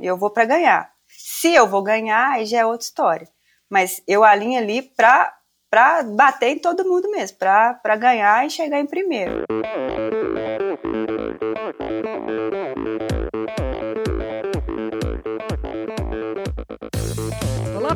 Eu vou para ganhar. Se eu vou ganhar, aí já é outra história. Mas eu alinho ali para bater em todo mundo mesmo, para ganhar e chegar em primeiro.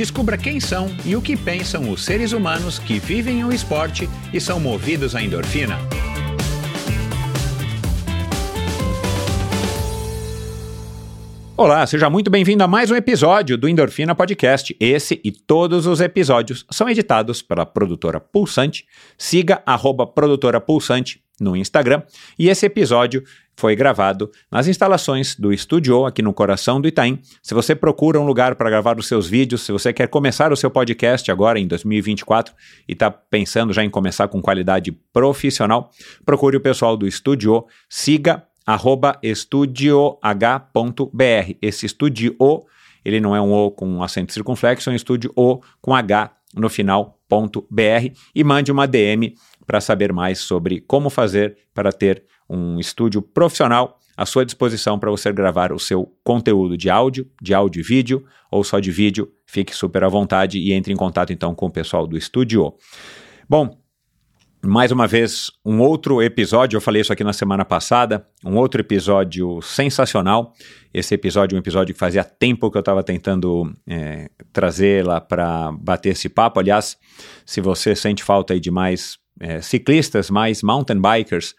Descubra quem são e o que pensam os seres humanos que vivem o esporte e são movidos à endorfina. Olá, seja muito bem-vindo a mais um episódio do Endorfina Podcast. Esse e todos os episódios são editados pela produtora Pulsante. Siga produtora Pulsante no Instagram. E esse episódio foi gravado nas instalações do Estúdio aqui no coração do Itaim. Se você procura um lugar para gravar os seus vídeos, se você quer começar o seu podcast agora em 2024 e está pensando já em começar com qualidade profissional, procure o pessoal do Estúdio, siga estudioh.br. Esse Estúdio, ele não é um O com acento circunflexo, é um Estúdio O com H no final.br e mande uma DM para saber mais sobre como fazer para ter um estúdio profissional à sua disposição para você gravar o seu conteúdo de áudio, de áudio e vídeo, ou só de vídeo. Fique super à vontade e entre em contato então com o pessoal do estúdio. Bom, mais uma vez, um outro episódio, eu falei isso aqui na semana passada, um outro episódio sensacional. Esse episódio é um episódio que fazia tempo que eu estava tentando é, trazer lá para bater esse papo. Aliás, se você sente falta aí de mais é, ciclistas, mais mountain bikers,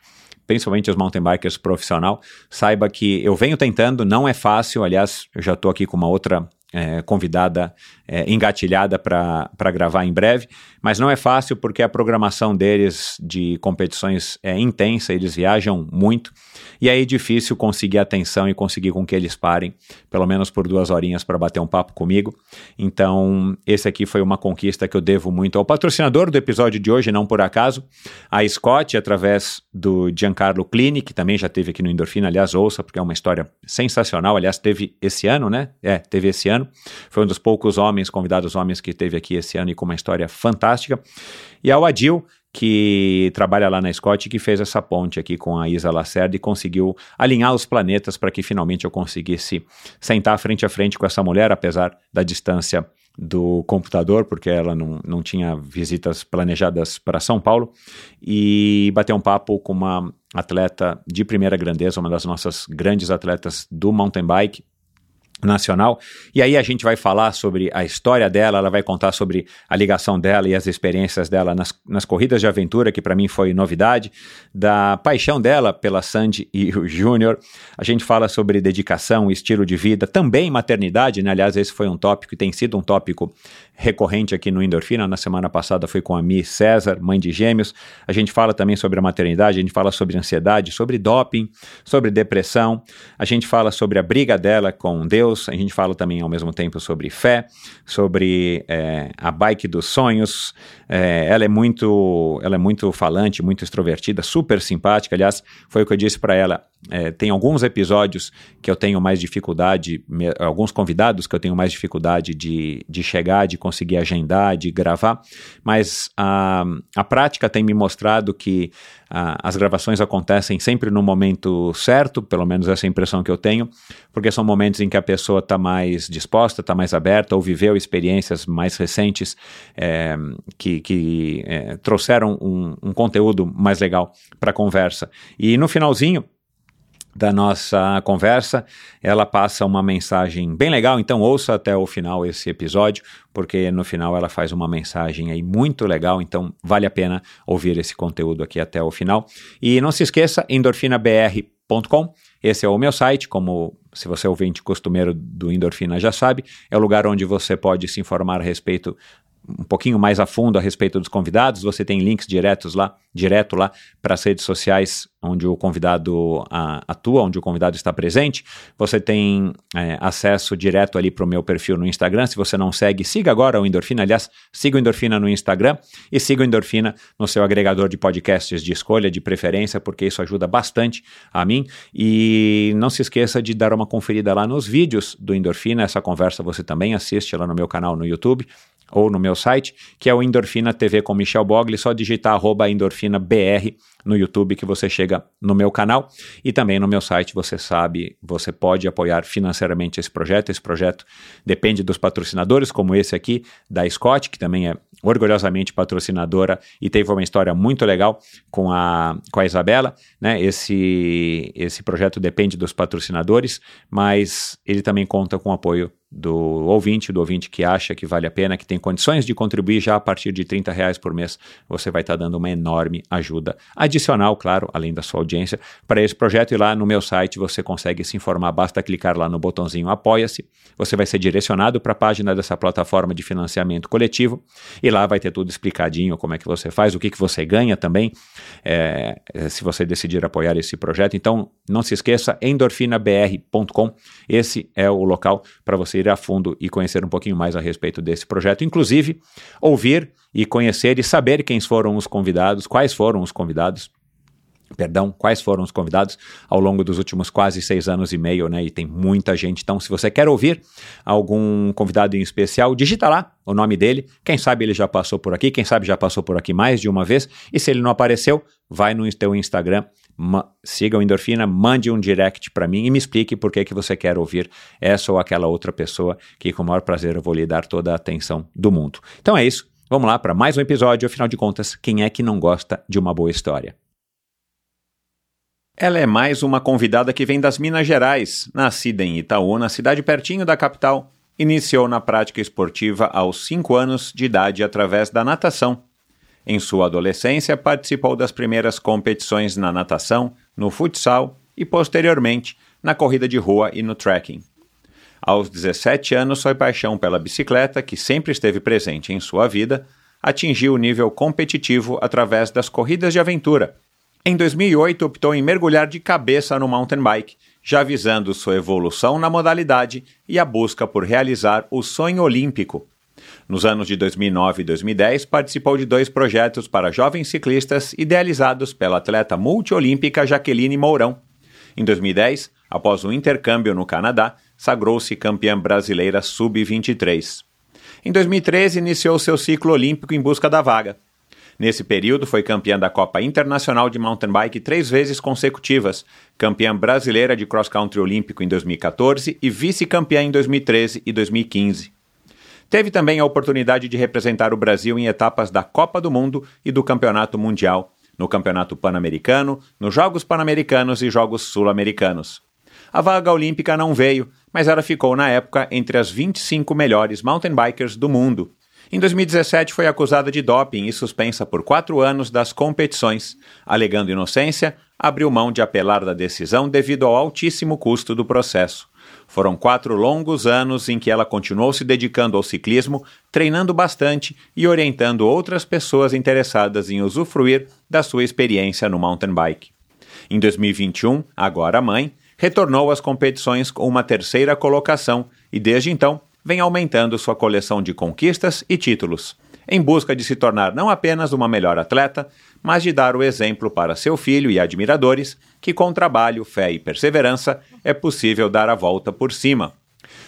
principalmente os mountain bikers profissional, saiba que eu venho tentando, não é fácil, aliás, eu já estou aqui com uma outra é, convidada é, engatilhada para gravar em breve, mas não é fácil porque a programação deles de competições é intensa, eles viajam muito, e aí é difícil conseguir atenção e conseguir com que eles parem, pelo menos por duas horinhas para bater um papo comigo. Então, esse aqui foi uma conquista que eu devo muito ao patrocinador do episódio de hoje, não por acaso, a Scott, através do Giancarlo Clini, que também já teve aqui no Endorfina, aliás, ouça, porque é uma história sensacional, aliás, teve esse ano, né? É, teve esse ano, foi um dos poucos homens, convidados homens que teve aqui esse ano e com uma história fantástica. E ao Adil, que trabalha lá na Scott, que fez essa ponte aqui com a Isa Lacerda e conseguiu alinhar os planetas para que finalmente eu conseguisse sentar frente a frente com essa mulher, apesar da distância do computador, porque ela não, não tinha visitas planejadas para São Paulo, e bater um papo com uma atleta de primeira grandeza, uma das nossas grandes atletas do mountain bike, nacional. E aí a gente vai falar sobre a história dela, ela vai contar sobre a ligação dela e as experiências dela nas, nas corridas de aventura, que para mim foi novidade, da paixão dela pela Sandy e o Júnior. A gente fala sobre dedicação, estilo de vida, também maternidade, né? Aliás, esse foi um tópico e tem sido um tópico recorrente aqui no Endorfina. Na semana passada foi com a Mi César, mãe de gêmeos. A gente fala também sobre a maternidade, a gente fala sobre ansiedade, sobre doping, sobre depressão. A gente fala sobre a briga dela com Deus. A gente fala também ao mesmo tempo sobre fé, sobre é, a bike dos sonhos. É, ela é muito, ela é muito falante, muito extrovertida, super simpática. Aliás, foi o que eu disse para ela. É, tem alguns episódios que eu tenho mais dificuldade, me, alguns convidados que eu tenho mais dificuldade de, de chegar, de conseguir agendar, de gravar, mas a, a prática tem me mostrado que a, as gravações acontecem sempre no momento certo, pelo menos essa é a impressão que eu tenho, porque são momentos em que a pessoa está mais disposta, está mais aberta, ou viveu experiências mais recentes é, que, que é, trouxeram um, um conteúdo mais legal para a conversa. E no finalzinho, da nossa conversa, ela passa uma mensagem bem legal, então ouça até o final esse episódio, porque no final ela faz uma mensagem aí muito legal, então vale a pena ouvir esse conteúdo aqui até o final. E não se esqueça, endorfinabr.com, esse é o meu site, como se você é ouvinte costumeiro do Endorfina já sabe, é o lugar onde você pode se informar a respeito um pouquinho mais a fundo a respeito dos convidados, você tem links diretos lá, direto lá para as redes sociais onde o convidado a, atua, onde o convidado está presente. Você tem é, acesso direto ali para o meu perfil no Instagram. Se você não segue, siga agora o Endorfina. Aliás, siga o Endorfina no Instagram e siga o Endorfina no seu agregador de podcasts de escolha, de preferência, porque isso ajuda bastante a mim. E não se esqueça de dar uma conferida lá nos vídeos do Endorfina. Essa conversa você também assiste lá no meu canal no YouTube ou no meu site, que é o Endorfina TV com Michel Bogli, só digitar arroba endorfinabr no YouTube que você chega no meu canal e também no meu site, você sabe, você pode apoiar financeiramente esse projeto. Esse projeto depende dos patrocinadores, como esse aqui da Scott, que também é orgulhosamente patrocinadora e teve uma história muito legal com a, com a Isabela, né? Esse, esse projeto depende dos patrocinadores, mas ele também conta com o apoio do ouvinte, do ouvinte que acha que vale a pena, que tem condições de contribuir já a partir de 30 reais por mês, você vai estar tá dando uma enorme ajuda adicional, claro, além da sua audiência, para esse projeto. E lá no meu site você consegue se informar, basta clicar lá no botãozinho Apoia-se, você vai ser direcionado para a página dessa plataforma de financiamento coletivo e lá vai ter tudo explicadinho, como é que você faz, o que, que você ganha também, é, se você decidir apoiar esse projeto. Então, não se esqueça, endorfinabr.com, esse é o local para você ir a fundo e conhecer um pouquinho mais a respeito desse projeto, inclusive ouvir e conhecer e saber quem foram os convidados, quais foram os convidados perdão, quais foram os convidados ao longo dos últimos quase seis anos e meio, né? E tem muita gente. Então, se você quer ouvir algum convidado em especial, digita lá o nome dele. Quem sabe ele já passou por aqui, quem sabe já passou por aqui mais de uma vez. E se ele não apareceu, vai no teu Instagram siga o Endorfina, mande um direct para mim e me explique por que, que você quer ouvir essa ou aquela outra pessoa que com o maior prazer eu vou lhe dar toda a atenção do mundo. Então é isso, vamos lá para mais um episódio, afinal de contas, quem é que não gosta de uma boa história? Ela é mais uma convidada que vem das Minas Gerais, nascida em Itaúna, cidade pertinho da capital, iniciou na prática esportiva aos 5 anos de idade através da natação em sua adolescência, participou das primeiras competições na natação, no futsal e, posteriormente, na corrida de rua e no trekking. Aos 17 anos, sua paixão pela bicicleta, que sempre esteve presente em sua vida, atingiu o nível competitivo através das corridas de aventura. Em 2008, optou em mergulhar de cabeça no mountain bike, já visando sua evolução na modalidade e a busca por realizar o sonho olímpico, nos anos de 2009 e 2010, participou de dois projetos para jovens ciclistas idealizados pela atleta multiolímpica Jaqueline Mourão. Em 2010, após um intercâmbio no Canadá, sagrou-se campeã brasileira sub-23. Em 2013, iniciou seu ciclo olímpico em busca da vaga. Nesse período, foi campeã da Copa Internacional de Mountain Bike três vezes consecutivas, campeã brasileira de cross country olímpico em 2014 e vice-campeã em 2013 e 2015. Teve também a oportunidade de representar o Brasil em etapas da Copa do Mundo e do Campeonato Mundial, no Campeonato Pan-Americano, nos Jogos Pan-Americanos e Jogos Sul-Americanos. A vaga olímpica não veio, mas ela ficou na época entre as 25 melhores mountain bikers do mundo. Em 2017 foi acusada de doping e suspensa por quatro anos das competições. Alegando inocência, abriu mão de apelar da decisão devido ao altíssimo custo do processo. Foram quatro longos anos em que ela continuou se dedicando ao ciclismo, treinando bastante e orientando outras pessoas interessadas em usufruir da sua experiência no mountain bike. Em 2021, agora mãe, retornou às competições com uma terceira colocação e desde então vem aumentando sua coleção de conquistas e títulos, em busca de se tornar não apenas uma melhor atleta, mas de dar o exemplo para seu filho e admiradores que, com trabalho, fé e perseverança, é possível dar a volta por cima.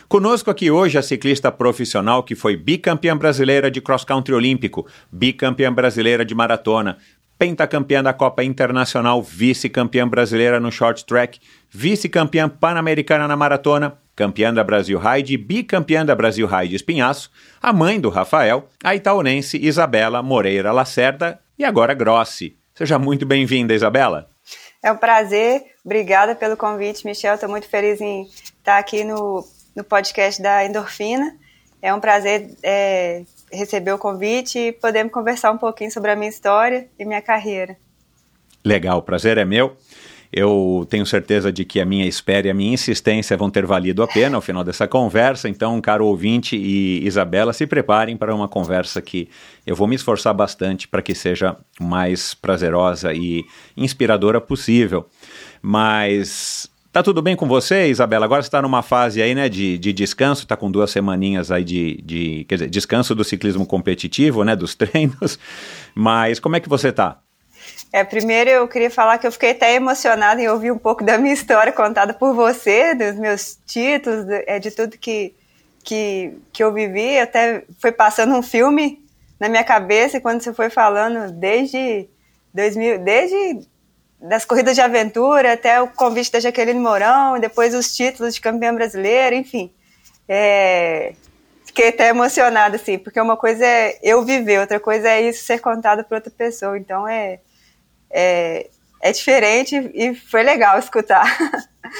Conosco aqui hoje a ciclista profissional que foi bicampeã brasileira de cross-country olímpico, bicampeã brasileira de maratona, pentacampeã da Copa Internacional, vice-campeã brasileira no short track, vice-campeã pan-americana na maratona, campeã da Brasil Ride e bicampeã da Brasil Ride Espinhaço, a mãe do Rafael, a itaunense Isabela Moreira Lacerda, e agora Grossi. Seja muito bem-vinda, Isabela. É um prazer, obrigada pelo convite, Michel. Estou muito feliz em estar aqui no, no podcast da Endorfina. É um prazer é, receber o convite e podermos conversar um pouquinho sobre a minha história e minha carreira. Legal, o prazer é meu. Eu tenho certeza de que a minha espera e a minha insistência vão ter valido a pena ao final dessa conversa. Então, caro ouvinte e Isabela, se preparem para uma conversa que eu vou me esforçar bastante para que seja mais prazerosa e inspiradora possível. Mas Tá tudo bem com você, Isabela? Agora você está numa fase aí, né, de, de descanso, tá com duas semaninhas aí de, de, quer dizer, descanso do ciclismo competitivo, né, dos treinos. Mas como é que você tá? É, primeiro eu queria falar que eu fiquei até emocionada em ouvir um pouco da minha história contada por você, dos meus títulos, de, é, de tudo que, que, que eu vivi. Até foi passando um filme na minha cabeça e quando você foi falando desde 2000, desde das corridas de aventura até o convite da Jaqueline Mourão, depois os títulos de campeã brasileira, enfim. É, fiquei até emocionada, assim, porque uma coisa é eu viver, outra coisa é isso ser contado por outra pessoa. Então é, é, é diferente e foi legal escutar.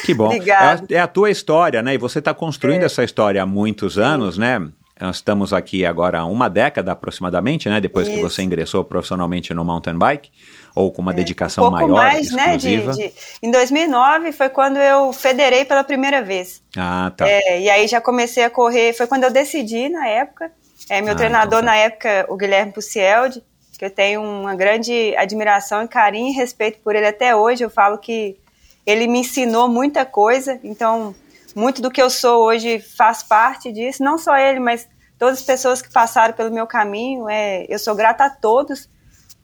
Que bom. É, a, é a tua história, né? E você está construindo é. essa história há muitos anos, né? Nós estamos aqui agora há uma década aproximadamente, né? Depois Isso. que você ingressou profissionalmente no mountain bike ou com uma é, dedicação um pouco maior, mais, exclusiva. Né, de, de, em 2009 foi quando eu federei pela primeira vez. Ah, tá. É, e aí já comecei a correr, foi quando eu decidi na época. É, meu ah, treinador então tá. na época, o Guilherme Pucieldi, eu tenho uma grande admiração e carinho e respeito por ele até hoje. Eu falo que ele me ensinou muita coisa, então muito do que eu sou hoje faz parte disso. Não só ele, mas todas as pessoas que passaram pelo meu caminho. É, eu sou grata a todos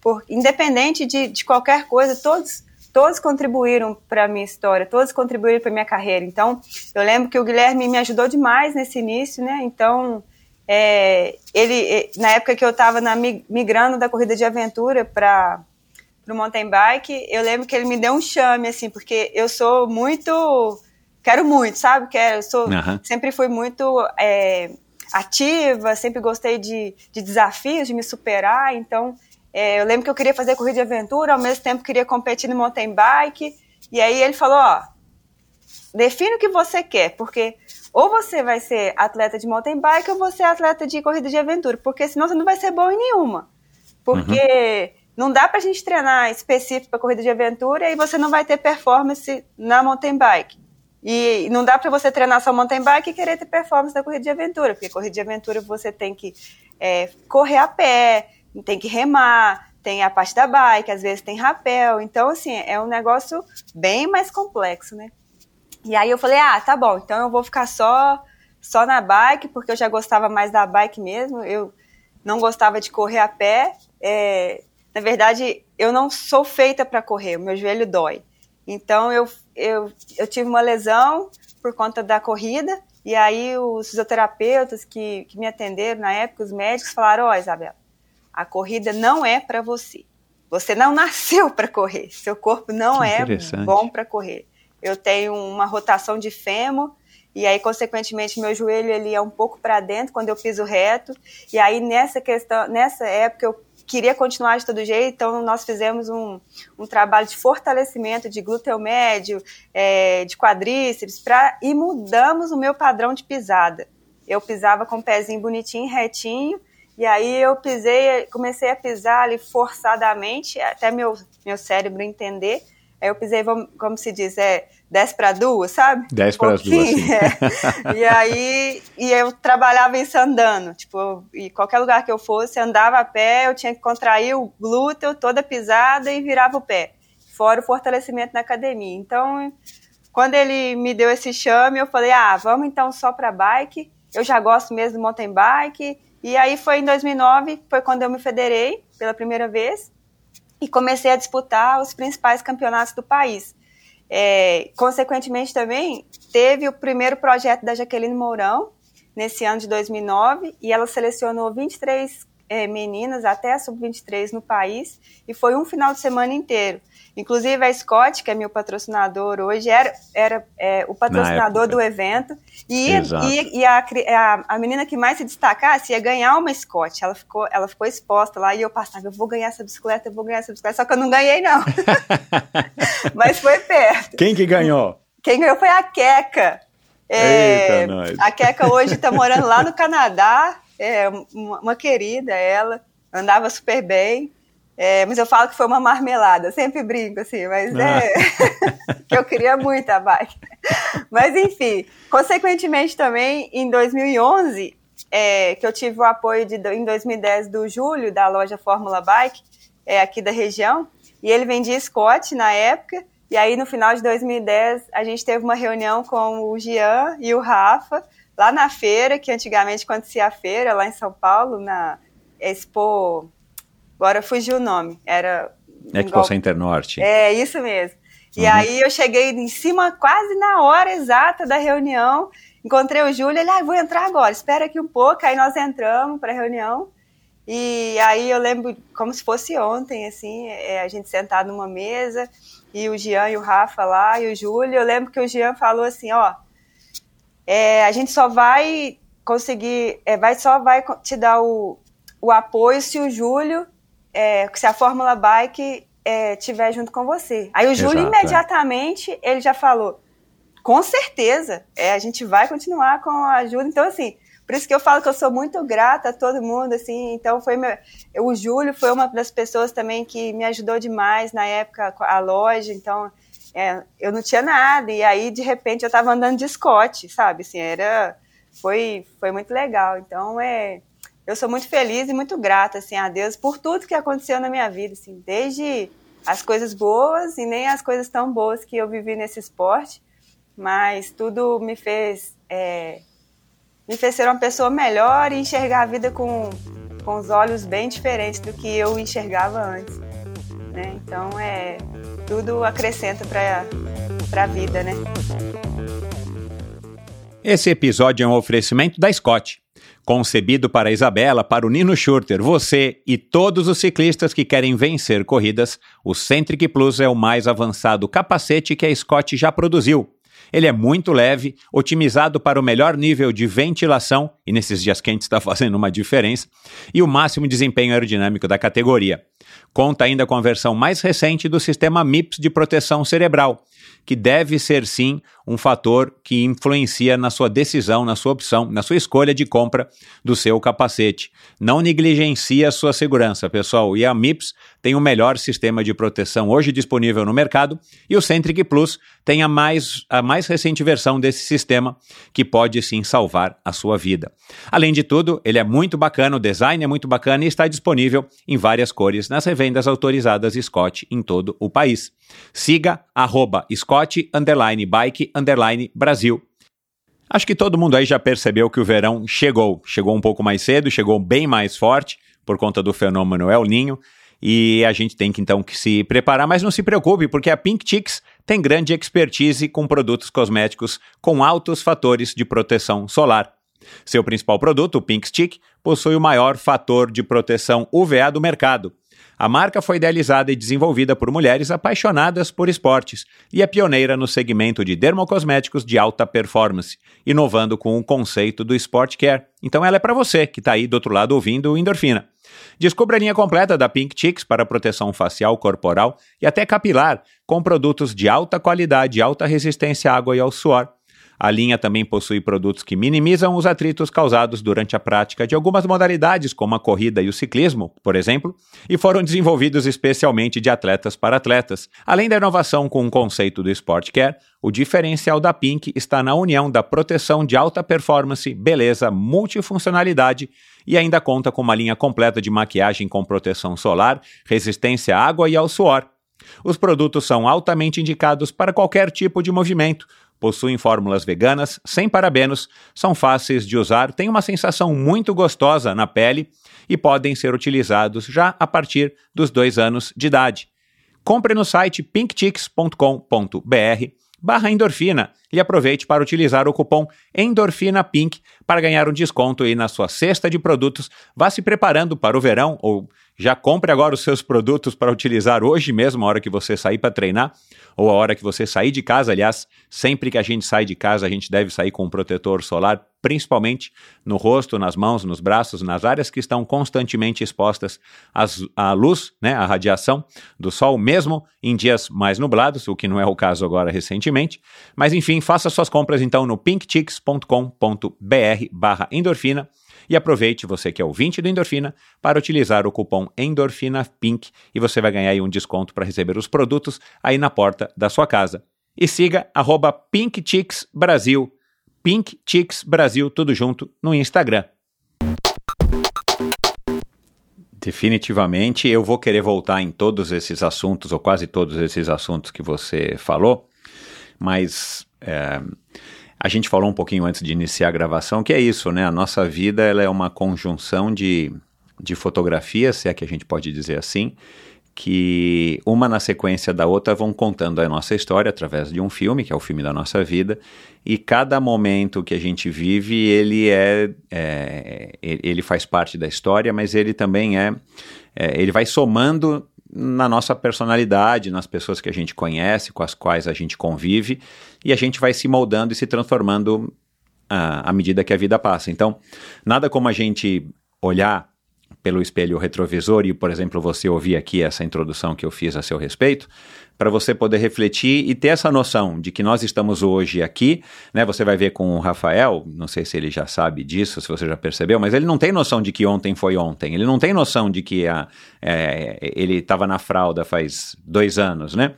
por, independente de, de qualquer coisa, todos todos contribuíram para a minha história, todos contribuíram para a minha carreira. Então, eu lembro que o Guilherme me ajudou demais nesse início, né? Então, é, ele, na época que eu estava migrando da corrida de aventura para o mountain bike, eu lembro que ele me deu um chame, assim, porque eu sou muito, quero muito, sabe? Quero, sou, uhum. sempre fui muito é, ativa, sempre gostei de, de desafios, de me superar, então é, eu lembro que eu queria fazer corrida de aventura, ao mesmo tempo queria competir no mountain bike. E aí ele falou: ó, define o que você quer, porque ou você vai ser atleta de mountain bike ou você é atleta de corrida de aventura, porque senão você não vai ser bom em nenhuma. Porque uhum. não dá pra gente treinar específico para corrida de aventura e você não vai ter performance na mountain bike. E não dá para você treinar só mountain bike e querer ter performance na corrida de aventura, porque corrida de aventura você tem que é, correr a pé, tem que remar, tem a parte da bike, às vezes tem rapel. Então, assim, é um negócio bem mais complexo, né? E aí eu falei, ah, tá bom, então eu vou ficar só só na bike, porque eu já gostava mais da bike mesmo. Eu não gostava de correr a pé. É, na verdade, eu não sou feita para correr, o meu joelho dói. Então eu, eu, eu tive uma lesão por conta da corrida, e aí os fisioterapeutas que, que me atenderam na época, os médicos, falaram: Ó, oh, Isabela, a corrida não é para você. Você não nasceu para correr. Seu corpo não é bom para correr. Eu tenho uma rotação de fêmur e aí consequentemente meu joelho ele é um pouco para dentro quando eu piso reto. E aí nessa questão, nessa época eu queria continuar de todo jeito, então nós fizemos um, um trabalho de fortalecimento de glúteo médio, é, de quadríceps, pra, e mudamos o meu padrão de pisada. Eu pisava com o pezinho bonitinho, retinho, e aí eu pisei, comecei a pisar ali forçadamente, até meu, meu cérebro entender. Aí eu pisei, como se diz, é 10 para duas, sabe? 10 para as duas. Sim. É. E aí e eu trabalhava isso andando. Tipo, e qualquer lugar que eu fosse, andava a pé, eu tinha que contrair o glúteo, toda pisada e virava o pé. Fora o fortalecimento na academia. Então, quando ele me deu esse chame, eu falei: ah, vamos então só para bike. Eu já gosto mesmo do mountain bike e aí foi em 2009, foi quando eu me federei pela primeira vez e comecei a disputar os principais campeonatos do país. É, consequentemente também teve o primeiro projeto da Jaqueline Mourão nesse ano de 2009 e ela selecionou 23 é, meninas até a sub-23 no país e foi um final de semana inteiro. Inclusive a Scott, que é meu patrocinador hoje, era, era é, o patrocinador do evento. E, e, e a, a, a, menina que mais se destacasse ia ganhar uma Scott. Ela ficou, ela ficou exposta lá e eu passava, eu vou ganhar essa bicicleta, eu vou ganhar essa bicicleta. Só que eu não ganhei, não. Mas foi perto. Quem que ganhou? Quem ganhou foi a Queca. É, Eita, a Queca hoje está morando lá no Canadá. É uma, uma querida ela. Andava super bem. É, mas eu falo que foi uma marmelada, sempre brinco assim, mas é que eu queria muito a bike. Mas enfim, consequentemente também em 2011, é, que eu tive o apoio de, em 2010 do Júlio da loja Fórmula Bike, é, aqui da região, e ele vendia Scott na época. E aí no final de 2010 a gente teve uma reunião com o Gian e o Rafa lá na feira, que antigamente acontecia a feira lá em São Paulo, na Expo Agora fugiu o nome. Era. Expo Center Norte. É, isso mesmo. E uhum. aí eu cheguei em cima quase na hora exata da reunião. Encontrei o Júlio, ele, ah, vou entrar agora, espera aqui um pouco. Aí nós entramos para a reunião. E aí eu lembro como se fosse ontem, assim, é, a gente sentado numa mesa, e o Jean e o Rafa lá, e o Júlio. Eu lembro que o Jean falou assim, ó, é, a gente só vai conseguir, é, vai só vai te dar o, o apoio se o Júlio é, se a Fórmula Bike é, tiver junto com você. Aí o Júlio, Exato, é. imediatamente, ele já falou, com certeza, é, a gente vai continuar com a ajuda. Então, assim, por isso que eu falo que eu sou muito grata a todo mundo, assim, então foi meu, o Júlio foi uma das pessoas também que me ajudou demais na época, a loja, então, é, eu não tinha nada, e aí, de repente, eu estava andando de Scott, sabe, assim, era, foi, foi muito legal, então, é, eu sou muito feliz e muito grata assim a Deus por tudo que aconteceu na minha vida, assim, desde as coisas boas e nem as coisas tão boas que eu vivi nesse esporte, mas tudo me fez é, me fez ser uma pessoa melhor e enxergar a vida com, com os olhos bem diferentes do que eu enxergava antes, né? Então é tudo acrescenta para a vida, né? Esse episódio é um oferecimento da Scott. Concebido para Isabela, para o Nino Schurter, você e todos os ciclistas que querem vencer corridas, o Centric Plus é o mais avançado capacete que a Scott já produziu. Ele é muito leve, otimizado para o melhor nível de ventilação, e nesses dias quentes está fazendo uma diferença, e o máximo desempenho aerodinâmico da categoria. Conta ainda com a versão mais recente do sistema MIPS de proteção cerebral, que deve ser sim um fator que influencia na sua decisão, na sua opção, na sua escolha de compra do seu capacete. Não negligencie a sua segurança, pessoal. E a MIPS tem o melhor sistema de proteção hoje disponível no mercado e o Centric Plus tem a mais, a mais recente versão desse sistema que pode sim salvar a sua vida. Além de tudo, ele é muito bacana, o design é muito bacana e está disponível em várias cores nas revendas autorizadas Scott em todo o país. Siga arroba Scott Bike underline Brasil. Acho que todo mundo aí já percebeu que o verão chegou. Chegou um pouco mais cedo, chegou bem mais forte por conta do fenômeno El Ninho. E a gente tem que então que se preparar, mas não se preocupe, porque a Pink Chicks tem grande expertise com produtos cosméticos com altos fatores de proteção solar. Seu principal produto, o Pink Stick, possui o maior fator de proteção UVA do mercado, a marca foi idealizada e desenvolvida por mulheres apaixonadas por esportes e é pioneira no segmento de dermocosméticos de alta performance, inovando com o conceito do Sport Care. Então ela é para você que está aí do outro lado ouvindo o Endorfina. Descubra a linha completa da Pink Chicks para proteção facial, corporal e até capilar, com produtos de alta qualidade, alta resistência à água e ao suor a linha também possui produtos que minimizam os atritos causados durante a prática de algumas modalidades, como a corrida e o ciclismo, por exemplo, e foram desenvolvidos especialmente de atletas para atletas. Além da inovação com o conceito do Sport Care, o diferencial da Pink está na união da proteção de alta performance, beleza, multifuncionalidade e ainda conta com uma linha completa de maquiagem com proteção solar, resistência à água e ao suor. Os produtos são altamente indicados para qualquer tipo de movimento, possuem fórmulas veganas, sem parabenos, são fáceis de usar, têm uma sensação muito gostosa na pele e podem ser utilizados já a partir dos dois anos de idade. Compre no site pinkchicks.com.br barra endorfina e aproveite para utilizar o cupom ENDORFINAPINK para ganhar um desconto aí na sua cesta de produtos. Vá se preparando para o verão ou já compre agora os seus produtos para utilizar hoje mesmo, a hora que você sair para treinar, ou a hora que você sair de casa. Aliás, sempre que a gente sai de casa, a gente deve sair com um protetor solar, principalmente no rosto, nas mãos, nos braços, nas áreas que estão constantemente expostas às, à luz, né, à radiação do sol, mesmo em dias mais nublados, o que não é o caso agora recentemente. Mas enfim, faça suas compras então no pinkchicks.com.br barra endorfina E aproveite, você que é ouvinte do Endorfina, para utilizar o cupom ENDORFINAPINK e você vai ganhar aí um desconto para receber os produtos aí na porta da sua casa. E siga arroba Pink Chicks Brasil, Pink Chicks Brasil, tudo junto, no Instagram. Definitivamente eu vou querer voltar em todos esses assuntos, ou quase todos esses assuntos que você falou, mas é, a gente falou um pouquinho antes de iniciar a gravação que é isso, né? A nossa vida ela é uma conjunção de, de fotografias, se é que a gente pode dizer assim, que uma na sequência da outra vão contando a nossa história através de um filme, que é o filme da nossa vida, e cada momento que a gente vive, ele é, é ele faz parte da história, mas ele também é, é, ele vai somando na nossa personalidade, nas pessoas que a gente conhece, com as quais a gente convive, e a gente vai se moldando e se transformando à, à medida que a vida passa. Então, nada como a gente olhar pelo espelho retrovisor e, por exemplo, você ouvir aqui essa introdução que eu fiz a seu respeito, para você poder refletir e ter essa noção de que nós estamos hoje aqui, né? Você vai ver com o Rafael, não sei se ele já sabe disso, se você já percebeu, mas ele não tem noção de que ontem foi ontem, ele não tem noção de que a, é, ele estava na fralda faz dois anos, né?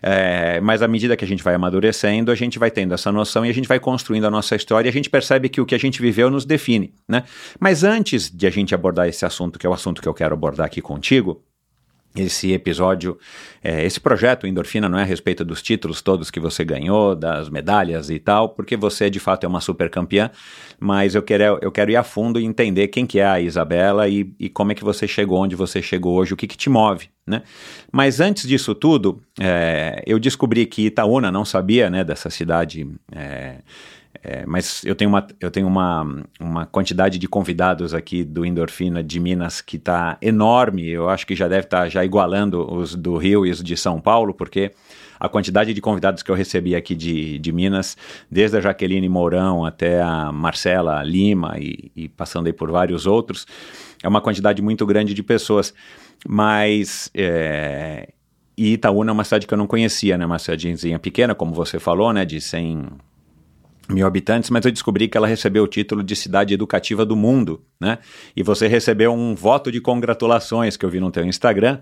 É, mas à medida que a gente vai amadurecendo, a gente vai tendo essa noção e a gente vai construindo a nossa história e a gente percebe que o que a gente viveu nos define, né? Mas antes de a gente abordar esse assunto, que é o assunto que eu quero abordar aqui contigo, esse episódio, é, esse projeto Endorfina não é a respeito dos títulos todos que você ganhou, das medalhas e tal, porque você de fato é uma super campeã, mas eu quero, eu quero ir a fundo e entender quem que é a Isabela e, e como é que você chegou onde você chegou hoje, o que que te move, né? Mas antes disso tudo, é, eu descobri que Itaúna não sabia, né, dessa cidade... É, é, mas eu tenho, uma, eu tenho uma, uma quantidade de convidados aqui do Endorfina de Minas que está enorme. Eu acho que já deve estar tá já igualando os do Rio e os de São Paulo, porque a quantidade de convidados que eu recebi aqui de, de Minas, desde a Jaqueline Mourão até a Marcela Lima e, e passando aí por vários outros, é uma quantidade muito grande de pessoas. Mas é, e Itaúna é uma cidade que eu não conhecia, né? Uma cidadezinha pequena, como você falou, né? De 100, mil habitantes, mas eu descobri que ela recebeu o título de cidade educativa do mundo, né? E você recebeu um voto de congratulações que eu vi no teu Instagram,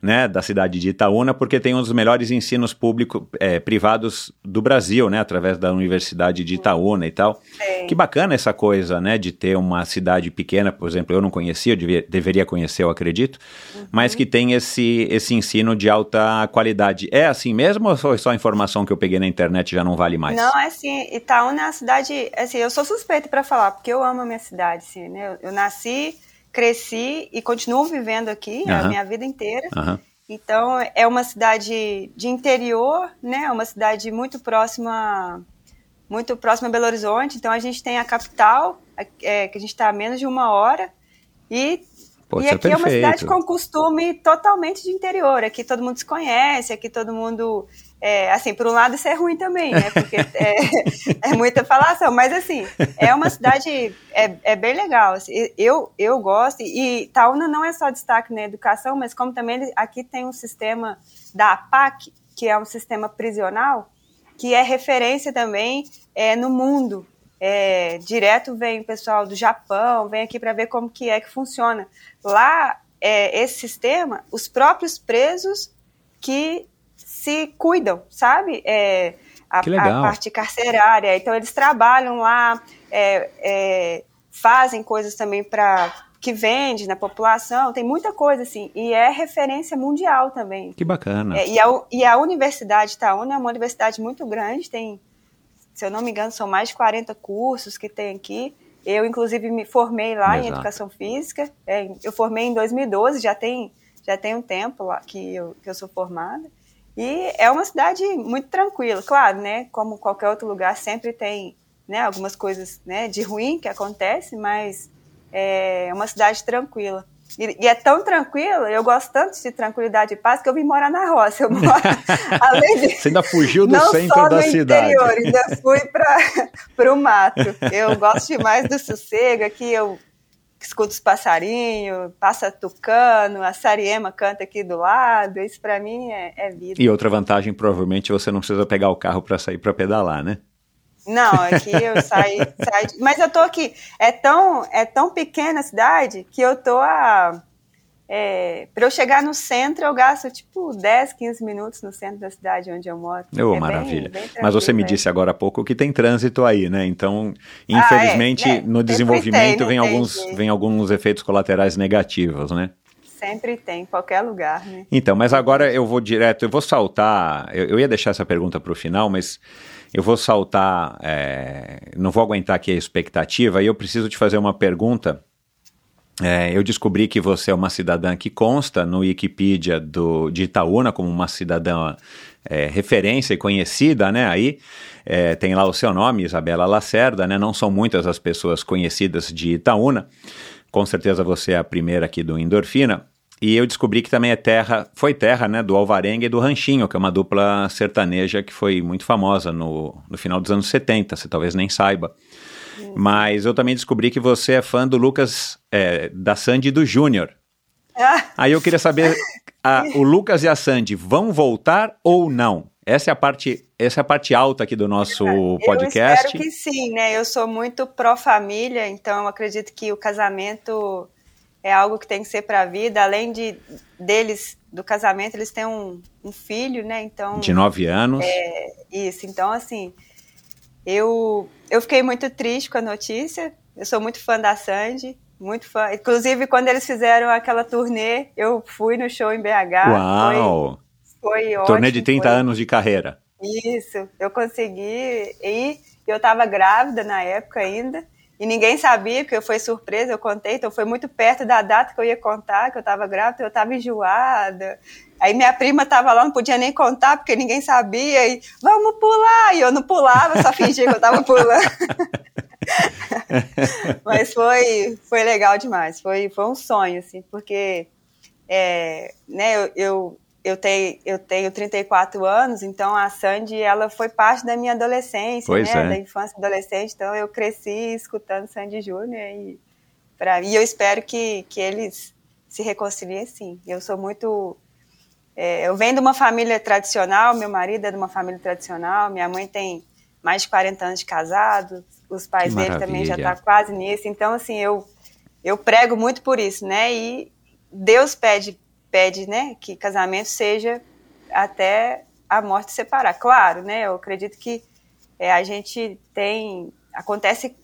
né, da cidade de Itaúna, porque tem um dos melhores ensinos públicos é, privados do Brasil, né, através da Universidade de Itaúna e tal. Sim. Que bacana essa coisa, né, de ter uma cidade pequena, por exemplo, eu não conhecia, eu devia, deveria conhecer, eu acredito, uhum. mas que tem esse, esse ensino de alta qualidade. É assim mesmo ou foi só a informação que eu peguei na internet já não vale mais? Não, é assim, Itaúna é uma cidade, assim, eu sou suspeita para falar, porque eu amo a minha cidade, assim, né, eu, eu nasci cresci e continuo vivendo aqui uhum. a minha vida inteira. Uhum. Então, é uma cidade de interior, né? É uma cidade muito próxima, muito próxima a Belo Horizonte. Então, a gente tem a capital, é, que a gente está a menos de uma hora, e e aqui é uma cidade com costume totalmente de interior. Aqui todo mundo se conhece, aqui todo mundo é, assim, por um lado isso é ruim também, né? Porque é, é, muita falação, mas assim, é uma cidade, é, é bem legal. Assim, eu, eu gosto, e Taúna não é só destaque na educação, mas como também aqui tem um sistema da APAC, que é um sistema prisional, que é referência também é, no mundo. É, direto vem o pessoal do Japão, vem aqui para ver como que é que funciona. Lá, é, esse sistema, os próprios presos que se cuidam, sabe? É, a, a, parte carcerária. Então, eles trabalham lá, é, é, fazem coisas também para que vende na população, tem muita coisa assim, e é referência mundial também. Que bacana. É, e, a, e a Universidade Itaúna é uma universidade muito grande, tem, se eu não me engano, são mais de 40 cursos que tem aqui. Eu, inclusive, me formei lá Exato. em Educação Física, é, eu formei em 2012, já tem, já tem um tempo lá que eu, que eu sou formada. E é uma cidade muito tranquila, claro, né? Como qualquer outro lugar, sempre tem né, algumas coisas né, de ruim que acontecem, mas é uma cidade tranquila. E, e, é tão tranquila, eu gosto tanto de tranquilidade e paz que eu vim morar na roça. Eu moro, além de, Você ainda fugiu do centro da cidade. Interior, ainda fui para o mato. Eu gosto demais do sossego. Aqui eu escuto os passarinhos, passa tucano, a Sariema canta aqui do lado, isso para mim é, é, vida. E outra vantagem, provavelmente, você não precisa pegar o carro para sair para pedalar, né? Não, aqui eu saí, saí, mas eu tô aqui. É tão, é tão pequena a cidade que eu tô a é, para eu chegar no centro, eu gasto tipo 10, 15 minutos no centro da cidade onde eu moro. Oh, é maravilha. Bem, bem Mas você me disse agora há pouco que tem trânsito aí, né? Então, infelizmente, ah, é, é, no desenvolvimento tem, vem, alguns, vem alguns efeitos colaterais negativos, né? Sempre tem, em qualquer lugar, né? Então, mas agora eu vou direto, eu vou saltar. Eu, eu ia deixar essa pergunta para o final, mas eu vou saltar. É, não vou aguentar aqui a expectativa e eu preciso te fazer uma pergunta é, eu descobri que você é uma cidadã que consta no Wikipedia do, de Itaúna como uma cidadã é, referência e conhecida, né? Aí é, tem lá o seu nome, Isabela Lacerda, né? Não são muitas as pessoas conhecidas de Itaúna. Com certeza você é a primeira aqui do Endorfina. E eu descobri que também é terra, foi terra, né, do Alvarenga e do Ranchinho, que é uma dupla sertaneja que foi muito famosa no, no final dos anos 70, você talvez nem saiba. Mas eu também descobri que você é fã do Lucas, é, da Sandy e do Júnior. Ah. Aí eu queria saber, a, o Lucas e a Sandy vão voltar ou não? Essa é a parte, essa é a parte alta aqui do nosso podcast. Eu espero que sim, né? Eu sou muito pró-família, então eu acredito que o casamento é algo que tem que ser para a vida. Além de deles, do casamento, eles têm um, um filho, né? Então de nove anos. É, isso. Então assim, eu, eu fiquei muito triste com a notícia. Eu sou muito fã da Sandy, muito fã. Inclusive, quando eles fizeram aquela turnê, eu fui no show em BH. Uau! Foi, foi ótimo. Turnê de 30 foi... anos de carreira. Isso, eu consegui ir. Eu estava grávida na época ainda. E ninguém sabia, porque foi surpresa, eu contei, então foi muito perto da data que eu ia contar, que eu estava grávida, eu estava enjoada. Aí minha prima estava lá, não podia nem contar, porque ninguém sabia, e vamos pular! E eu não pulava, só fingia que eu estava pulando. Mas foi, foi legal demais, foi, foi um sonho, assim, porque é, né, eu, eu eu tenho, eu tenho 34 anos, então a Sandy, ela foi parte da minha adolescência, pois né? É. Da infância e adolescente, então eu cresci escutando Sandy Júnior e, pra, e eu espero que, que eles se reconciliem sim. Eu sou muito... É, eu venho de uma família tradicional, meu marido é de uma família tradicional, minha mãe tem mais de 40 anos de casado, os pais dele também já estão tá quase nisso, então assim, eu, eu prego muito por isso, né? E Deus pede pede, né, que casamento seja até a morte separar. Claro, né, eu acredito que é, a gente tem, acontece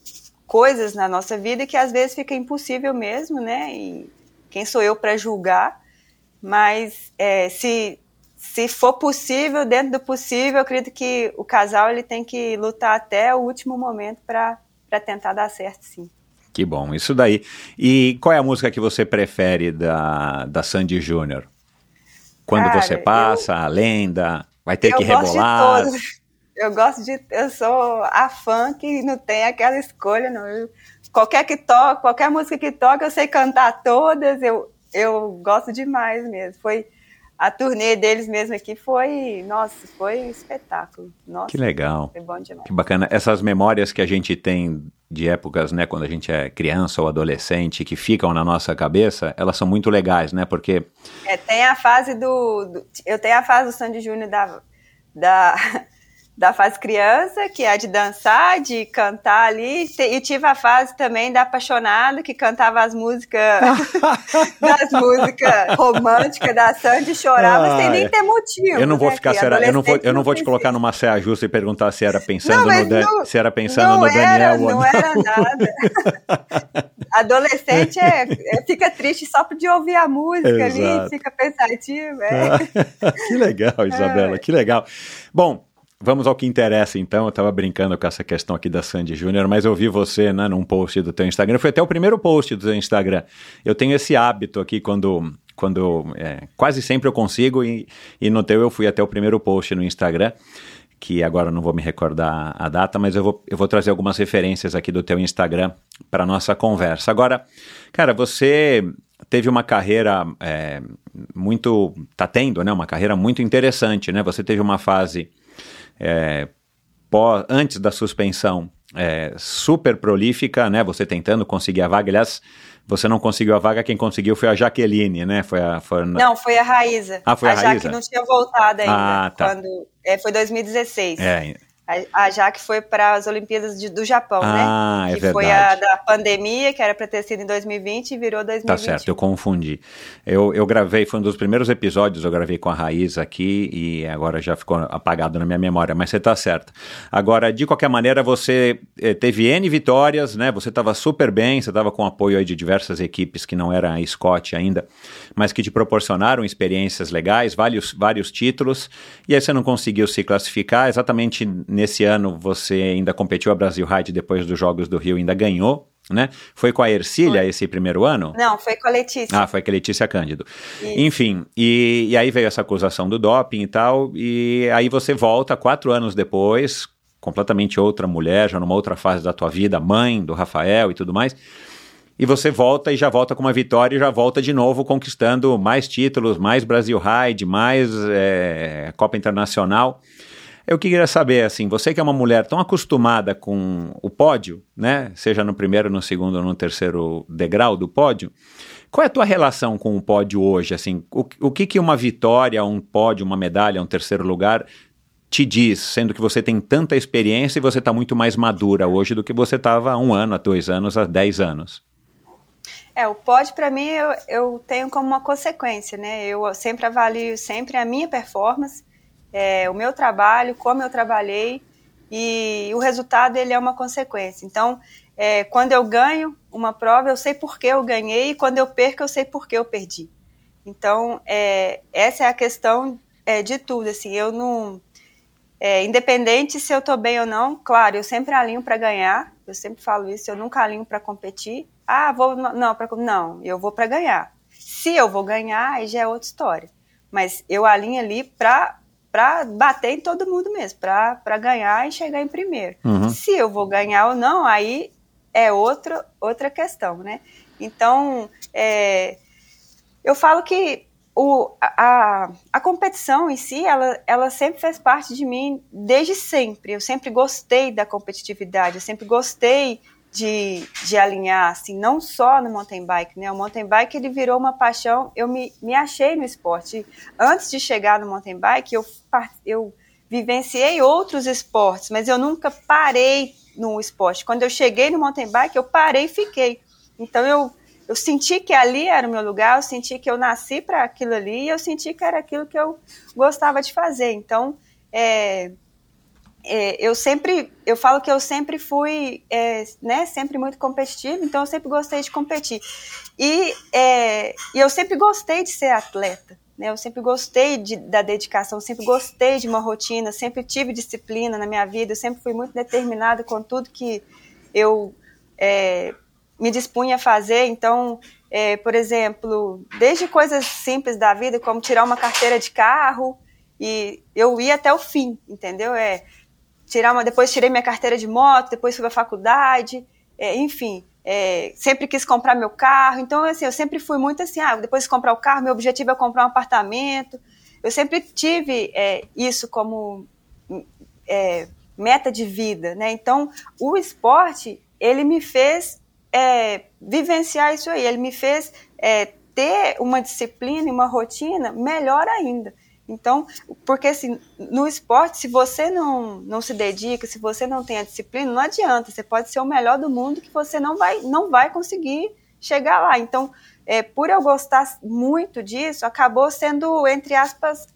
coisas na nossa vida que às vezes fica impossível mesmo, né, e quem sou eu para julgar, mas é, se se for possível, dentro do possível, eu acredito que o casal ele tem que lutar até o último momento para tentar dar certo, sim. Que bom, isso daí. E qual é a música que você prefere da, da Sandy Júnior? Quando Cara, você passa, eu, a lenda, vai ter que rebolar. Eu gosto de. Eu sou a fã que não tem aquela escolha, não. Eu, qualquer que toque, qualquer música que toque, eu sei cantar todas. Eu, eu gosto demais mesmo. Foi a turnê deles mesmo aqui foi, nossa, foi espetáculo. Nossa, que legal. Foi bom demais. Que bacana. Essas memórias que a gente tem de épocas, né, quando a gente é criança ou adolescente, que ficam na nossa cabeça, elas são muito legais, né, porque... É, tem a fase do, do eu tenho a fase do Sandy Júnior da, da da fase criança, que é a de dançar, de cantar ali, e tive a fase também da apaixonada, que cantava as músicas, das músicas românticas da Sandy, chorava ah, sem nem ter motivo. Eu não vou né, ficar, será, eu não vou, eu não vou te colocar numa saia justa e perguntar se era pensando não, no, não, se era pensando no Daniel era, ou não. Era nada. Adolescente é, é, fica triste só de ouvir a música Exato. ali, fica pensativo. É. que legal, Isabela, é. que legal. Bom, Vamos ao que interessa, então. Eu estava brincando com essa questão aqui da Sandy Júnior, mas eu vi você né, num post do teu Instagram. Foi até o primeiro post do teu Instagram. Eu tenho esse hábito aqui quando, quando é, quase sempre eu consigo e, e no teu eu fui até o primeiro post no Instagram, que agora não vou me recordar a data, mas eu vou, eu vou trazer algumas referências aqui do teu Instagram para nossa conversa. Agora, cara, você teve uma carreira é, muito, tá tendo, né, uma carreira muito interessante, né? Você teve uma fase é, pós, antes da suspensão é, super prolífica, né? Você tentando conseguir a vaga. Aliás, você não conseguiu a vaga, quem conseguiu foi a Jaqueline, né? Foi a, foi Não, foi a Raíza. Ah, foi a, a Raíza? A Jaque não tinha voltado ainda. Ah, tá. Quando, é, foi 2016. É. A, a Jaque foi para as Olimpíadas de, do Japão, Ah, né? é que verdade. foi a da pandemia, que era para ter sido em 2020 e virou 2021. Tá certo, eu confundi. Eu, eu gravei, foi um dos primeiros episódios, eu gravei com a Raiz aqui e agora já ficou apagado na minha memória, mas você tá certo. Agora, de qualquer maneira, você eh, teve N vitórias, né? Você estava super bem, você estava com apoio aí de diversas equipes que não era a Scott ainda, mas que te proporcionaram experiências legais, vários, vários títulos, e aí você não conseguiu se classificar. Exatamente nesse ano você ainda competiu a Brasil Ride depois dos Jogos do Rio, ainda ganhou. Né? Foi com a Ercília esse primeiro ano? Não, foi com a Letícia. Ah, foi com a Letícia Cândido. Enfim, e, e aí veio essa acusação do doping e tal, e aí você volta quatro anos depois, completamente outra mulher, já numa outra fase da tua vida, mãe do Rafael e tudo mais, e você volta e já volta com uma vitória e já volta de novo conquistando mais títulos, mais Brasil Ride, mais é, Copa Internacional. Eu queria saber, assim, você que é uma mulher tão acostumada com o pódio, né? Seja no primeiro, no segundo ou no terceiro degrau do pódio, qual é a tua relação com o pódio hoje? Assim, o, o que, que uma vitória, um pódio, uma medalha, um terceiro lugar te diz, sendo que você tem tanta experiência e você está muito mais madura hoje do que você estava há um ano, há dois anos, há dez anos? É, o pódio para mim eu, eu tenho como uma consequência, né? Eu sempre avalio sempre a minha performance, é, o meu trabalho, como eu trabalhei e o resultado ele é uma consequência. Então, é, quando eu ganho uma prova, eu sei por que eu ganhei e quando eu perco, eu sei por que eu perdi. Então, é, essa é a questão é, de tudo. Assim, eu não, é, independente se eu estou bem ou não, claro, eu sempre alinho para ganhar. Eu sempre falo isso. Eu nunca alinho para competir. Ah, vou não, pra, não, eu vou para ganhar. Se eu vou ganhar, aí já é outra história. Mas eu alinho ali para para bater em todo mundo mesmo, para ganhar e chegar em primeiro. Uhum. Se eu vou ganhar ou não, aí é outra, outra questão, né? Então, é, eu falo que o, a, a competição em si, ela, ela sempre fez parte de mim desde sempre. Eu sempre gostei da competitividade, eu sempre gostei de, de alinhar, assim, não só no mountain bike, né? O mountain bike, ele virou uma paixão, eu me, me achei no esporte. Antes de chegar no mountain bike, eu, eu vivenciei outros esportes, mas eu nunca parei no esporte. Quando eu cheguei no mountain bike, eu parei e fiquei. Então, eu, eu senti que ali era o meu lugar, eu senti que eu nasci para aquilo ali, e eu senti que era aquilo que eu gostava de fazer. Então, é, é, eu sempre, eu falo que eu sempre fui, é, né, sempre muito competitiva, então eu sempre gostei de competir. E, é, e eu sempre gostei de ser atleta, né, eu sempre gostei de, da dedicação, sempre gostei de uma rotina, sempre tive disciplina na minha vida, eu sempre fui muito determinada com tudo que eu é, me dispunha a fazer, então, é, por exemplo, desde coisas simples da vida, como tirar uma carteira de carro, e eu ia até o fim, entendeu? É, tirar uma, depois tirei minha carteira de moto, depois fui para a faculdade, é, enfim, é, sempre quis comprar meu carro, então assim, eu sempre fui muito assim, ah, depois de comprar o carro, meu objetivo é comprar um apartamento, eu sempre tive é, isso como é, meta de vida, né, então o esporte, ele me fez é, vivenciar isso aí, ele me fez é, ter uma disciplina e uma rotina melhor ainda, então, porque assim, no esporte, se você não, não se dedica, se você não tem a disciplina, não adianta. Você pode ser o melhor do mundo que você não vai, não vai conseguir chegar lá. Então, é, por eu gostar muito disso, acabou sendo, entre aspas,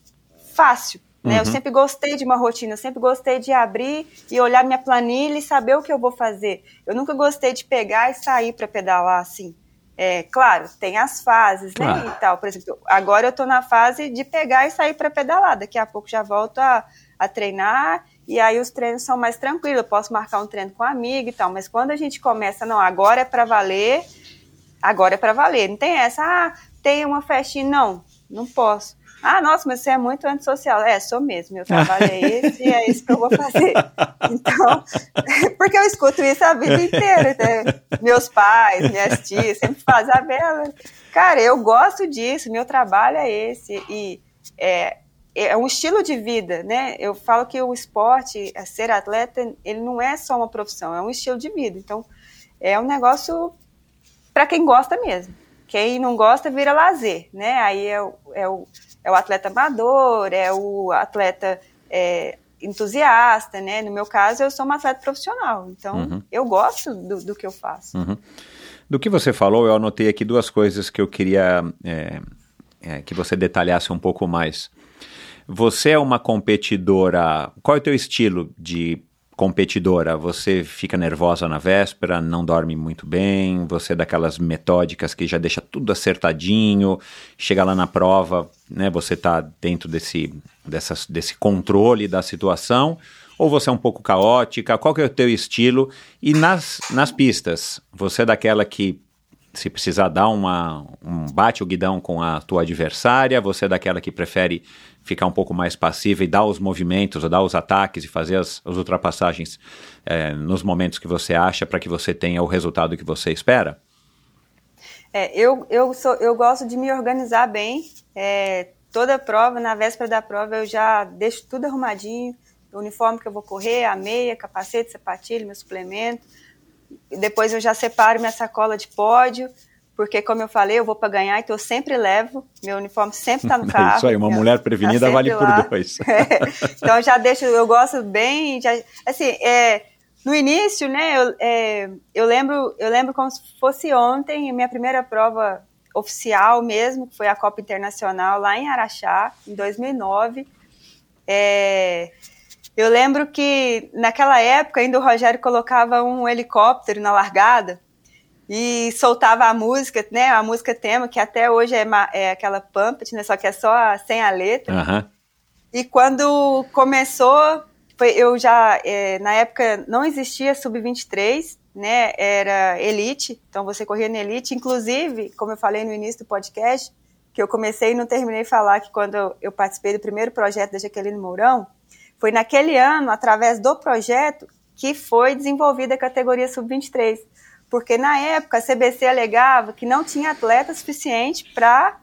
fácil. Né? Uhum. Eu sempre gostei de uma rotina, eu sempre gostei de abrir e olhar minha planilha e saber o que eu vou fazer. Eu nunca gostei de pegar e sair para pedalar assim. É, claro, tem as fases, né, Claro. e tal. Por exemplo, agora eu tô na fase de pegar e sair para pedalar. Daqui a pouco já volto a, a treinar e aí os treinos são mais tranquilos. Eu posso marcar um treino com um amigo e tal. Mas quando a gente começa, não, agora é para valer, agora é para valer. Não tem essa, ah, tem uma festinha. Não, não posso. Ah, nossa, mas você é muito antissocial. É, sou mesmo. Meu trabalho é esse e é isso que eu vou fazer. Então, porque eu escuto isso a vida inteira. Né? Meus pais, minhas tias sempre fazem a bela. Cara, eu gosto disso, meu trabalho é esse. E é, é um estilo de vida, né? Eu falo que o esporte, ser atleta, ele não é só uma profissão, é um estilo de vida. Então, é um negócio para quem gosta mesmo. Quem não gosta vira lazer, né? Aí é é o, é o atleta amador, é o atleta é, entusiasta, né? No meu caso, eu sou uma atleta profissional, então Uhum. eu gosto do, do que eu faço. Uhum. Do que você falou, eu anotei aqui duas coisas que eu queria é, é, que você detalhasse um pouco mais. Você é uma competidora. Qual é o teu estilo de competidora? Você fica nervosa na véspera, não dorme muito bem, você é daquelas metódicas que já deixa tudo acertadinho, chega lá na prova, né? Você tá dentro desse, dessas, desse controle da situação, ou você é um pouco caótica? Qual que é o teu estilo? E nas, nas pistas, você é daquela que se precisar dar uma, um bate o guidão com a tua adversária, você é daquela que prefere ficar um pouco mais passiva e dar os movimentos, dar os ataques e fazer as, as ultrapassagens é, nos momentos que você acha para que você tenha o resultado que você espera? É, eu, eu, sou, eu gosto de me organizar bem. É, toda prova, na véspera da prova, eu já deixo tudo arrumadinho. O uniforme que eu vou correr, a meia, capacete, sapatilha, meu suplemento. Depois eu já separo minha sacola de pódio, porque, como eu falei, eu vou para ganhar, então eu sempre levo. Meu uniforme sempre está no carro. É isso aí, uma eu- mulher tá prevenida sempre vale lá. por dois. É, então eu já deixo, eu gosto bem, já, assim, é, no início, né, eu, é, eu lembro, eu lembro como se fosse ontem, minha primeira prova oficial mesmo, que foi a Copa Internacional lá em Araxá, em 2009. É, eu lembro que naquela época ainda o Rogério colocava um helicóptero na largada e soltava a música, né, a música tema, que até hoje é, é aquela Pumped, né, só que é só sem a letra. E quando começou, foi, eu já, é, na época não existia sub-23, né, era elite, então você corria na elite, inclusive, como eu falei no início do podcast, que eu comecei e não terminei de falar que quando eu, eu participei do primeiro projeto da Jaqueline Mourão, foi naquele ano, através do projeto, que foi desenvolvida a categoria sub-23, porque na época a CBC alegava que não tinha atleta suficiente para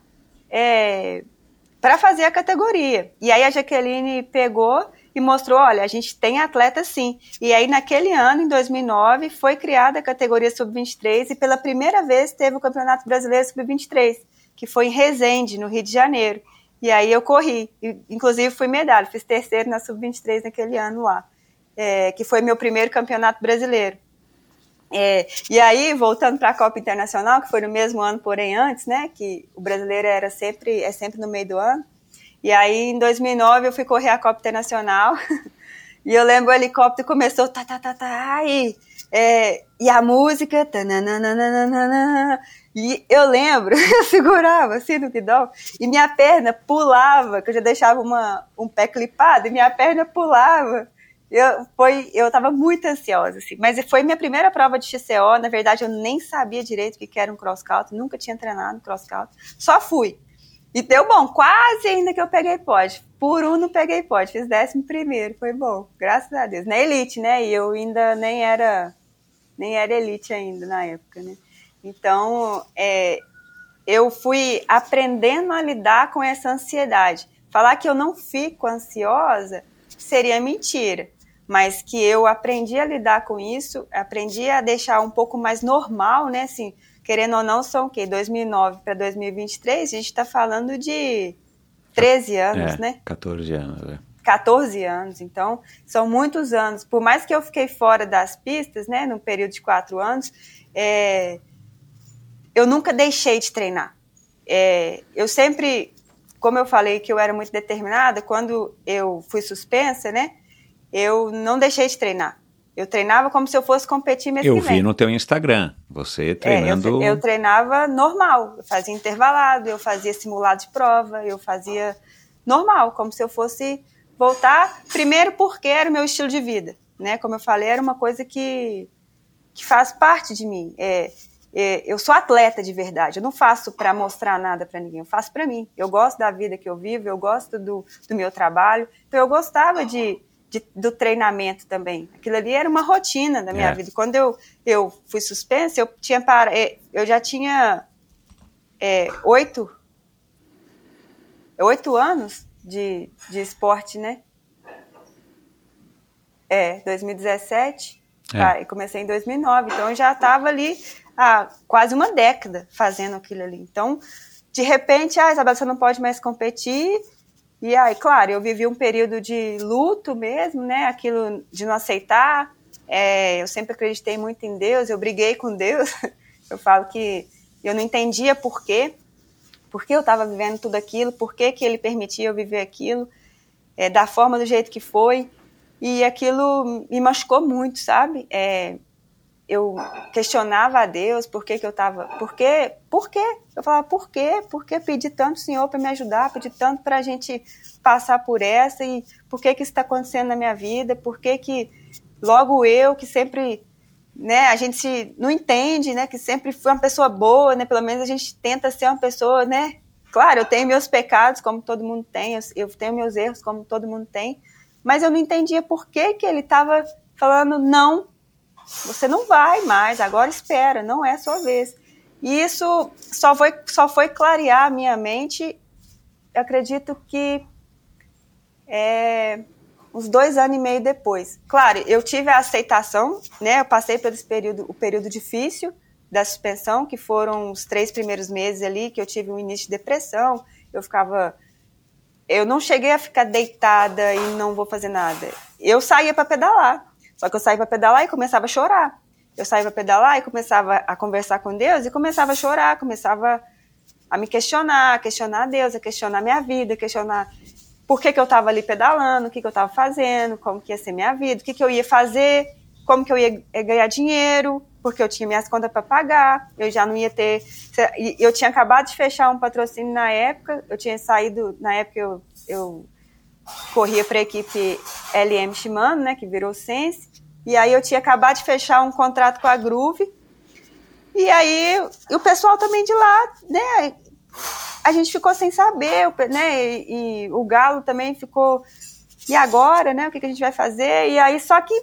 é, para fazer a categoria. E aí a Jaqueline pegou e mostrou, olha, a gente tem atleta sim. E aí naquele ano, em 2009, foi criada a categoria sub-23 e pela primeira vez teve o Campeonato Brasileiro sub-23, que foi em Resende, no Rio de Janeiro. E aí eu corri, inclusive fui medalha, fiz terceiro na sub-23 naquele ano lá, é, que foi meu primeiro campeonato brasileiro. É, e aí, voltando para a Copa Internacional, que foi no mesmo ano, porém antes, né? Que o brasileiro era sempre, é sempre no meio do ano. E aí, em 2009, eu fui correr a Copa Internacional. e eu lembro o helicóptero começou, tá, tá, tá, tá, e, é, e a música, tananana, e eu lembro, eu segurava assim no guidão, e minha perna pulava, que eu já deixava uma, um pé clipado, e minha perna pulava. Eu, foi, eu tava muito ansiosa, assim. Mas foi minha primeira prova de XCO. Na verdade, eu nem sabia direito o que era um cross country. Nunca tinha treinado cross country. Só fui. E deu bom. Quase ainda que eu peguei pódio. Por um não peguei pódio. Fiz décimo primeiro. Foi bom. Graças a Deus. Na elite, né? E eu ainda nem era, nem era elite ainda na época, né? Então, é, eu fui aprendendo a lidar com essa ansiedade. Falar que eu não fico ansiosa seria mentira mas que eu aprendi a lidar com isso, aprendi a deixar um pouco mais normal, né? Assim, querendo ou não, são o quê? 2009 para 2023, a gente está falando de 13 anos, é, né? 14 anos, é. 14 anos, então são muitos anos. Por mais que eu fiquei fora das pistas, né, no período de quatro anos, é, eu nunca deixei de treinar. É, eu sempre, como eu falei que eu era muito determinada, quando eu fui suspensa, né, eu não deixei de treinar. Eu treinava como se eu fosse competir mês Eu vem. vi no teu Instagram, você treinando... É, eu, eu, treinava normal, eu fazia intervalado, eu fazia simulado de prova, eu fazia normal, como se eu fosse voltar, primeiro porque era o meu estilo de vida, né? Como eu falei, era uma coisa que, que faz parte de mim. É, é, eu sou atleta de verdade, eu não faço para mostrar nada para ninguém, eu faço para mim. Eu gosto da vida que eu vivo, eu gosto do, do meu trabalho, então eu gostava de de, do treinamento também. Aquilo ali era uma rotina da minha É. vida. Quando eu, eu fui suspensa, eu tinha para, eh, eu já tinha é, oito, oito anos de, de esporte, né? É, 2017. É. eu comecei em 2009, então eu já estava ali há quase uma década fazendo aquilo ali. Então, de repente, ah, Isabela, você não pode mais competir, E aí, claro, eu vivi um período de luto mesmo, né? Aquilo de não aceitar. É, eu sempre acreditei muito em Deus, eu briguei com Deus. Eu falo que eu não entendia por quê, por que eu estava vivendo tudo aquilo, por que, que ele permitia eu viver aquilo, é, da forma, do jeito que foi. E aquilo me machucou muito, sabe? É, eu questionava a Deus por que, que eu estava. Por quê? Por quê? Eu falava, por quê? Por que pedir tanto, Senhor, para me ajudar? Pedir tanto para a gente passar por essa? E por que, que isso está acontecendo na minha vida? Por que, que logo eu, que sempre. Né, a gente se, não entende, né, que sempre fui uma pessoa boa, né, pelo menos a gente tenta ser uma pessoa, né, claro, eu tenho meus pecados, como todo mundo tem, eu, eu tenho meus erros, como todo mundo tem, mas eu não entendia por que, que ele estava falando não você não vai mais, agora espera, não é sua vez. E isso só foi, só foi clarear a minha mente, acredito que é, uns dois anos e meio depois. Claro, eu tive a aceitação, né? Eu passei pelo período, o período difícil da suspensão, que foram os três primeiros meses ali, que eu tive um início de depressão, eu ficava eu não cheguei a ficar deitada e não vou fazer nada. Eu saía para pedalar. Só que eu saía para pedalar e começava a chorar. Eu saía para pedalar e começava a conversar com Deus e começava a chorar, começava a me questionar, a questionar Deus, a questionar minha vida, a questionar por que, que eu estava ali pedalando, o que, que eu estava fazendo, como que ia ser minha vida, o que, que eu ia fazer, como que eu ia ganhar dinheiro, porque eu tinha minhas contas para pagar, eu já não ia ter. Eu tinha acabado de fechar um patrocínio na época, eu tinha saído, na época eu, eu corria para a equipe LM Shimano, né, que virou Sense, e aí eu tinha acabado de fechar um contrato com a Groove. E aí o pessoal também de lá, né? A gente ficou sem saber, né? E, e o Galo também ficou. E agora, né? O que, que a gente vai fazer? E aí, só que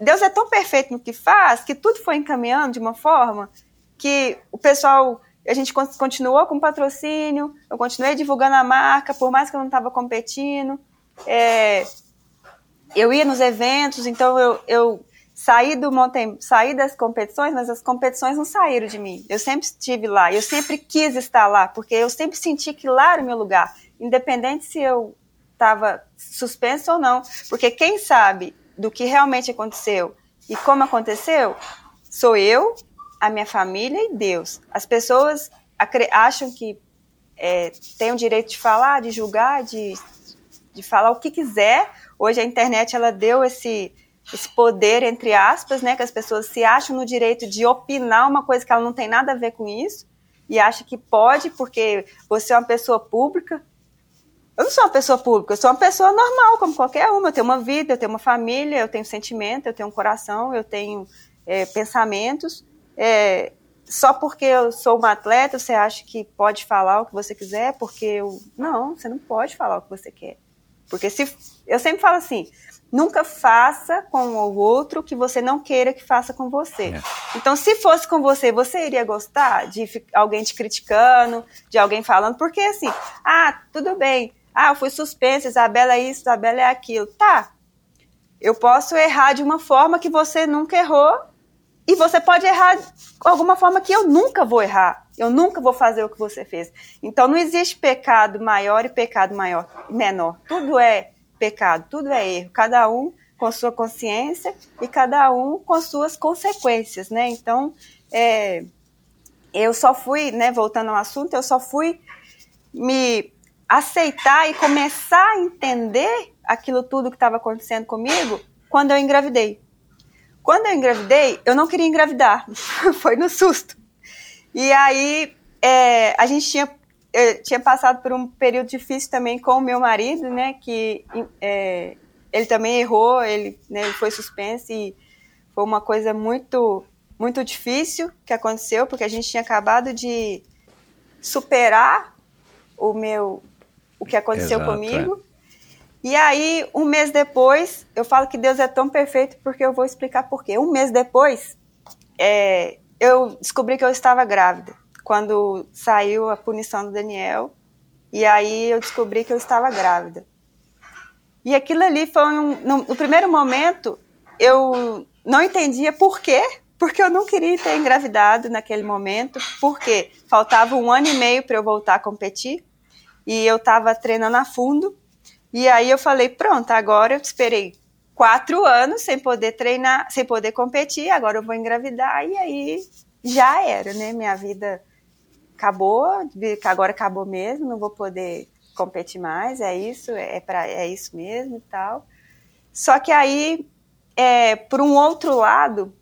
Deus é tão perfeito no que faz que tudo foi encaminhando de uma forma que o pessoal. A gente continuou com patrocínio, eu continuei divulgando a marca, por mais que eu não estava competindo. É, eu ia nos eventos, então eu, eu saí do mountain, saí das competições, mas as competições não saíram de mim. Eu sempre estive lá, eu sempre quis estar lá, porque eu sempre senti que lá era o meu lugar, independente se eu estava suspenso ou não, porque quem sabe do que realmente aconteceu e como aconteceu sou eu, a minha família e Deus. As pessoas acham que é, têm o direito de falar, de julgar, de, de falar o que quiser, Hoje a internet ela deu esse esse poder entre aspas, né, que as pessoas se acham no direito de opinar uma coisa que ela não tem nada a ver com isso e acha que pode porque você é uma pessoa pública. Eu não sou uma pessoa pública, eu sou uma pessoa normal, como qualquer uma. Eu tenho uma vida, eu tenho uma família, eu tenho sentimento, eu tenho um coração, eu tenho é, pensamentos. É, só porque eu sou uma atleta, você acha que pode falar o que você quiser? Porque eu. Não, você não pode falar o que você quer. Porque se eu sempre falo assim, nunca faça com o outro o que você não queira que faça com você. É. Então, se fosse com você, você iria gostar de alguém te criticando, de alguém falando, porque assim, ah, tudo bem, ah, eu fui suspensa, Isabela é isso, Isabela é aquilo. Tá, eu posso errar de uma forma que você nunca errou, e você pode errar de alguma forma que eu nunca vou errar. Eu nunca vou fazer o que você fez. Então não existe pecado maior e pecado maior, menor. Tudo é pecado, tudo é erro. Cada um com sua consciência e cada um com suas consequências, né? Então, é, eu só fui, né, voltando ao assunto, eu só fui me aceitar e começar a entender aquilo tudo que estava acontecendo comigo quando eu engravidei. Quando eu engravidei, eu não queria engravidar, foi no susto. E aí é, a gente tinha, tinha passado por um período difícil também com o meu marido, né? Que é, ele também errou, ele, né, ele foi suspenso e foi uma coisa muito, muito difícil que aconteceu, porque a gente tinha acabado de superar o meu, o que aconteceu Exato, comigo. É. E aí, um mês depois, eu falo que Deus é tão perfeito porque eu vou explicar por quê. Um mês depois, é, eu descobri que eu estava grávida. Quando saiu a punição do Daniel, e aí eu descobri que eu estava grávida. E aquilo ali foi um, no, no primeiro momento eu não entendia por quê, porque eu não queria ter engravidado naquele momento, porque faltava um ano e meio para eu voltar a competir. e eu tava treinando a fundo. E aí eu falei, pronto, agora eu esperei quatro anos sem poder treinar, sem poder competir, agora eu vou engravidar e aí já era, né? Minha vida acabou, agora acabou mesmo, não vou poder competir mais, é isso, é, pra, é isso mesmo e tal. Só que aí, é, por um outro lado,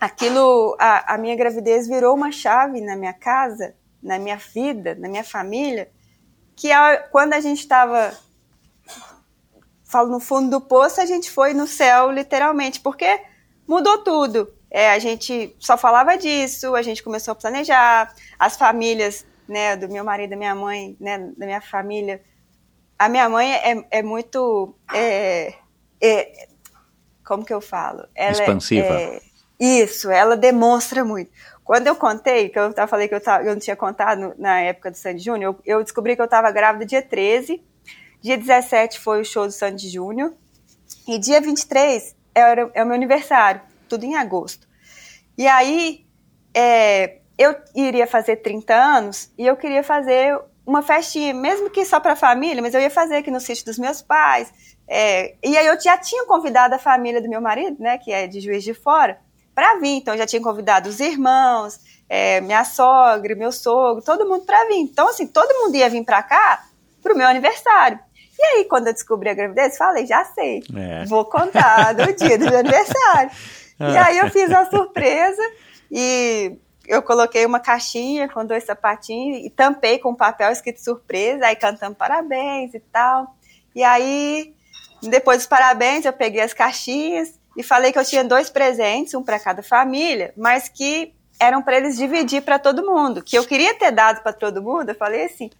aquilo, a, a minha gravidez virou uma chave na minha casa, na minha vida, na minha família, que a, quando a gente estava falo no fundo do poço, a gente foi no céu literalmente, porque mudou tudo. É, a gente só falava disso, a gente começou a planejar, as famílias, né, do meu marido, da minha mãe, né, da minha família. A minha mãe é, é muito, é, é, como que eu falo? Ela é, Expansiva. É, isso, ela demonstra muito. Quando eu contei, que eu falei que eu, tava, eu não tinha contado na época do Sandy Júnior, eu, eu descobri que eu estava grávida dia 13, dia 17 foi o show do Sandy Júnior, e dia 23 era, é o meu aniversário, tudo em agosto. E aí, é, eu iria fazer 30 anos e eu queria fazer uma festinha, mesmo que só para a família, mas eu ia fazer aqui no sítio dos meus pais. É, e aí eu já tinha convidado a família do meu marido, né, que é de Juiz de Fora, para vir. Então, eu já tinha convidado os irmãos, é, minha sogra, meu sogro, todo mundo para vir. Então, assim, todo mundo ia vir para cá pro meu aniversário. E aí, quando eu descobri a gravidez, falei, já sei, é. vou contar no dia do meu aniversário. e aí eu fiz uma surpresa e eu coloquei uma caixinha com dois sapatinhos e tampei com papel escrito surpresa, aí cantando parabéns e tal. E aí, depois dos parabéns, eu peguei as caixinhas e falei que eu tinha dois presentes, um para cada família, mas que eram para eles dividir para todo mundo, que eu queria ter dado para todo mundo. Eu falei assim,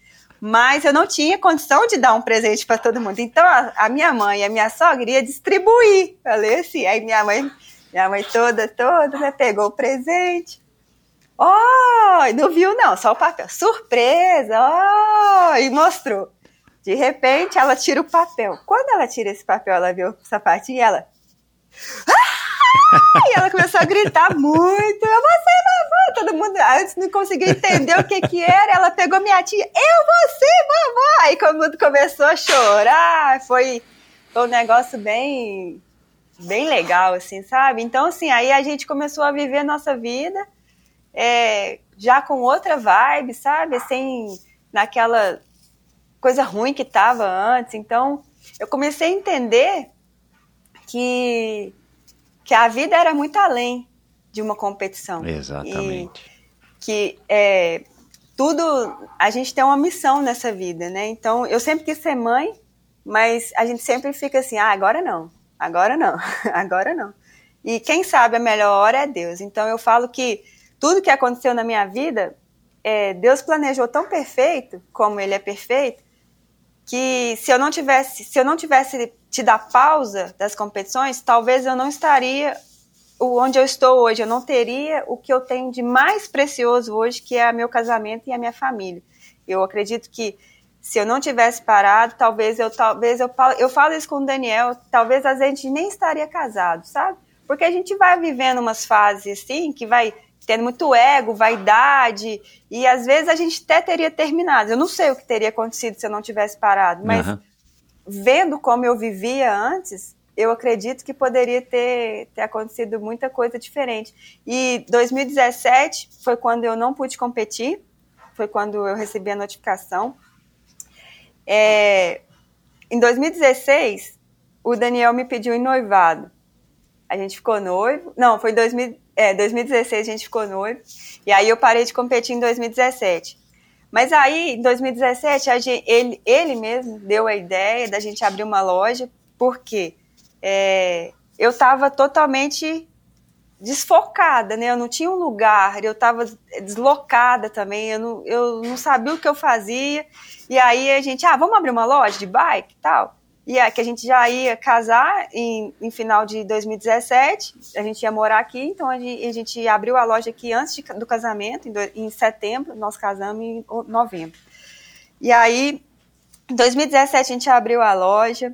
mas eu não tinha condição de dar um presente para todo mundo. Então a, a, minha mãe e a minha sogra ia distribuir. Falei assim, aí minha mãe, minha mãe toda, toda, né, pegou o presente. Oh, não viu não, só o papel. Surpresa, oh, e mostrou. De repente, ela tira o papel. Quando ela tira esse papel, ela viu o sapatinho e ela ah! E ela começou a gritar muito. Eu, você, vovó! Todo mundo, antes não conseguia entender o que que era. Ela pegou minha tia. Eu, você, vovó! Aí todo mundo começou a chorar. Foi, foi um negócio bem, bem legal, assim, sabe? Então, assim, aí a gente começou a viver a nossa vida é, já com outra vibe, sabe? Sem naquela coisa ruim que tava antes. Então, eu comecei a entender que, que a vida era muito além de uma competição. Exatamente. E que é, tudo. A gente tem uma missão nessa vida, né? Então, eu sempre quis ser mãe, mas a gente sempre fica assim: ah, agora não, agora não, agora não. E quem sabe a melhor hora é Deus. Então, eu falo que tudo que aconteceu na minha vida, é, Deus planejou tão perfeito, como Ele é perfeito, que se eu não tivesse, se eu não tivesse tido a pausa das competições, talvez eu não estaria onde eu estou hoje, eu não teria o que eu tenho de mais precioso hoje, que é meu casamento e a minha família. Eu acredito que se eu não tivesse parado, talvez eu talvez eu eu falo isso com o Daniel, talvez a gente nem estaria casado, sabe? Porque a gente vai vivendo umas fases assim que vai tendo muito ego, vaidade, e às vezes a gente até teria terminado. Eu não sei o que teria acontecido se eu não tivesse parado, mas uhum. Vendo como eu vivia antes, eu acredito que poderia ter, ter acontecido muita coisa diferente. E 2017 foi quando eu não pude competir, foi quando eu recebi a notificação. É, em 2016, o Daniel me pediu em noivado. A gente ficou noivo. Não, foi em 2000, é, 2016 a gente ficou noivo. E aí eu parei de competir em 2017. Mas aí, em 2017, gente, ele, ele mesmo deu a ideia da gente abrir uma loja, porque é, eu estava totalmente desfocada, né? Eu não tinha um lugar, eu estava deslocada também, eu não, eu não sabia o que eu fazia. E aí a gente, ah, vamos abrir uma loja de bike e tal? E é que a gente já ia casar em, em, final de 2017, a gente ia morar aqui, então a gente, a gente abriu a loja aqui antes de, do casamento, em, do, em, setembro, nós casamos em novembro. E aí, em 2017 a gente abriu a loja,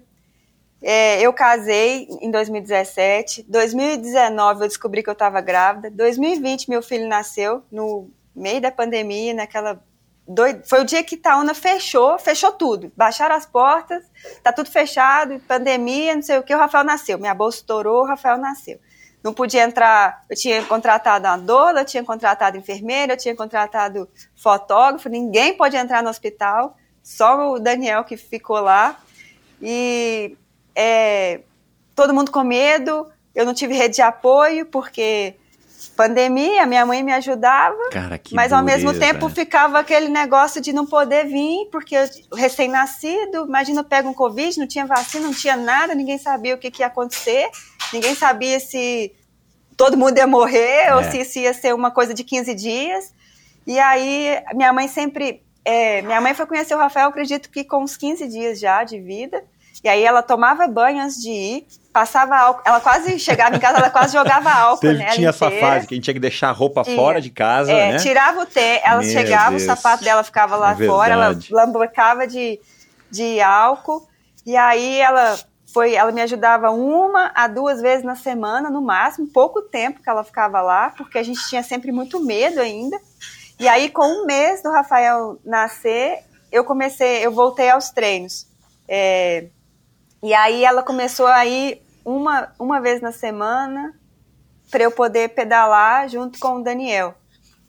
é, eu casei em 2017, 2019 eu descobri que eu estava grávida, 2020 meu filho nasceu, no meio da pandemia, naquela doido. Foi o dia que Itaúna fechou, fechou tudo. Baixaram as portas, tá tudo fechado, pandemia, não sei o que, o Rafael nasceu. Minha bolsa estourou, o Rafael nasceu. Não podia entrar, eu tinha contratado uma doula, eu tinha contratado enfermeira, eu tinha contratado fotógrafo, ninguém pode entrar no hospital, só o Daniel que ficou lá. E é, todo mundo com medo, eu não tive rede de apoio, porque pandemia, minha mãe me ajudava, Cara, mas ao mesmo tempo ficava aquele negócio de não poder vir, porque recém-nascido, imagina, pega um Covid, não tinha vacina, não tinha nada, ninguém sabia o que, que ia acontecer, ninguém sabia se todo mundo ia morrer ou É. se isso ia ser uma coisa de 15 dias. E aí, minha mãe sempre. é, minha mãe foi conhecer o Rafael, acredito que com uns 15 dias já de vida. E aí ela tomava banho antes de ir, passava álcool. Ela quase chegava em casa, ela quase jogava álcool, Teve- né? tinha essa fase que a gente tinha que deixar a roupa Tinha. fora de casa, É, né? tirava o tê, ela Meu chegava, Deus. o sapato dela ficava lá É fora, ela verdade. lambocava de, de álcool, e aí ela foi, ela me ajudava uma a duas vezes na semana, no máximo, pouco tempo que ela ficava lá, porque a gente tinha sempre muito medo ainda. E aí, com um mês do Rafael nascer, eu comecei, eu voltei aos treinos. É, e aí ela começou a ir uma, uma vez na semana para eu poder pedalar junto com o Daniel.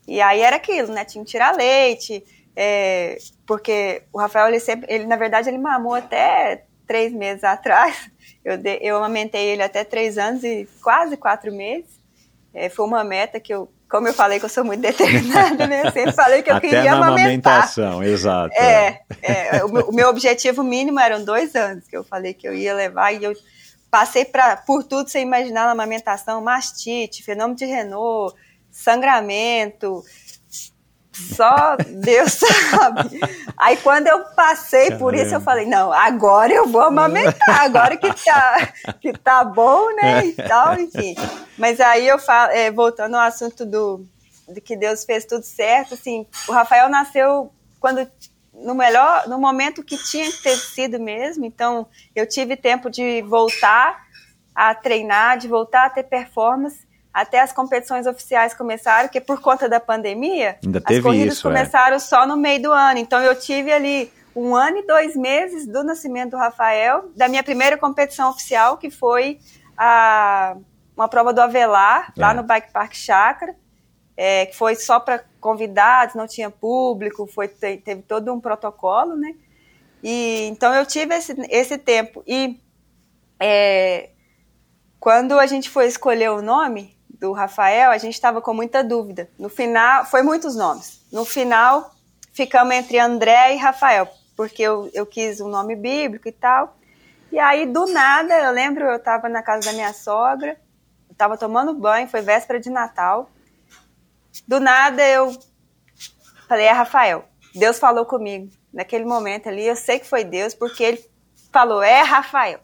E aí era aquilo, né? Tinha que tirar leite, é, porque o Rafael, ele sempre, ele na verdade, ele mamou até três meses atrás. Eu, de, eu amamentei ele até três anos e quase quatro meses. É, foi uma meta que eu, como eu falei que eu sou muito determinada, né? Eu sempre falei que eu Até queria na amamentar. amamentação, exato. É, é, o, meu, o meu objetivo mínimo eram dois anos, que eu falei que eu ia levar, e eu passei pra, por tudo sem imaginar na amamentação, mastite, fenômeno de Renault, sangramento, só Deus sabe. Aí quando eu passei por isso, eu falei, não, agora eu vou amamentar, agora que tá, que tá bom, né, e tal, enfim. Mas aí eu falo, é, voltando ao assunto do, que Deus fez tudo certo, assim, o Rafael nasceu quando no melhor, no momento que tinha que ter sido mesmo, então eu tive tempo de voltar a treinar, de voltar a ter performance, até as competições oficiais começaram, que por conta da pandemia, Ainda as corridas isso, é. começaram só no meio do ano, então eu tive ali um ano e dois meses do nascimento do Rafael, da minha primeira competição oficial, que foi a, uma prova do Avelar, lá É. no Bike Park Chácara, é, que foi só para convidados, não tinha público, foi, te- teve todo um protocolo, né? E, então eu tive esse, esse tempo. E é, quando a gente foi escolher o nome do Rafael, a gente estava com muita dúvida. No final, foi muitos nomes. No final, ficamos entre André e Rafael, porque eu, eu quis um nome bíblico e tal. E aí, do nada, eu lembro, eu estava na casa da minha sogra, estava tomando banho, foi véspera de Natal. Do nada, eu falei, é Rafael. Deus falou comigo naquele momento ali. Eu sei que foi Deus, porque ele falou, é Rafael.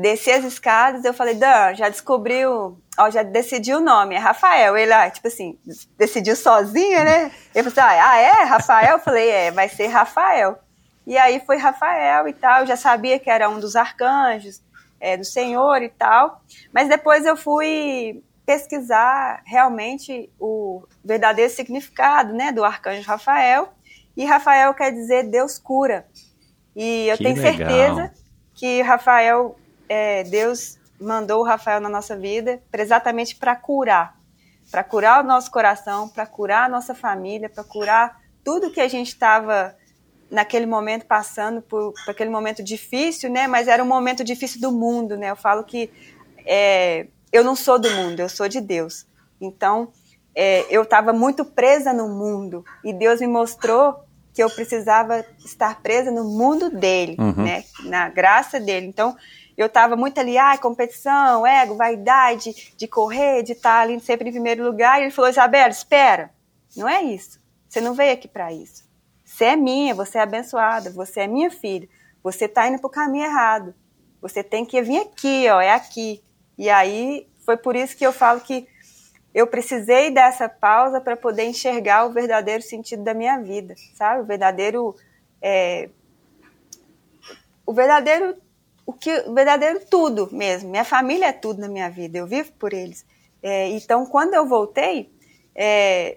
Desci as escadas, eu falei, Dan, já descobriu, ó, já decidi o nome, é Rafael. Ele, ah, tipo assim, decidiu sozinha, né? Ele falou assim, ah, é Rafael? Eu falei, é, vai ser Rafael. E aí foi Rafael e tal, eu já sabia que era um dos arcanjos, é, do Senhor e tal. Mas depois eu fui pesquisar realmente o verdadeiro significado, né, do arcanjo Rafael. E Rafael quer dizer Deus cura. E eu Que tenho legal. certeza que Rafael, é, Deus mandou o Rafael na nossa vida exatamente para curar, para curar o nosso coração, para curar a nossa família, para curar tudo que a gente estava naquele momento passando por, por aquele momento difícil, né? Mas era um momento difícil do mundo, né? Eu falo que é, eu não sou do mundo, eu sou de Deus. Então é, eu estava muito presa no mundo e Deus me mostrou que eu precisava estar presa no mundo dele, Uhum. né? Na graça dele. Então eu estava muito ali, ah, competição, ego, vaidade, de correr, de estar ali sempre em primeiro lugar. E ele falou, Isabela, espera, não é isso. Você não veio aqui para isso. Você é minha, você é abençoada, você é minha filha. Você está indo para o caminho errado. Você tem que vir aqui, ó, é aqui. E aí foi por isso que eu falo que eu precisei dessa pausa para poder enxergar o verdadeiro sentido da minha vida, sabe? O verdadeiro, é, o verdadeiro, o que, o verdadeiro tudo mesmo. Minha família é tudo na minha vida. Eu vivo por eles. É, então, quando eu voltei, é,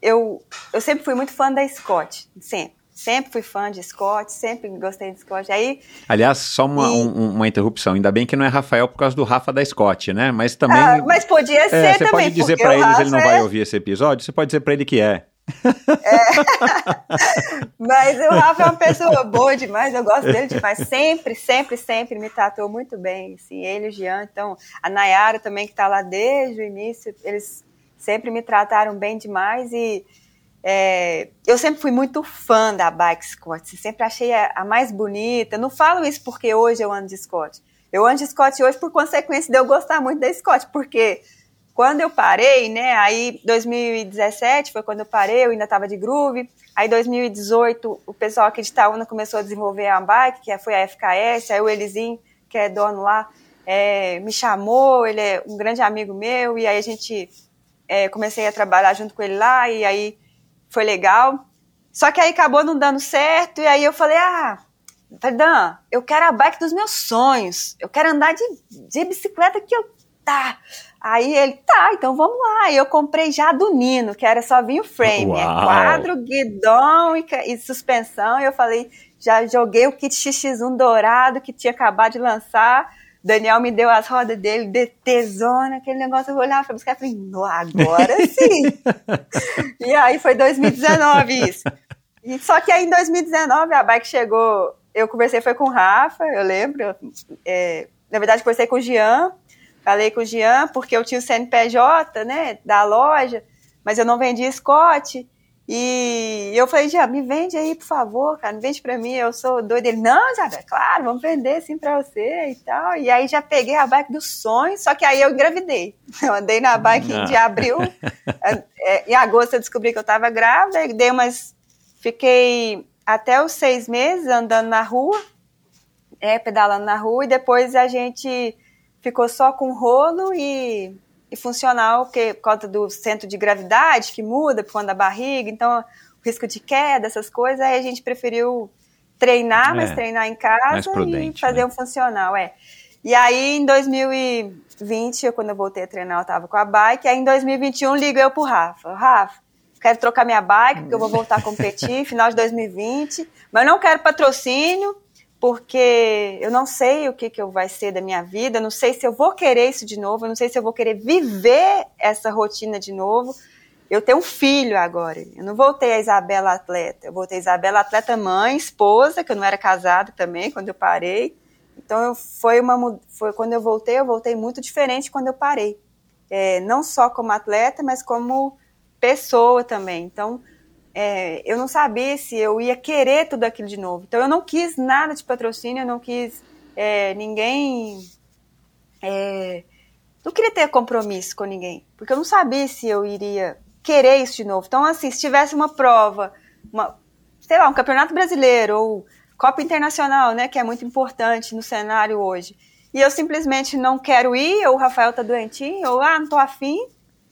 eu, eu sempre fui muito fã da Scott, sempre. Sempre fui fã de Scott, sempre gostei de Scott. Aí, Aliás, só uma, E- um- uma interrupção. Ainda bem que não é Rafael por causa do Rafa da Scott, né? Mas também. ah, mas podia É, ser você também. pode dizer o eles, ele não vai é- ouvir esse episódio, você pode dizer pra ele que é. Mas o Rafa é uma pessoa boa demais, eu gosto dele demais. Sempre, sempre, sempre me tratou muito bem. Assim, ele o Jean. Então, a Nayara também, que está lá desde o início, eles sempre me trataram bem demais. E é, eu sempre fui muito fã da Bike Scott. Sempre achei a, a mais bonita. Não falo isso porque hoje eu ando de Scott. Eu ando de Scott hoje por consequência de eu gostar muito da Scott, porque quando eu parei, né, aí 2017 foi quando eu parei, eu ainda estava de groove, aí 2018 o pessoal aqui de Itaúna começou a desenvolver a bike, que foi a FKS, aí o Elizinho, que é dono lá, é, me chamou, ele é um grande amigo meu, e aí a gente, é, comecei a trabalhar junto com ele lá, e aí foi legal, só que aí acabou não dando certo, e aí eu falei, ah, Dan, eu quero a bike dos meus sonhos, eu quero andar de, de bicicleta que eu, tá, Aí ele, tá, então vamos lá. E eu comprei já do Nino, que era só vir o frame. É Uau. quadro, guidão e, e suspensão. E eu falei, já joguei o kit XX1 dourado que tinha acabado de lançar. Daniel me deu as rodas dele, DTzona, aquele negócio. Eu olhava pra buscar e falei, "Nó, agora sim. e aí foi 2019 isso. E, só que aí em 2019 a bike chegou. Eu conversei, foi com o Rafa, eu lembro. eu, é, na verdade, conversei com o Jean. Falei com o Jean, porque eu tinha o CNPJ, né, da loja, mas eu não vendia Scott. E eu falei, Jean, me vende aí, por favor, cara, me vende pra mim, eu sou doido. Ele, não, Isabel, claro, vamos vender sim pra você e tal. E aí já peguei a bike do sonho, só que aí eu engravidei. Eu andei na bike Ah. de abril, é, em agosto eu descobri que eu tava grávida, dei umas. Fiquei até os seis meses andando na rua, é, pedalando na rua, e depois a gente ficou só com rolo e, e funcional, porque por causa do centro de gravidade que muda por conta da barriga, então o risco de queda, essas coisas, aí a gente preferiu treinar, É, mas treinar em casa prudente, e fazer né? um funcional, é. E aí em 2020, eu, quando eu voltei a treinar, eu tava com a bike, aí em 2021 ligo eu pro Rafa, Rafa, quero trocar minha bike, porque eu vou voltar a competir final de 2020, mas não quero patrocínio, porque eu não sei o que, que eu vai ser da minha vida, não sei se eu vou querer isso de novo, não sei se eu vou querer viver essa rotina de novo. Eu tenho um filho agora, eu não voltei a Isabela atleta, eu voltei a Isabela atleta mãe, esposa, que eu não era casada também quando eu parei. Então eu, foi uma foi quando eu voltei, eu voltei muito diferente quando eu parei. É, não só como atleta, mas como pessoa também. Então é, eu não sabia se eu ia querer tudo aquilo de novo. Então eu não quis nada de patrocínio, eu não quis é, ninguém. é, não queria ter compromisso com ninguém, porque eu não sabia se eu iria querer isso de novo. Então, assim, se tivesse uma prova, uma, sei lá, um campeonato brasileiro ou Copa Internacional, né, que é muito importante no cenário hoje, e eu simplesmente não quero ir, ou o Rafael tá doentinho, ou ah, não tô afim,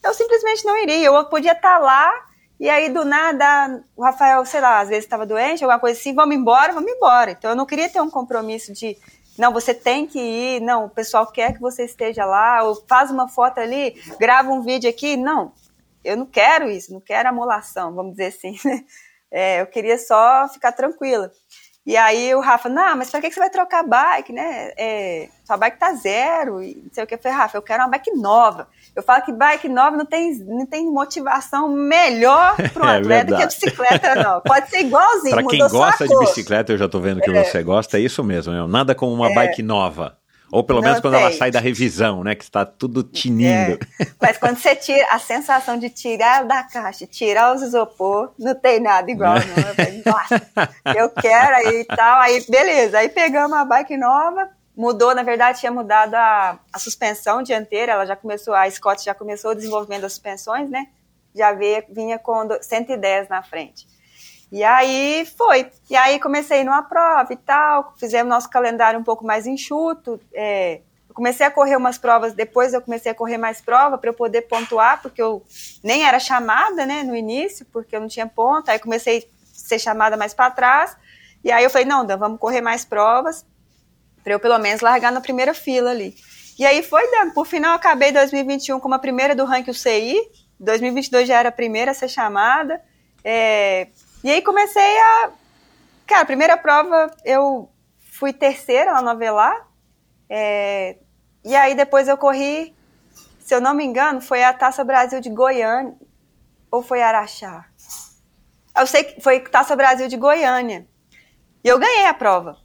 eu simplesmente não iria. Eu podia estar lá e aí do nada o Rafael, sei lá, às vezes estava doente, alguma coisa assim, vamos embora, vamos embora. Então eu não queria ter um compromisso de não, você tem que ir, não, o pessoal quer que você esteja lá, ou faz uma foto ali, grava um vídeo aqui. Não, eu não quero isso, não quero amolação, vamos dizer assim. né? É, eu queria só ficar tranquila. E aí o Rafa, não, mas pra que você vai trocar bike, né? É, sua bike tá zero, e não sei o que. Eu falei, Rafa, eu quero uma bike nova. Eu falo que bike nova não tem, não tem motivação melhor para um É atleta que a verdade. bicicleta, não. Pode ser igualzinho, Pra quem gosta de bicicleta, eu já tô vendo que você gosta, é isso mesmo, meu. Nada como uma bike nova. Ou pelo Não menos quando ela sai da revisão, né? Que está tudo tinindo. É, mas quando você tira, a sensação de tirar da caixa, tirar os isopor, não tem nada igual, não. Eu falei, nossa, eu quero aí e tal. Aí, beleza, aí pegamos a bike nova, mudou, na verdade, tinha mudado a, a suspensão dianteira, ela já começou, a Scott já começou o desenvolvimento das suspensões, né? Já veio, vinha com do- 110 na frente. E aí foi. E aí comecei numa prova e tal, fizemos nosso calendário um pouco mais enxuto. é, comecei a correr umas provas, depois eu comecei a correr mais prova para eu poder pontuar, porque eu nem era chamada, né, no início, porque eu não tinha ponto. Aí comecei a ser chamada mais para trás. E aí eu falei, não, Dan, vamos correr mais provas, para eu pelo menos largar na primeira fila ali. E aí foi dando. Por final, eu acabei 2021 como a primeira do ranking UCI, 2022 já era a primeira a ser chamada. É, e aí comecei a. Cara, a primeira prova eu fui terceira na novelar. É, e aí depois eu corri, se eu não me engano, foi a Taça Brasil de Goiânia. Ou foi Araxá? Eu sei que foi Taça Brasil de Goiânia. E eu ganhei a prova.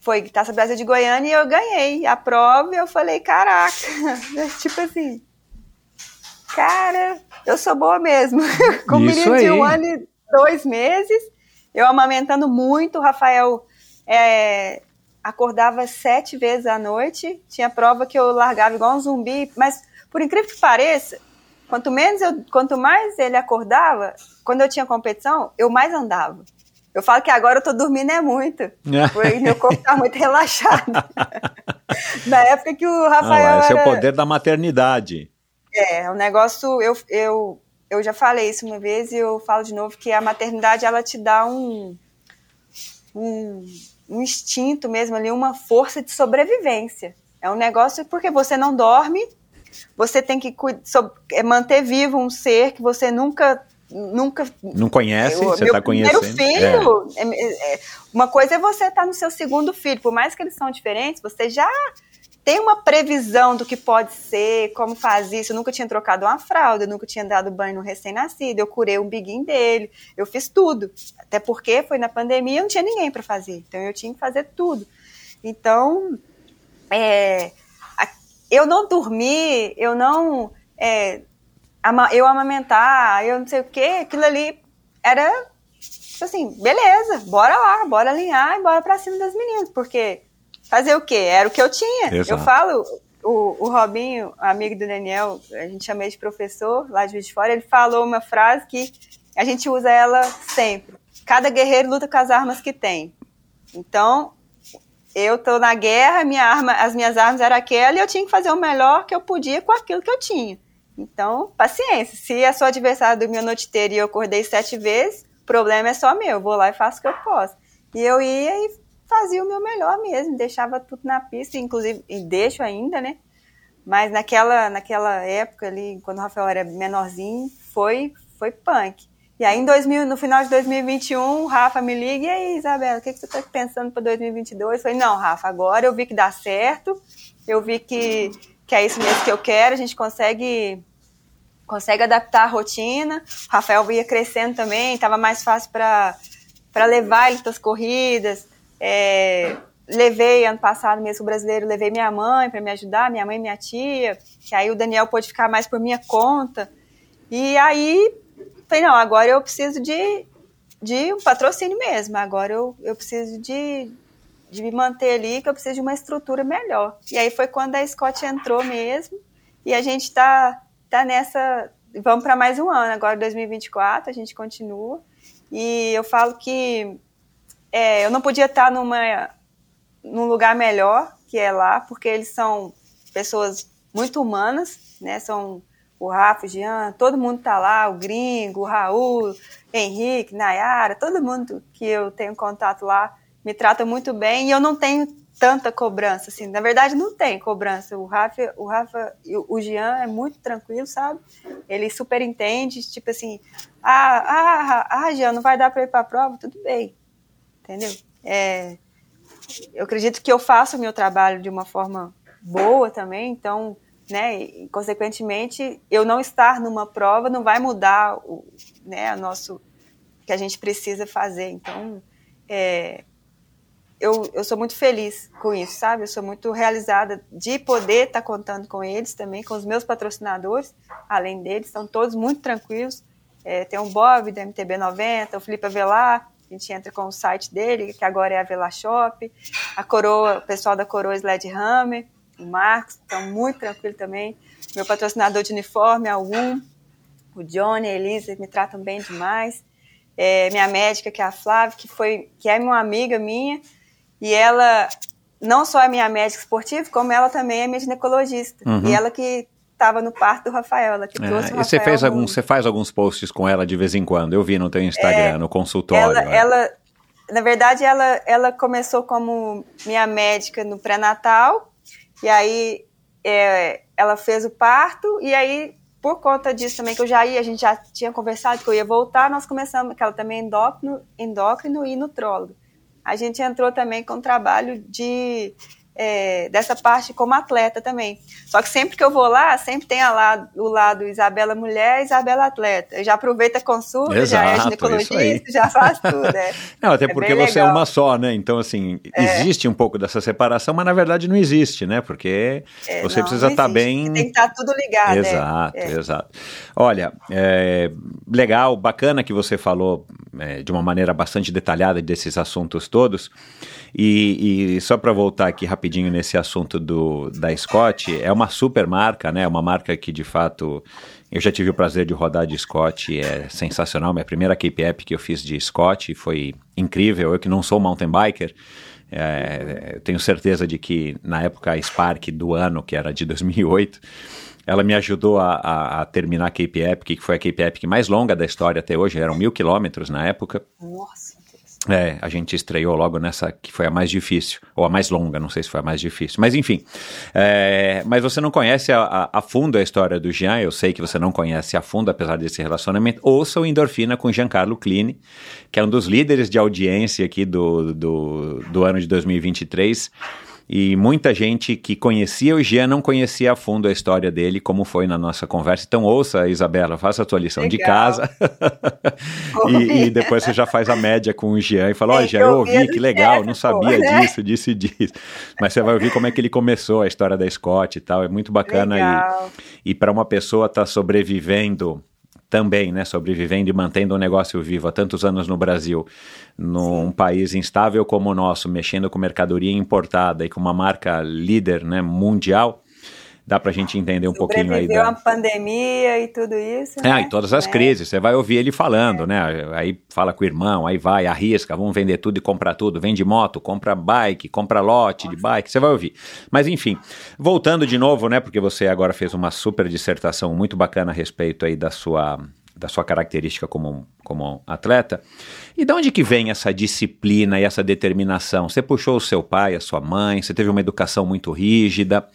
Foi Taça Brasil de Goiânia e eu ganhei a prova e eu falei, caraca, tipo assim, cara, eu sou boa mesmo. Com um menino de um ano e dois meses, eu amamentando muito, o Rafael é, acordava sete vezes à noite, tinha prova que eu largava igual um zumbi, mas por incrível que pareça, quanto menos eu, quanto mais ele acordava, quando eu tinha competição, eu mais andava. Eu falo que agora eu tô dormindo é muito, porque meu corpo tá muito relaxado. Na época que o Rafael ah, esse era... é o poder da maternidade. É, o negócio, eu, eu, eu já falei isso uma vez e eu falo de novo que a maternidade, ela te dá um, um, um instinto mesmo ali, uma força de sobrevivência. É um negócio porque você não dorme, você tem que é, manter vivo um ser que você nunca nunca não conhece, eu, você está conhecendo. filho, é. É, é, uma coisa é você estar tá no seu segundo filho, por mais que eles são diferentes, você já tem uma previsão do que pode ser, como faz isso. Eu nunca tinha trocado uma fralda, eu nunca tinha dado banho no recém-nascido, eu curei um biguinho dele, eu fiz tudo. Até porque foi na pandemia, não tinha ninguém para fazer, então eu tinha que fazer tudo. Então, é, eu não dormi, eu não. É, eu amamentar, eu não sei o que, aquilo ali era assim, beleza, bora lá, bora alinhar e bora pra cima das meninas, porque fazer o quê? Era o que eu tinha. Exato. Eu falo, o, o Robinho, amigo do Daniel, a gente chama ele de professor lá de Juiz de Fora, ele falou uma frase que a gente usa ela sempre. Cada guerreiro luta com as armas que tem. Então, eu tô na guerra, minha arma, as minhas armas eram aquela e eu tinha que fazer o melhor que eu podia com aquilo que eu tinha. Então, paciência. Se a sua adversária dormiu a noite inteira e eu acordei sete vezes, o problema é só meu. Eu vou lá e faço o que eu posso. E eu ia e fazia o meu melhor mesmo, deixava tudo na pista, inclusive, e deixo ainda, né? Mas naquela, naquela época ali, quando o Rafael era menorzinho, foi, foi punk. E aí, em 2000, no final de 2021, o Rafa me liga, e aí, Isabela, o que, que você está pensando para 2022? Eu falei, não, Rafa, agora eu vi que dá certo, eu vi que, que é isso mesmo que eu quero, a gente consegue consegue adaptar a rotina. O Rafael ia crescendo também, estava mais fácil para levar ele para as corridas. É, levei ano passado mesmo brasileiro, levei minha mãe para me ajudar, minha mãe e minha tia, que aí o Daniel pôde ficar mais por minha conta. E aí, falei, não, agora eu preciso de, de um patrocínio mesmo, agora eu, eu preciso de, de me manter ali, que eu preciso de uma estrutura melhor. E aí foi quando a Scott entrou mesmo, e a gente está tá nessa. Vamos para mais um ano, agora 2024, a gente continua. E eu falo que é, eu não podia estar numa, num lugar melhor que é lá, porque eles são pessoas muito humanas, né? São o Rafa, o Jean, todo mundo tá lá, o Gringo, o Raul, Henrique, Nayara, todo mundo que eu tenho contato lá me trata muito bem e eu não tenho tanta cobrança, assim. Na verdade, não tem cobrança. O Rafa, o Rafa o Jean é muito tranquilo, sabe? Ele super entende, tipo assim, ah, ah, ah, Jean, não vai dar para ir para a prova? Tudo bem, entendeu? É, eu acredito que eu faço o meu trabalho de uma forma boa também, então, né, e, consequentemente, eu não estar numa prova não vai mudar o, né, o nosso, que a gente precisa fazer. Então, é, eu, eu sou muito feliz com isso, sabe? Eu sou muito realizada de poder estar tá contando com eles também, com os meus patrocinadores, além deles, estão todos muito tranquilos. É, tem o Bob da MTB90, o Felipe Avelar, a gente entra com o site dele, que agora é a Vela Shop, a Coroa, o pessoal da Coroa Sled Hammer, o Marcos, estão muito tranquilo também. Meu patrocinador de uniforme, a Um, o Johnny, a Elisa, me tratam bem demais. É, minha médica, que é a Flávia, que, foi, que é uma amiga minha, e ela não só é minha médica esportiva, como ela também é minha ginecologista. Uhum. E ela que estava no parto do Rafael, ela que é, trouxe o Rafael. E você, fez alguns, você faz alguns posts com ela de vez em quando, eu vi no teu Instagram, é, no consultório. Ela, é. ela, na verdade, ela, ela começou como minha médica no pré-natal, e aí é, ela fez o parto, e aí por conta disso também, que eu já ia, a gente já tinha conversado que eu ia voltar, nós começamos, que ela também é endócrino, endócrino e nutrólogo. A gente entrou também com trabalho de é, dessa parte como atleta também. Só que sempre que eu vou lá, sempre tem lá o lado Isabela mulher, Isabela atleta. Eu já aproveita a consulta, Exato, já é ginecologista, já faz tudo, né? Não, até É porque você é legal. uma só, né? Então, assim, É. existe um pouco dessa separação, mas na verdade não existe, né? Porque É, você não, precisa não estar bem. Tem que estar tudo ligado. é. Exato, é. exato. Olha, é, legal, bacana que você falou é, de uma maneira bastante detalhada desses assuntos todos. E, e só para voltar aqui rapidinho nesse assunto do, da Scott, é uma super marca, né? Uma marca que de fato eu já tive o prazer de rodar de Scott, é sensacional. Minha primeira Cape App que eu fiz de Scott foi incrível. Eu que não sou mountain biker, é, tenho certeza de que na época a Spark do ano, que era de 2008, ela me ajudou a, a- a terminar a Cape Epic, que foi a Cape Epic mais longa da história até hoje, eram mil quilômetros na época. Nossa. É, a gente estreou logo nessa que foi a mais difícil, ou a mais longa, não sei se foi a mais difícil, mas enfim. É, mas você não conhece a, a- a fundo a história do Jean, eu sei que você não conhece a fundo, apesar desse relacionamento. Ouça o Endorfina com Giancarlo Clini, que é um dos líderes de audiência aqui do, do, do ano de 2023. E muita gente que conhecia o Jean não conhecia a fundo a história dele, como foi na nossa conversa. Então, ouça, Isabela, faça a tua lição de Legal. casa. e, e depois você já faz a média com o Jean e fala: Ó, Tem Jean, eu ouvi, que legal, não Jefferson, sabia né? disso, disso e disso. Mas você vai ouvir como é que ele começou a história da Scott e tal. É muito bacana. Legal. E, e para uma pessoa estar sobrevivendo também, né, sobrevivendo e mantendo um negócio vivo há tantos anos no Brasil, num país instável como o nosso, mexendo com mercadoria importada e com uma marca líder, né, mundial, dá pra gente entender um pouquinho aí da... a pandemia e tudo isso. É, né? e todas as É. crises, você vai ouvir ele falando, né? Aí fala com o irmão, aí vai, arrisca, vamos vender tudo e comprar tudo. Vende moto, compra bike, compra lote de bike, você vai ouvir. Mas enfim, voltando de novo, né? Porque você agora fez uma super dissertação muito bacana a respeito aí da sua, da sua característica como, como atleta. E de onde que vem essa disciplina e essa determinação? Você puxou o seu pai, a sua mãe, você teve uma educação muito rígida.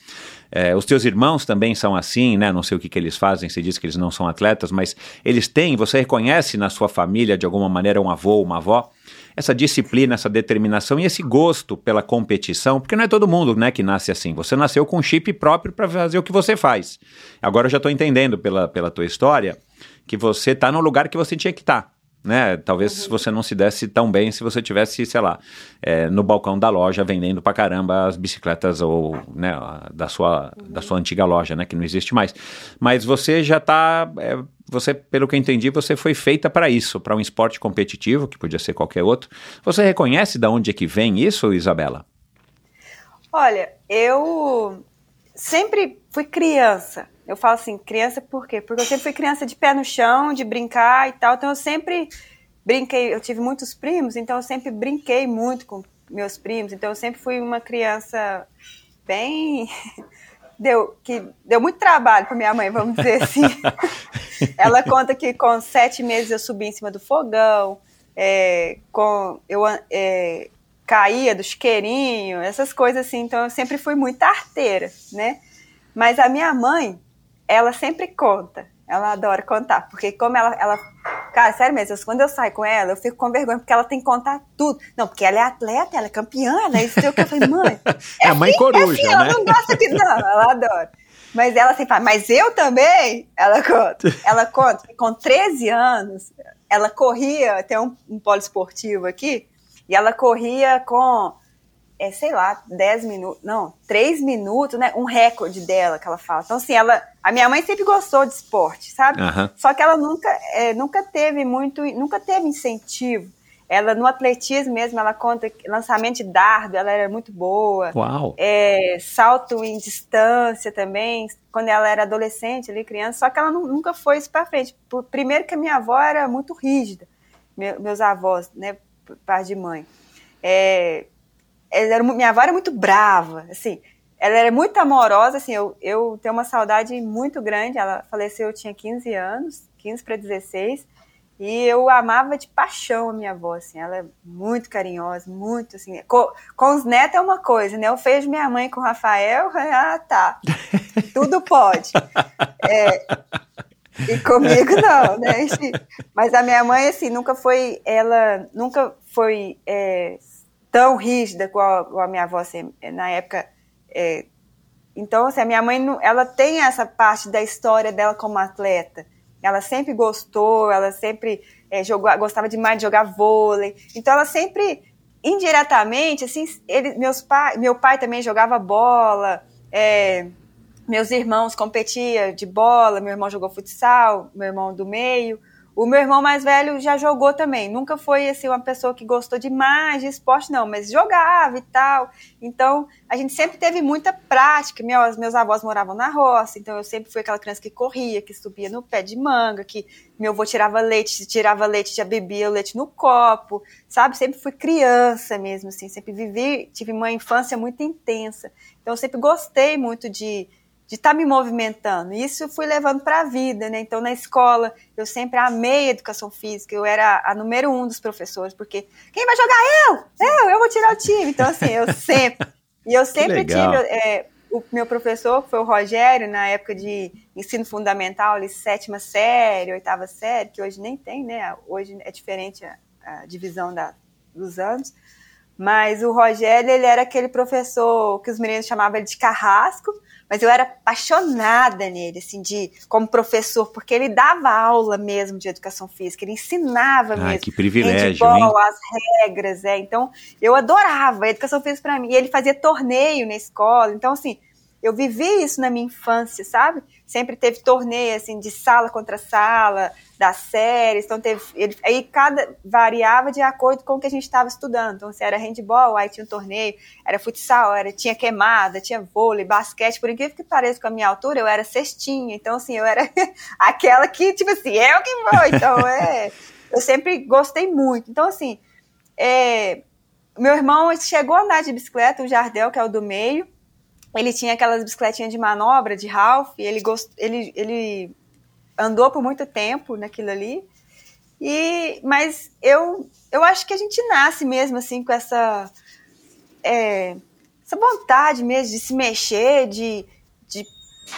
É, os teus irmãos também são assim, né? Não sei o que, que eles fazem, você diz que eles não são atletas, mas eles têm, você reconhece na sua família, de alguma maneira, um avô, uma avó, essa disciplina, essa determinação e esse gosto pela competição, porque não é todo mundo né, que nasce assim. Você nasceu com um chip próprio para fazer o que você faz. Agora eu já estou entendendo pela, pela tua história que você está no lugar que você tinha que estar. Né? Talvez você não se desse tão bem se você tivesse, sei lá, é, no balcão da loja vendendo pra caramba as bicicletas ou né, da sua da sua antiga loja, né, que não existe mais. Mas você já tá, é, você, pelo que eu entendi, você foi feita para isso, para um esporte competitivo que podia ser qualquer outro. Você reconhece de onde é que vem isso, Isabela? Olha, eu sempre fui criança. Eu falo assim, criança por quê? Porque eu sempre fui criança de pé no chão, de brincar e tal. Então eu sempre brinquei, eu tive muitos primos, então eu sempre brinquei muito com meus primos. Então eu sempre fui uma criança bem deu que deu muito trabalho para minha mãe, vamos dizer assim. Ela conta que com sete meses eu subi em cima do fogão, é, com eu é, caía do chiqueirinho, essas coisas assim. Então eu sempre fui muito arteira, né? Mas a minha mãe, ela sempre conta. Ela adora contar, porque como ela, ela cara, sério mesmo, quando eu saio com ela, eu fico com vergonha, porque ela tem que contar tudo. Não, porque ela é atleta, ela é campeã, ela é isso sei o que. Eu falei, mãe, É a mãe assim, coruja, assim, ela né? não gosta que não, ela adora. Mas ela sempre fala, mas eu também? Ela conta. Ela conta que com 13 anos, ela corria, tem um, um poliesportivo aqui, e ela corria com, é, sei lá, 10 minutos, não, 3 minutos, né? Um recorde dela que ela fala. Então, assim, ela. A minha mãe sempre gostou de esporte, sabe? Aham. Só que ela nunca, é, nunca teve muito, nunca teve incentivo. Ela, no atletismo mesmo, ela conta que lançamento de dardo, ela era muito boa. Uau! É, salto em distância também, quando ela era adolescente, ali, criança, só que ela nu- nunca foi isso pra frente. Por- Primeiro que a minha avó era muito rígida, meu- meus avós, né, parte de mãe. É, era minha avó era muito brava, assim, ela era muito amorosa, assim, eu, eu tenho uma saudade muito grande, ela faleceu, eu tinha 15 anos, 15 para 16, e eu amava de paixão a minha avó, assim, ela é muito carinhosa, muito, assim, com, com os netos é uma coisa, né, eu vejo minha mãe com o Rafael, ah, tá, tudo pode. É, E comigo não, né? Mas a minha mãe, assim, nunca foi, ela nunca foi é, tão rígida igual, a minha avó, assim, na época. É, então, assim, a minha mãe, ela tem essa parte da história dela como atleta. Ela sempre gostou, ela sempre é, jogou, gostava demais de jogar vôlei. Então, ela sempre, indiretamente, assim, ele, meus pai, meu pai também jogava bola, é, meus irmãos competiam de bola, meu irmão jogou futsal, meu irmão do meio. O meu irmão mais velho já jogou também. Nunca foi assim uma pessoa que gostou demais de esporte, não, mas jogava e tal. Então, a gente sempre teve muita prática. Meus, meus avós moravam na roça, então eu sempre fui aquela criança que corria, que subia no pé de manga, que meu avô tirava leite, tirava leite, já bebia o leite no copo, sabe? Sempre fui criança mesmo, assim, sempre vivi, tive uma infância muito intensa. Então, eu sempre gostei muito de de estar tá me movimentando. Isso eu fui levando para a vida, né? Então, na escola, eu sempre amei a educação física, eu era a número um dos professores, porque quem vai jogar? Eu! Eu! Eu vou tirar o time. Então, assim, eu sempre. E eu sempre tive. É, o meu professor, que foi o Rogério, na época de ensino fundamental, ali, sétima série, oitava série, que hoje nem tem, né? Hoje é diferente a, a divisão da, dos anos. Mas o Rogério, ele era aquele professor que os meninos chamavam de carrasco, mas eu era apaixonada nele, assim, de como professor, porque ele dava aula mesmo de educação física, ele ensinava Ai, mesmo. Que privilégio, handball, hein? as regras, é. Então, eu adorava a educação física para mim. E ele fazia torneio na escola, então assim, eu vivi isso na minha infância, sabe? Sempre teve torneio assim de sala contra sala, das séries, então teve ele, aí cada variava de acordo com o que a gente estava estudando. Então se era handball, aí tinha um torneio, era futsal, era tinha queimada, tinha vôlei, basquete, por incrível que pareça com a minha altura, eu era cestinha. Então assim, eu era aquela que tipo assim, eu que vou. Então é, eu sempre gostei muito. Então assim, é, meu irmão chegou a andar de bicicleta, o Jardel, que é o do meio, ele tinha aquelas bicicletinhas de manobra de Ralph, ele, gost... ele, ele andou por muito tempo naquilo ali. E, mas eu, eu acho que a gente nasce mesmo assim com essa, é, essa vontade mesmo de se mexer, de, de.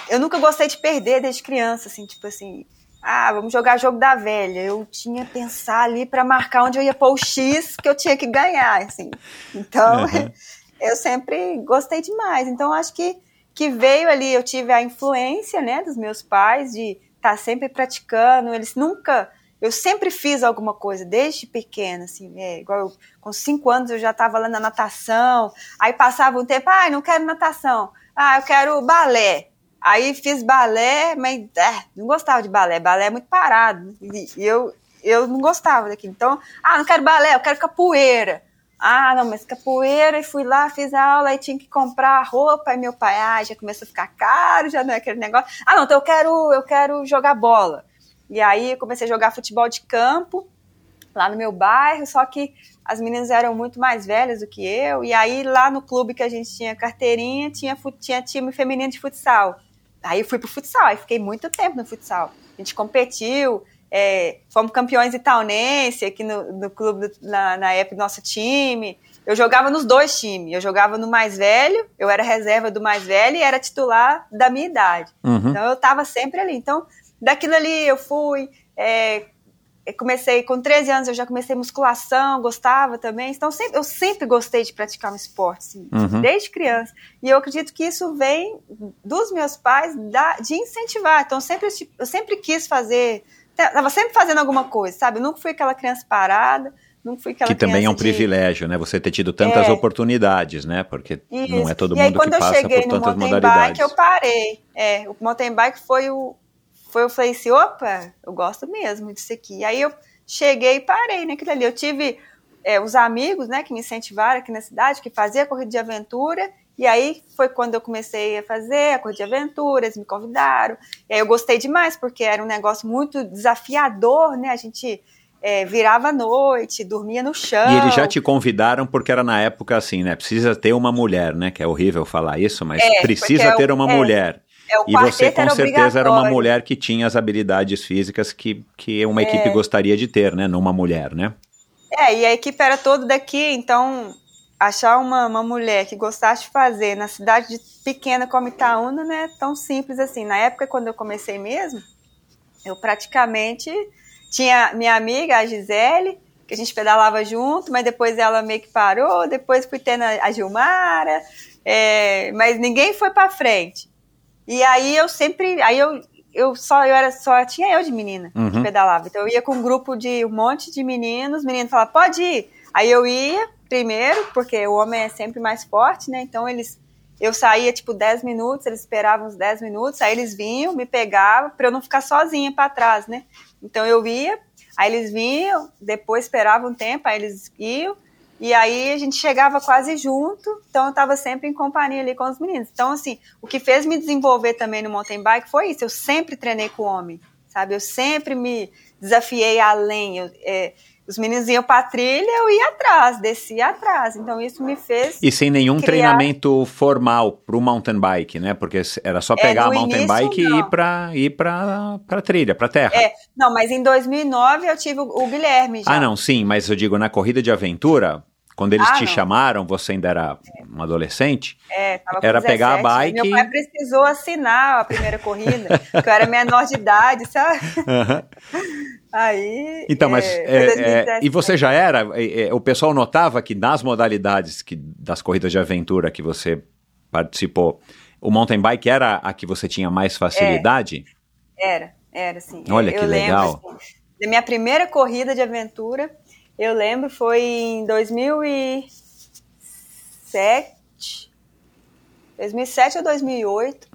Eu nunca gostei de perder desde criança, assim, tipo assim. Ah, vamos jogar jogo da velha. Eu tinha que pensar ali para marcar onde eu ia pôr o X que eu tinha que ganhar, assim. Então, uhum. eu sempre gostei demais. Então, acho que, que veio ali, eu tive a influência, né, dos meus pais de estar tá sempre praticando. Eles nunca. Eu sempre fiz alguma coisa, desde pequena, assim, é, igual eu, com cinco anos eu já estava lá na natação, aí passava um tempo, ah, não quero natação, ah, eu quero balé. Aí fiz balé, mas é, não gostava de balé, balé é muito parado, e eu, eu não gostava daquilo. Então, ah, não quero balé, eu quero capoeira. Ah, não, mas capoeira, e fui lá, fiz a aula, e tinha que comprar roupa, e meu pai, ah, já começou a ficar caro, já não é aquele negócio. Ah, não, então eu quero, eu quero jogar bola. E aí comecei a jogar futebol de campo, lá no meu bairro, só que as meninas eram muito mais velhas do que eu, e aí lá no clube que a gente tinha carteirinha, tinha, tinha time feminino de futsal. Aí eu fui pro futsal, aí fiquei muito tempo no futsal. A gente competiu, é, fomos campeões itaunense aqui no, no clube, do, na, na época do nosso time. Eu jogava nos dois times. Eu jogava no mais velho, eu era reserva do mais velho e era titular da minha idade. Uhum. Então eu estava sempre ali. Então, daquilo ali eu fui. É, comecei com 13 anos, eu já comecei musculação, gostava também. Então sempre, eu sempre gostei de praticar um esporte, assim, uhum. desde criança. E eu acredito que isso vem dos meus pais da, de incentivar. Então sempre, eu sempre quis fazer Tava sempre fazendo alguma coisa, sabe? Eu nunca fui aquela criança parada, nunca fui aquela Que também é um de... privilégio, né? Você ter tido tantas é. oportunidades, né? Porque Isso. não é todo e mundo aí, que passa por tantas modalidades. Bike, eu parei. É, o mountain bike foi o foi eu falei assim, opa, eu gosto mesmo disso aqui. Aí eu cheguei e parei naquilo ali. Eu tive é, os amigos, né, que me incentivaram aqui na cidade, que fazia corrida de aventura, e aí foi quando eu comecei a fazer a Corrida de Aventuras, me convidaram. E aí eu gostei demais, porque era um negócio muito desafiador, né? A gente é, virava à noite, dormia no chão. E eles já te convidaram porque era na época assim, né? Precisa ter uma mulher, né? Que é horrível falar isso, mas é, precisa é ter uma é, mulher. É, e você com certeza era uma mulher que tinha as habilidades físicas que, que uma equipe gostaria de ter, né? Numa mulher, né? É, e a equipe era toda daqui, então achar uma, uma mulher que gostasse de fazer na cidade de pequena como Itaúna não é tão simples assim. Na época, quando eu comecei mesmo, eu praticamente tinha minha amiga, a Gisele, que a gente pedalava junto, mas depois ela meio que parou, depois fui tendo a Gilmara, é, mas ninguém foi para frente. E aí eu sempre, aí eu, eu só eu era só tinha eu de menina Uhum. que pedalava. Então eu ia com um grupo de um monte de meninos, os meninos falavam, pode ir. Aí eu ia primeiro, porque o homem é sempre mais forte, né? Então eles eu saía tipo 10 minutos, eles esperavam uns 10 minutos, aí eles vinham, me pegavam para eu não ficar sozinha para trás, né? Então eu ia, aí eles vinham, depois esperavam um tempo, aí eles iam, e aí a gente chegava quase junto, então eu estava sempre em companhia ali com os meninos. Então, assim, o que fez me desenvolver também no mountain bike foi isso, eu sempre treinei com homem, sabe? Eu sempre me desafiei além, eu, é, os meninos iam para trilha, eu ia atrás, descia atrás. Então isso me fez. E sem nenhum criar- treinamento formal pro mountain bike, né? Porque era só pegar É, a mountain início, bike e não. ir pra, ir pra, pra trilha, pra terra. É, não, mas em 2009 eu tive o, o Guilherme já. Ah, não, sim, mas eu digo, na corrida de aventura, quando eles Ah, te não. chamaram, você ainda era um adolescente, É, tava com Era pegar a 17. bike Meu pai precisou assinar a primeira corrida, porque eu era menor de idade, sabe? Aí. Então, mas é, é, é, 2017. e você já era? é, é, o pessoal notava que nas modalidades que, das corridas de aventura que você participou, o mountain bike era a que você tinha mais facilidade? Era, era, sim. Olha eu que lembro, legal. assim, da minha primeira corrida de aventura, eu lembro, foi em 2007. 2007 ou 2008.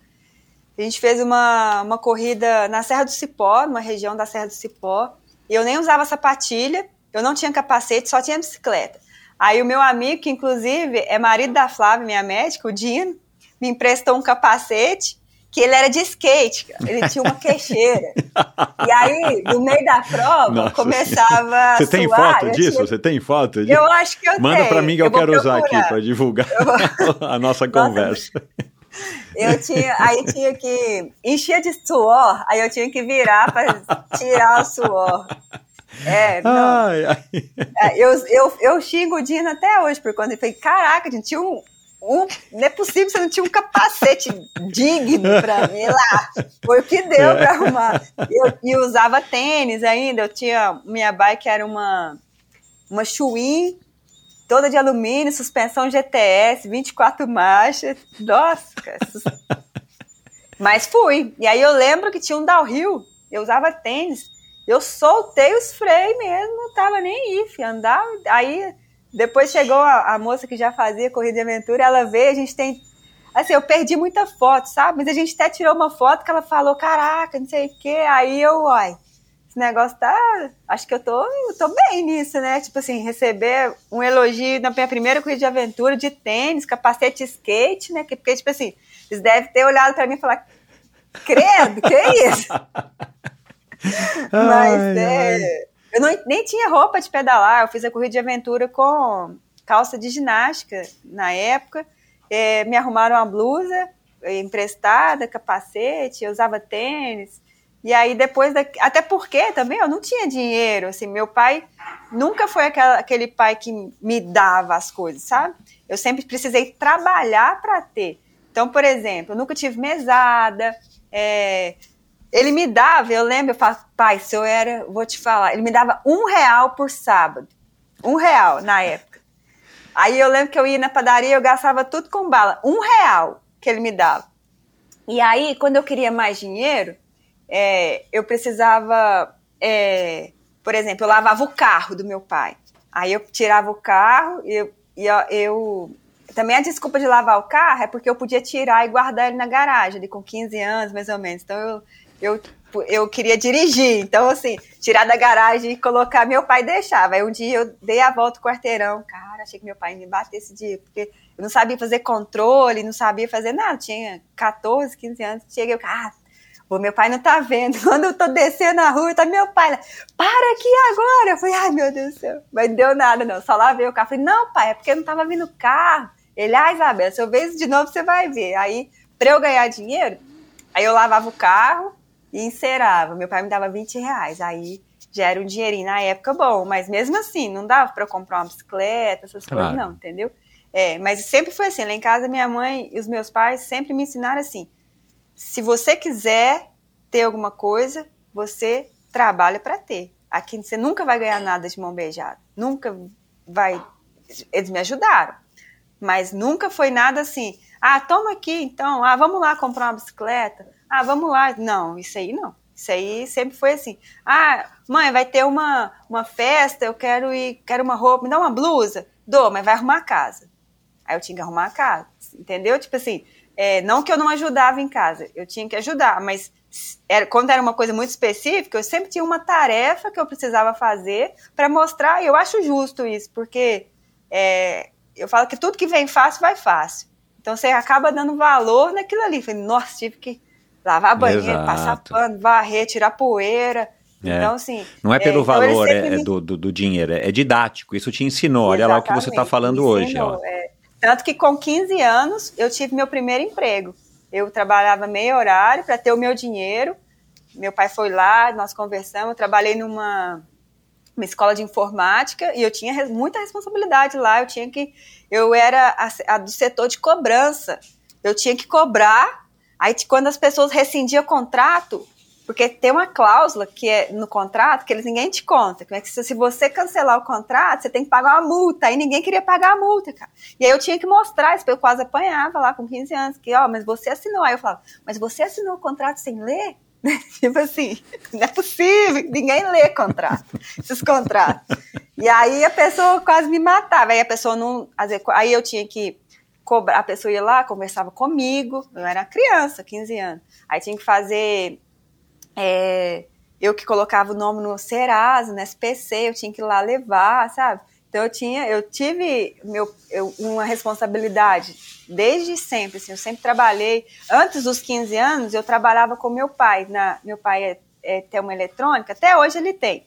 A gente fez uma, uma corrida na Serra do Cipó, numa região da Serra do Cipó. E eu nem usava sapatilha, eu não tinha capacete, só tinha bicicleta. Aí o meu amigo, que inclusive é marido da Flávia, minha médica, o Dino, me emprestou um capacete que ele era de skate, ele tinha uma queixeira. e aí, no meio da prova, Nossa começava a Você tem suar, foto eu disso? tinha- Você tem foto disso? Eu acho que eu Manda tenho. pra mim que eu, vou quero usar aqui procurar. pra divulgar a nossa conversa. Eu tinha, aí tinha que encher de suor, aí eu tinha que virar para tirar o suor. É, não. Ai, ai. É, eu, eu, eu xingo o Dino até hoje, porque quando ele falei, caraca, gente, tinha um, um. Não é possível você não tinha um capacete digno pra mim lá. Foi o que deu pra arrumar. Eu, usava tênis ainda, eu tinha. Minha bike era uma, uma Schwinn, toda de alumínio, suspensão GTS, 24 marchas. Nossa, cara. Mas fui. E aí eu lembro que tinha um downhill, eu usava tênis. Eu soltei os freios mesmo, não tava nem aí, andava. Aí depois chegou a, a moça que já fazia corrida de aventura, ela veio, a gente tem. Assim, eu perdi muita foto, sabe? Mas a gente até tirou uma foto que ela falou, caraca, não sei o quê. Aí eu, uai, esse negócio tá. Acho que eu tô, eu tô bem nisso, né? Tipo assim, receber um elogio na minha primeira corrida de aventura, de tênis, capacete skate, né? Que- Porque, tipo assim, eles devem ter olhado pra mim e falar, credo, que é isso? Mas Ai, é, eu não- nem tinha roupa de pedalar. Eu fiz a corrida de aventura com calça de ginástica na época. É, me arrumaram uma blusa emprestada, capacete, eu usava tênis. E aí depois, da, até porque também eu não tinha dinheiro, assim, meu pai nunca foi aquela- aquele pai que me dava as coisas, sabe? Eu sempre precisei trabalhar para ter. Então, por exemplo, eu nunca tive mesada, é, ele me dava, eu lembro, eu falo, pai, se eu era, vou te falar, ele me dava um real por sábado. Um real na época. Aí eu lembro que eu ia na padaria, eu gastava tudo com bala. Um real que ele me dava. E aí, quando eu queria mais dinheiro, é, eu precisava, é, por exemplo, eu lavava o carro do meu pai. Aí eu tirava o carro e eu, e eu, eu- Também a desculpa de lavar o carro é porque eu podia tirar e guardar ele na garagem, ali com 15 anos, mais ou menos. Então eu, eu, eu queria dirigir. Então, assim, tirar da garagem e colocar, meu pai deixava. Aí um dia eu dei a volta o quarteirão. Cara, achei que meu pai me bater esse dia, porque eu não sabia fazer controle, não sabia fazer nada. Tinha 14, 15 anos. Cheguei, eu, ah, o meu pai não tá vendo. Quando eu tô descendo a rua, tá meu pai lá, para aqui agora. Eu falei, ai meu Deus do céu. Mas não deu nada, não. Só lavei o carro. Eu falei, não, pai, é porque não tava vindo carro. Ele, ah, Isabela, se eu ver isso de novo, você vai ver. Aí, pra eu ganhar dinheiro, aí eu lavava o carro e encerava. Meu pai me dava 20 reais. Aí já era um dinheirinho na época bom. Mas mesmo assim, não dava pra eu comprar uma bicicleta, essas Claro. coisas, não, entendeu? É, mas sempre foi assim. Lá em casa, minha mãe e os meus pais sempre me ensinaram assim: se você quiser ter alguma coisa, você trabalha para ter. Aqui você nunca vai ganhar nada de mão beijada. Nunca vai. Eles me ajudaram. Mas nunca foi nada assim. Ah, toma aqui então. Ah, vamos lá comprar uma bicicleta. Ah, vamos lá. Não, isso aí não. Isso aí sempre foi assim. Ah, mãe, vai ter uma, uma festa, eu quero ir, quero uma roupa, me dá uma blusa. Dou, mas vai arrumar a casa. Aí eu tinha que arrumar a casa. Entendeu? Tipo assim, é, não que eu não ajudava em casa, eu tinha que ajudar, mas era, quando era uma coisa muito específica, eu sempre tinha uma tarefa que eu precisava fazer para mostrar, e eu acho justo isso, porque é, eu falo que tudo que vem fácil, vai fácil. Então você acaba dando valor naquilo ali. Falei, nossa, tive que lavar banheiro, Exato. passar pano, varrer, tirar poeira. É. Então, assim. Não é pelo é, valor então é, me... do, do, do, dinheiro, é didático. Isso te ensinou. Olha lá o que você está falando hoje. Ó. É. Tanto que com 15 anos eu tive meu primeiro emprego. Eu trabalhava meio horário para ter o meu dinheiro. Meu pai foi lá, nós conversamos. Eu trabalhei numa uma escola de informática e eu tinha muita responsabilidade lá. Eu tinha que, eu era a, a do setor de cobrança. Eu tinha que cobrar. Aí quando as pessoas rescindiam o contrato, porque tem uma cláusula que é no contrato que eles ninguém te conta. Que é que se você cancelar o contrato, você tem que pagar uma multa. Aí ninguém queria pagar a multa, cara. E aí eu tinha que mostrar isso, eu quase apanhava lá com 15 anos, que, ó, mas você assinou. Aí eu falava, mas você assinou o contrato sem ler? tipo assim, não é possível, ninguém lê contrato, esses contratos. E aí a pessoa quase me matava. Aí a pessoa não. Aí eu tinha que cobrar, a pessoa ia lá, conversava comigo, eu era criança, 15 anos. Aí tinha que fazer é, eu que colocava o nome no Serasa, no SPC, eu tinha que ir lá levar, sabe? Então eu tinha, eu tive meu, eu, uma responsabilidade desde sempre, assim, eu sempre trabalhei. Antes dos 15 anos, eu trabalhava com meu pai. Na, meu pai é, é, tem uma eletrônica, até hoje ele tem.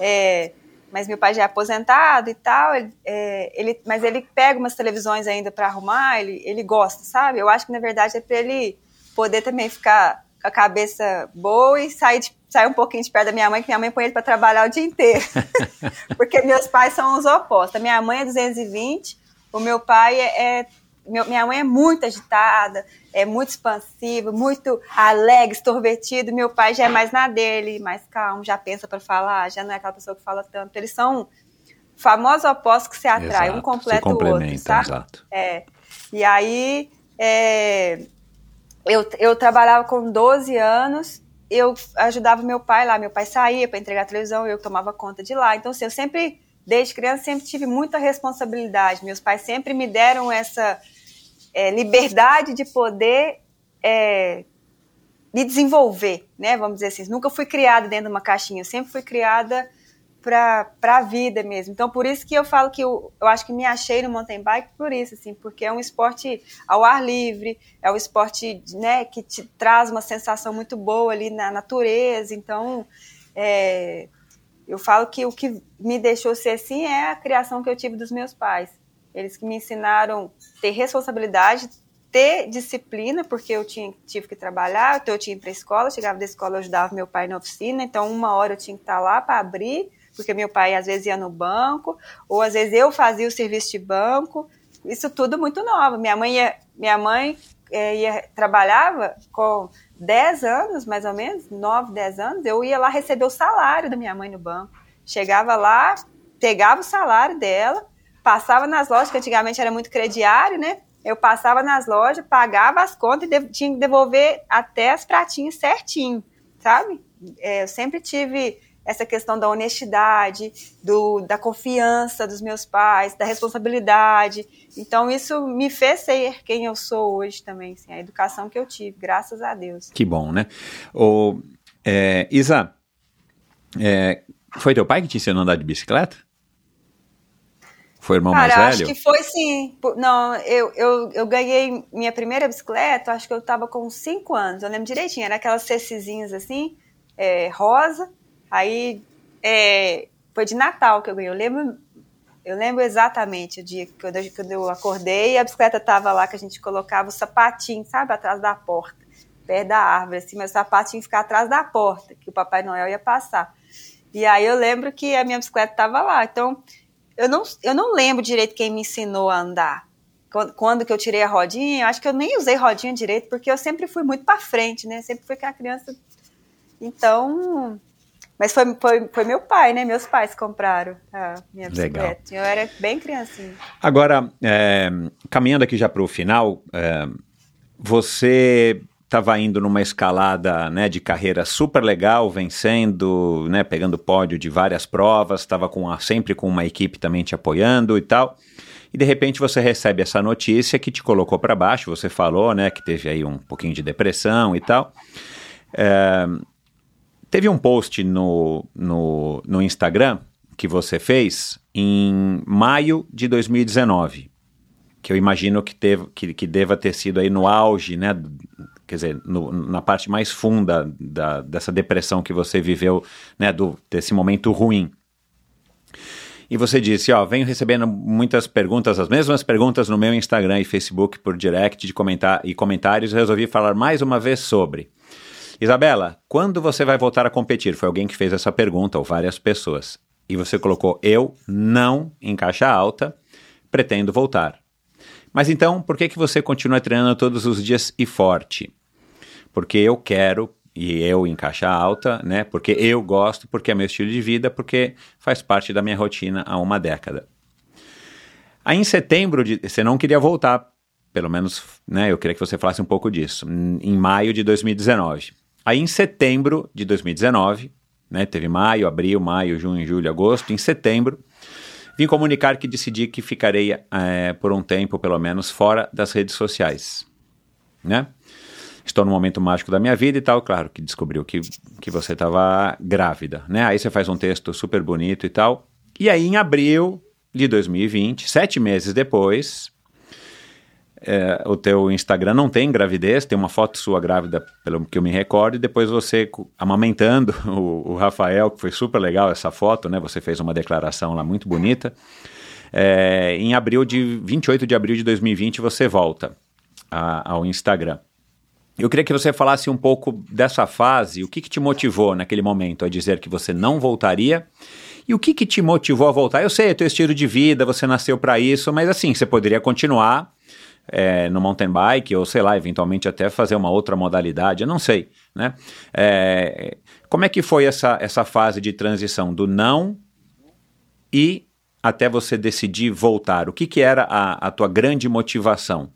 É, mas meu pai já é aposentado e tal, ele, é, ele mas ele pega umas televisões ainda para arrumar, ele, ele gosta, sabe? Eu acho que na verdade é para ele poder também ficar com a cabeça boa e sair, de, sair um pouquinho de perto da minha mãe, que minha mãe põe ele para trabalhar o dia inteiro. Porque meus pais são os opostos. A minha mãe é 220, o meu pai é, é minha mãe é muito agitada, é muito expansiva, muito alegre, extrovertido. Meu pai já é mais na dele, mais calmo, já pensa para falar, já não é aquela pessoa que fala tanto. Eles são famosos opostos que se atraem, exato, um completa o outro, sabe? Exato. É. E aí, é, eu, eu trabalhava com 12 anos, eu ajudava meu pai lá, meu pai saía para entregar a televisão, eu tomava conta de lá. Então, assim, eu sempre, desde criança, sempre tive muita responsabilidade. Meus pais sempre me deram essa é, liberdade de poder é, me desenvolver, né? Vamos dizer assim. Nunca fui criada dentro de uma caixinha, eu sempre fui criada para a vida mesmo. Então, por isso que eu falo que eu, eu acho que me achei no mountain bike por isso, assim, porque é um esporte ao ar livre, é um esporte né, que te traz uma sensação muito boa ali na natureza. Então, é, eu falo que o que me deixou ser assim é a criação que eu tive dos meus pais. Eles que me ensinaram ter responsabilidade, ter disciplina, porque eu tinha, tive que trabalhar, então eu tinha que ir para a escola, chegava da escola, eu ajudava meu pai na oficina, então uma hora eu tinha que estar lá para abrir porque meu pai às vezes ia no banco, ou às vezes eu fazia o serviço de banco. Isso tudo muito novo. Minha mãe, ia, minha mãe é, ia, trabalhava com 10 anos, mais ou menos, 9, 10 anos, eu ia lá receber o salário da minha mãe no banco. Chegava lá, pegava o salário dela, passava nas lojas, que antigamente era muito crediário, né? Eu passava nas lojas, pagava as contas e tinha que devolver até as pratinhas certinho, sabe? É, eu sempre tive essa questão da honestidade, do, da confiança dos meus pais, da responsabilidade. Então, isso me fez ser quem eu sou hoje também, assim, a educação que eu tive, graças a Deus. Que bom, né? O, é, Isa, é, foi teu pai que te ensinou a andar de bicicleta? Foi o irmão Cara, mais velho? acho que foi sim. Não, eu, eu, eu ganhei minha primeira bicicleta, acho que eu estava com 5 anos, eu lembro direitinho, era aquelas cecizinhas assim, é, rosa, Aí é, foi de Natal que eu ganhei. Eu lembro, eu lembro exatamente o dia que eu, quando eu acordei a bicicleta estava lá, que a gente colocava o sapatinho, sabe, atrás da porta, perto da árvore, assim, mas o sapatinho ficava atrás da porta, que o Papai Noel ia passar. E aí eu lembro que a minha bicicleta estava lá. Então, eu não, eu não lembro direito quem me ensinou a andar. Quando, quando que eu tirei a rodinha, eu acho que eu nem usei rodinha direito, porque eu sempre fui muito para frente, né? Sempre fui aquela criança Então, mas foi, foi, foi meu pai, né? Meus pais compraram a minha Legal. bicicleta. Eu era bem criancinha. Agora, é, caminhando aqui já para o final, é, você estava indo numa escalada né, de carreira super legal, vencendo, né, pegando pódio de várias provas, estava com a- sempre com uma equipe também te apoiando e tal. E de repente você recebe essa notícia que te colocou para baixo. Você falou, né, que teve aí um pouquinho de depressão e tal. É, teve um post no, no, no Instagram que você fez em maio de 2019 que eu imagino que, teve, que, que deva ter sido aí no auge, né? Quer dizer, no- na parte mais funda da, dessa depressão que você viveu, né? Do, desse momento ruim. E você disse, ó, venho recebendo muitas perguntas, as mesmas perguntas no meu Instagram e Facebook por direct de comentar, e comentários, resolvi falar mais uma vez sobre. Isabela, quando você vai voltar a competir? Foi alguém que fez essa pergunta, ou várias pessoas. E você colocou, eu não, em caixa alta, pretendo voltar. Mas então, por que, que você continua treinando todos os dias e forte? Porque eu quero, e eu em caixa alta, né? Porque eu gosto, porque é meu estilo de vida, porque faz parte da minha rotina há uma década. Aí em setembro, de, você não queria voltar, pelo menos, né? Eu queria que você falasse um pouco disso, em maio de 2019. Aí em setembro de 2019, né? Teve maio, abril, maio, junho, julho, agosto. Em setembro, vim comunicar que decidi que ficarei eh, por um tempo, pelo menos, fora das redes sociais, né? Estou no momento mágico da minha vida e tal, claro, que descobriu que, que você estava grávida, né? Aí você faz um texto super bonito e tal. E aí, em abril de 2020, sete meses depois, é, o teu Instagram não tem gravidez, tem uma foto sua grávida, pelo que eu me recordo, e depois você amamentando o, o Rafael, que foi super legal essa foto, né? Você fez uma declaração lá muito bonita. É, em abril de 28 de abril de 2020 você volta a- ao Instagram. Eu queria que você falasse um pouco dessa fase, o que, que te motivou naquele momento a dizer que você não voltaria e o que, que te motivou a voltar. Eu sei, é teu estilo de vida, você nasceu para isso, mas assim, você poderia continuar é, no mountain bike ou sei lá, eventualmente até fazer uma outra modalidade, eu não sei, né? É, como é que foi essa, essa fase de transição do não e até você decidir voltar? O que, que era a, a tua grande motivação?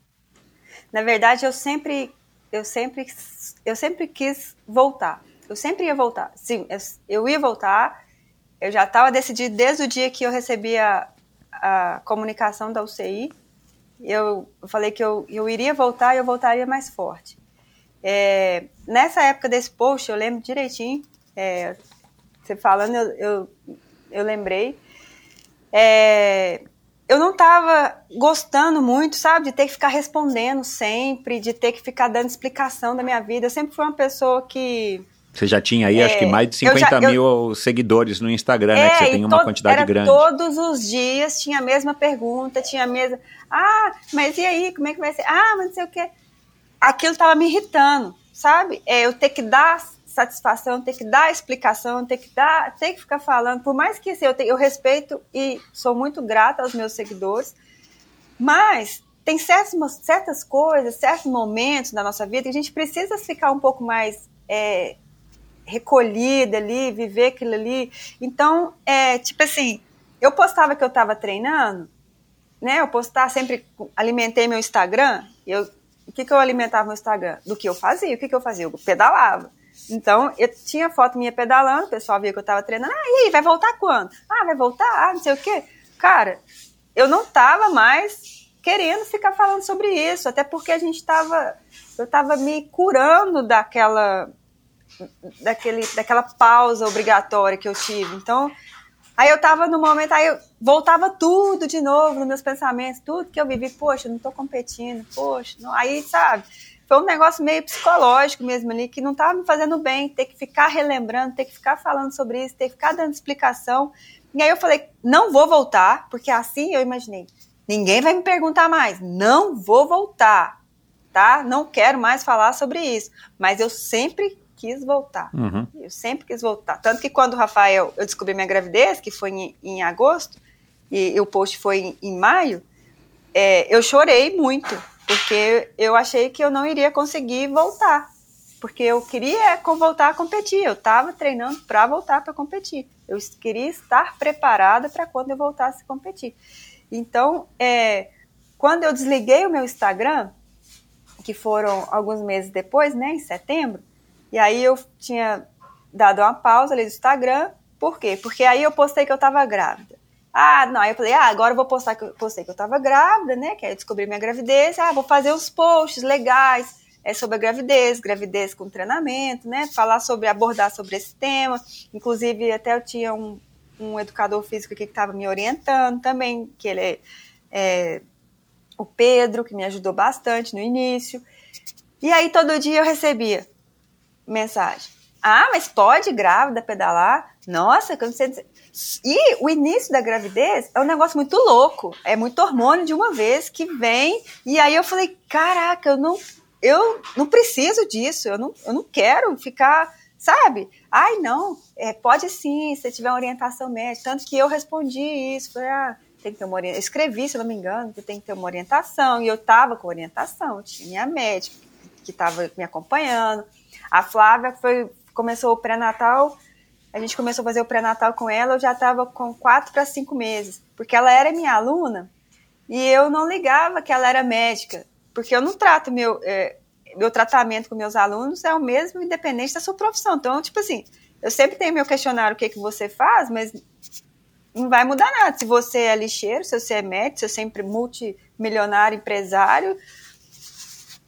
Na verdade, eu sempre, eu sempre, eu sempre quis voltar. Eu sempre ia voltar. Sim, eu, ia voltar. Eu já estava decidido desde o dia que eu recebi a, a comunicação da UCI. Eu, falei que eu, eu iria voltar e eu voltaria mais forte. É, nessa época desse post, eu lembro direitinho. é, você falando, eu, eu, eu lembrei. É, eu não estava gostando muito, sabe, de ter que ficar respondendo sempre, de ter que ficar dando explicação da minha vida. Eu sempre fui uma pessoa que. Você já tinha aí, É, acho que mais de eu 50 já- eu- mil seguidores no Instagram, né? Que você É, e tem uma to- quantidade era grande. Todos os dias tinha a mesma pergunta, tinha a mesma. Ah, mas e aí, como é que vai ser? Ah, mas não sei o quê. Aquilo estava me irritando, sabe? É, eu ter que dar satisfação, ter que dar explicação, ter que dar, ter que ficar falando. Por mais que assim, eu, te- eu respeito e sou muito grata aos meus seguidores, mas tem certas, certas coisas, certos momentos na nossa vida que a gente precisa ficar um pouco mais é, recolhida ali, viver aquilo ali. Então, é tipo assim, eu postava que eu estava treinando, né? Eu postava sempre, alimentei meu Instagram. Eu, o que, que eu alimentava meu Instagram? Do que eu fazia. O que, que eu fazia? Eu pedalava. Então, eu tinha foto minha pedalando, o pessoal via que eu estava treinando. Ah, e aí, vai voltar quando? Ah, vai voltar? Ah, não sei o quê. Cara, eu não tava mais querendo ficar falando sobre isso, até porque a gente tava, eu tava me curando daquela, daquele, daquela pausa obrigatória que eu tive. Então, aí eu tava no momento, aí eu voltava tudo de novo nos meus pensamentos, tudo que eu vivi, poxa, não tô competindo, poxa, não, aí, sabe, foi um negócio meio psicológico mesmo ali, que não tava me fazendo bem, ter que ficar relembrando, ter que ficar falando sobre isso, ter que ficar dando explicação. E aí eu falei, não vou voltar, porque assim eu imaginei, ninguém vai me perguntar mais, não vou voltar, tá? Não quero mais falar sobre isso, mas eu sempre quis voltar. Uhum. Eu sempre quis voltar. Tanto que quando o Rafael, eu descobri minha gravidez, que foi em, em agosto, e, e o post foi em, em maio, é, eu chorei muito, porque eu achei que eu não iria conseguir voltar. porque eu queria voltar a competir. Eu estava treinando para voltar para competir. Eu queria estar preparada para quando eu voltasse a competir. Então, é, quando eu desliguei o meu Instagram, que foram alguns meses depois, né, em setembro, e aí eu tinha dado uma pausa ali do Instagram, por quê? Porque aí eu postei que eu estava grávida. Ah, não, aí eu falei, ah, agora eu vou postar que eu postei que eu estava grávida, né? Que aí eu descobri minha gravidez. Ah, vou fazer uns posts legais é, sobre a gravidez, gravidez com treinamento, né? Falar sobre, abordar sobre esse tema. Inclusive, até eu tinha um, um educador físico aqui que estava me orientando também, que ele é, é o Pedro, que me ajudou bastante no início. E aí todo dia eu recebia mensagem. Ah, mas pode grávida pedalar? Nossa, quando você e o início da gravidez é um negócio muito louco. É muito hormônio de uma vez que vem. E aí eu falei: caraca, eu não, eu não preciso disso. Eu não, eu não quero ficar, sabe? Ai, não, é, pode sim, se tiver uma orientação médica. Tanto que eu respondi isso. Falei: ah, tem que ter uma orientação. Escrevi, se não me engano, que tem que ter uma orientação. E eu tava com orientação. Tinha minha médica que estava me acompanhando. A Flávia foi, começou o pré-natal a gente começou a fazer o pré-natal com ela, eu já estava com quatro para cinco meses, porque ela era minha aluna e eu não ligava que ela era médica, porque eu não trato meu, é, meu tratamento com meus alunos é o mesmo independente da sua profissão. Então, tipo assim, eu sempre tenho meu questionário o que, que você faz, mas não vai mudar nada. Se você é lixeiro, se você é médico, se você é multimilionário, empresário,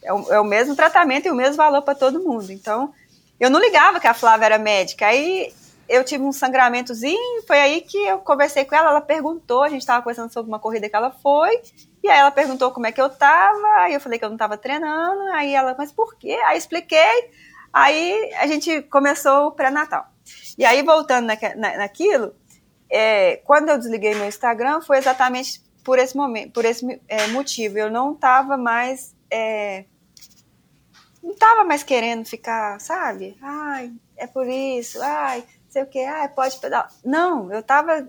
é o, é o mesmo tratamento e o mesmo valor para todo mundo. Então, eu não ligava que a Flávia era médica. Aí eu tive um sangramentozinho, foi aí que eu conversei com ela, ela perguntou, a gente estava conversando sobre uma corrida que ela foi, e aí ela perguntou como é que eu tava, aí eu falei que eu não estava treinando, aí ela, mas por quê? Aí expliquei, aí a gente começou o pré-natal. E aí, voltando na, na, naquilo, é, quando eu desliguei meu Instagram, foi exatamente por esse momento, por esse é, motivo. Eu não estava mais. É, não estava mais querendo ficar, sabe? Ai, é por isso, ai, sei o que, ah, pode pedalar. Não, eu tava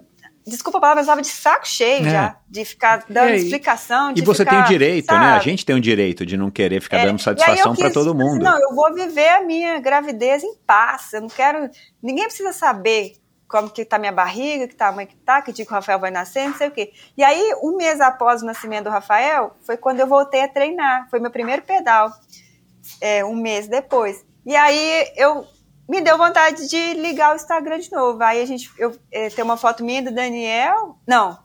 desculpa a palavra, mas eu tava de saco cheio é. já, de ficar dando é, explicação. e você ficar, tem o direito, sabe? né? A gente tem o direito de não querer ficar é, dando satisfação para todo mundo. Não, eu vou viver a minha gravidez em paz. Eu não quero. Ninguém precisa saber como que tá minha barriga, que tamanho que tá, que dia que o Rafael vai nascer, não sei o quê. E aí, um mês após o nascimento do Rafael, foi quando eu voltei a treinar. Foi meu primeiro pedal. É, um mês depois. E aí eu me deu vontade de ligar o Instagram de novo. Aí a gente, eu é, tem uma foto minha do Daniel, não,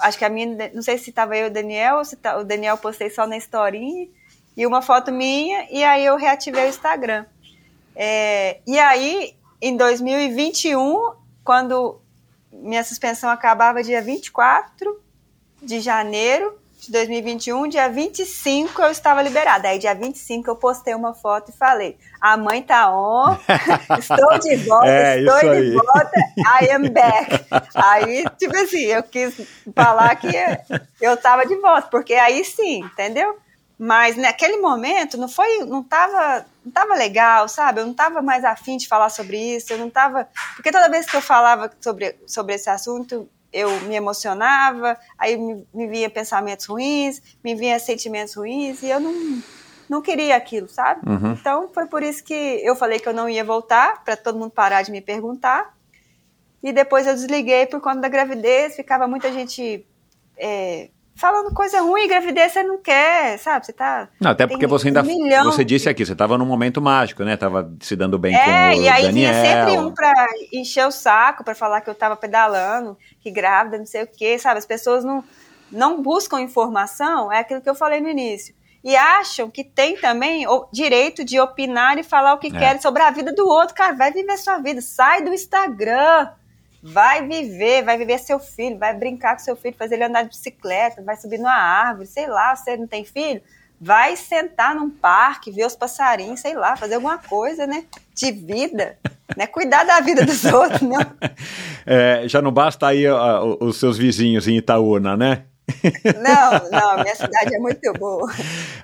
acho que a minha, não sei se estava eu e o Daniel, ou se tá, o Daniel postei só na historinha, e uma foto minha, e aí eu reativei o Instagram. É, e aí, em 2021, quando minha suspensão acabava dia 24 de janeiro, de 2021, dia 25 eu estava liberada. Aí, dia 25, eu postei uma foto e falei: A mãe tá on, estou de volta, é, estou de aí. volta, I am back. Aí, tipo assim, eu quis falar que eu estava de volta, porque aí sim, entendeu? Mas naquele momento não foi, não tava, não tava legal, sabe? Eu não tava mais afim de falar sobre isso, eu não tava, porque toda vez que eu falava sobre, sobre esse assunto, eu me emocionava, aí me, me vinha pensamentos ruins, me vinha sentimentos ruins, e eu não, não queria aquilo, sabe? Uhum. Então foi por isso que eu falei que eu não ia voltar, para todo mundo parar de me perguntar. E depois eu desliguei por conta da gravidez, ficava muita gente é, falando coisa ruim, gravidez você não quer, sabe? Você tá. Não, até porque você ainda. Um você disse aqui, você tava num momento mágico, né? Tava se dando bem é, com o Daniel. É, e aí vinha sempre um pra encher o saco, para falar que eu tava pedalando, que grávida, não sei o quê, sabe? As pessoas não, não buscam informação, é aquilo que eu falei no início. E acham que tem também o direito de opinar e falar o que é. querem sobre a vida do outro. Cara, vai viver sua vida, sai do Instagram Vai viver, vai viver seu filho, vai brincar com seu filho, fazer ele andar de bicicleta, vai subir numa árvore, sei lá, você não tem filho? Vai sentar num parque, ver os passarinhos, sei lá, fazer alguma coisa, né? De vida, né? Cuidar da vida dos outros, né? É, já não basta aí os seus vizinhos em Itaúna, né? Não, não, minha cidade é muito boa.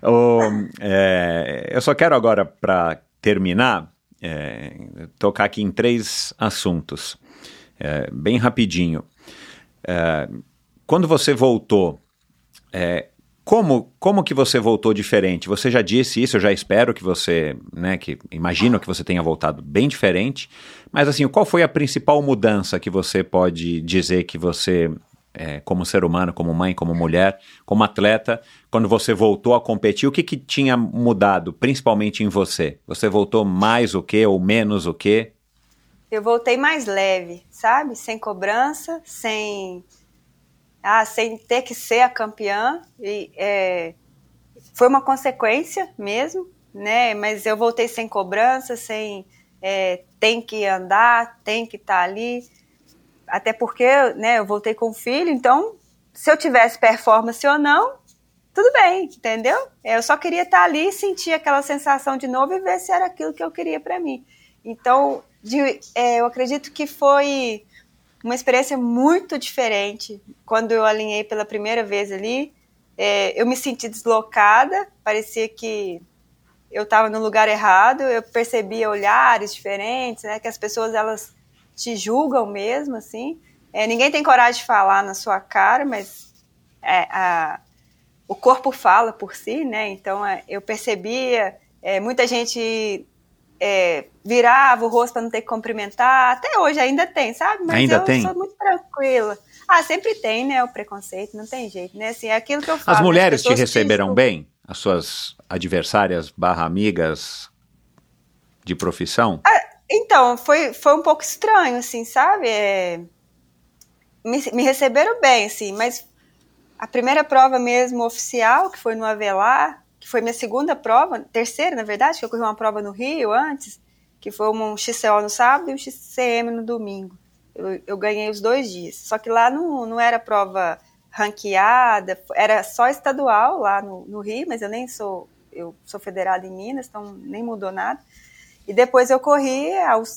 O, é, eu só quero agora, para terminar, é, tocar aqui em três assuntos é, bem rapidinho. É, quando você voltou, é, como, como que você voltou diferente? Você já disse isso, eu já espero que você, né, que imagino que você tenha voltado bem diferente, mas assim, qual foi a principal mudança que você pode dizer que você, é, como ser humano, como mãe, como mulher, como atleta, quando você voltou a competir, o que, que tinha mudado, principalmente em você? Você voltou mais o que ou menos o que? Eu voltei mais leve, sabe? Sem cobrança, sem ah, sem ter que ser a campeã. E, é, foi uma consequência mesmo, né? Mas eu voltei sem cobrança, sem é, tem que andar, tem que estar tá ali. Até porque né, eu voltei com o filho, então se eu tivesse performance ou não, tudo bem, entendeu? É, eu só queria estar tá ali, sentir aquela sensação de novo e ver se era aquilo que eu queria para mim. Então, de, é, eu acredito que foi uma experiência muito diferente. Quando eu alinhei pela primeira vez ali, é, eu me senti deslocada, parecia que eu estava no lugar errado, eu percebia olhares diferentes, né, que as pessoas elas te julgam mesmo, assim. É, ninguém tem coragem de falar na sua cara, mas é, a, o corpo fala por si, né? Então é, eu percebia é, muita gente é, virava o rosto para não ter que cumprimentar. Até hoje ainda tem, sabe? Mas ainda eu tem? sou muito tranquila. Ah, sempre tem, né? O preconceito, não tem jeito, né? Assim, é aquilo que eu falo. As mulheres te receberam te bem? As suas adversárias barra amigas de profissão? Ah, então, foi, foi um pouco estranho, assim, sabe? É, me, me receberam bem, assim, mas a primeira prova mesmo oficial, que foi no Avelar, que foi minha segunda prova, terceira, na verdade, que eu corri uma prova no Rio antes, que foi um XCO no sábado e um XCM no domingo. Eu, eu ganhei os dois dias. Só que lá não, não era prova ranqueada, era só estadual lá no, no Rio, mas eu nem sou, eu sou federada em Minas, então nem mudou nada. E depois eu corri,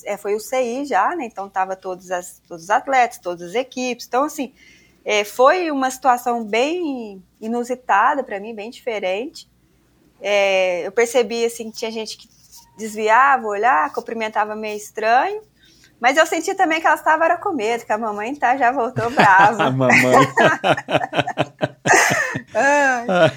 é, foi o CI já, né? Então tava todos, as, todos os atletas, todas as equipes. Então, assim, é, foi uma situação bem inusitada para mim, bem diferente. É, eu percebi assim que tinha gente que desviava, olhar, cumprimentava meio estranho. Mas eu senti também que ela estava era com medo, que a mamãe tá, já voltou brava. a mamãe.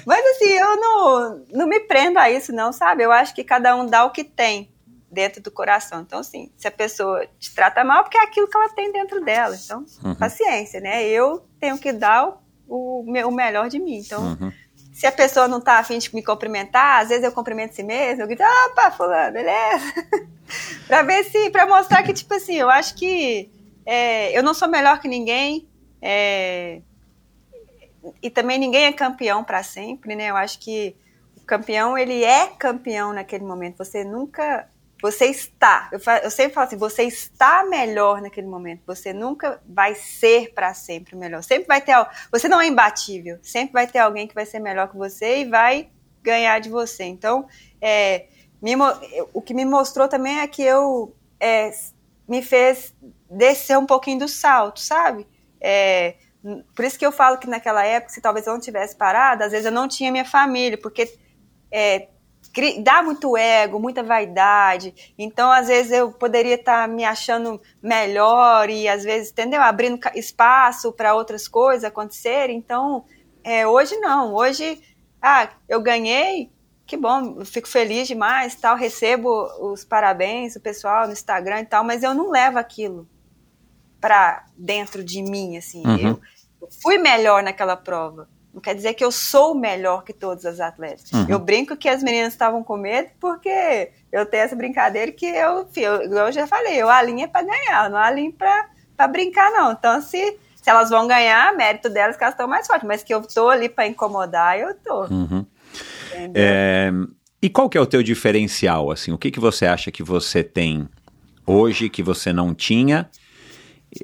mas assim, eu não, não me prendo a isso, não, sabe? Eu acho que cada um dá o que tem dentro do coração. Então, assim, se a pessoa te trata mal, porque é aquilo que ela tem dentro dela. Então, uhum. paciência, né? Eu tenho que dar o, o, o melhor de mim. Então, uhum se a pessoa não tá afim de me cumprimentar, às vezes eu cumprimento si mesmo, eu grito, opa, fulano, beleza? pra ver se, pra mostrar que, tipo assim, eu acho que é, eu não sou melhor que ninguém, é, e também ninguém é campeão para sempre, né? Eu acho que o campeão, ele é campeão naquele momento, você nunca você está, eu, eu, sempre falo assim, você está melhor naquele momento. Você nunca vai ser para sempre melhor. Sempre vai ter, você não é imbatível. Sempre vai ter alguém que vai ser melhor que você e vai ganhar de você. Então, é, me, o que me mostrou também é que eu é, me fez descer um pouquinho do salto, sabe? É, por isso que eu falo que naquela época, se talvez eu não tivesse parado, às vezes eu não tinha minha família, porque é, dá muito ego, muita vaidade. Então, às vezes, eu poderia estar tá me achando melhor e, às vezes, entendeu? Abrindo espaço para outras coisas acontecerem. Então, é, hoje não. Hoje, ah, eu ganhei, que bom, fico feliz demais, tal, recebo os parabéns do pessoal no Instagram e tal, mas eu não levo aquilo para dentro de mim, assim. Uhum. Eu, eu fui melhor naquela prova. Não quer dizer que eu sou melhor que todas as atletas. Uhum. Eu brinco que as meninas estavam com medo porque eu tenho essa brincadeira que eu, eu, eu já falei, eu alinho é para ganhar, não alinho para brincar, não. Então, se, se elas vão ganhar, mérito delas que elas estão mais fortes, mas que eu tô ali para incomodar, eu tô. Uhum. É, e qual que é o teu diferencial, assim? O que, que você acha que você tem hoje que você não tinha?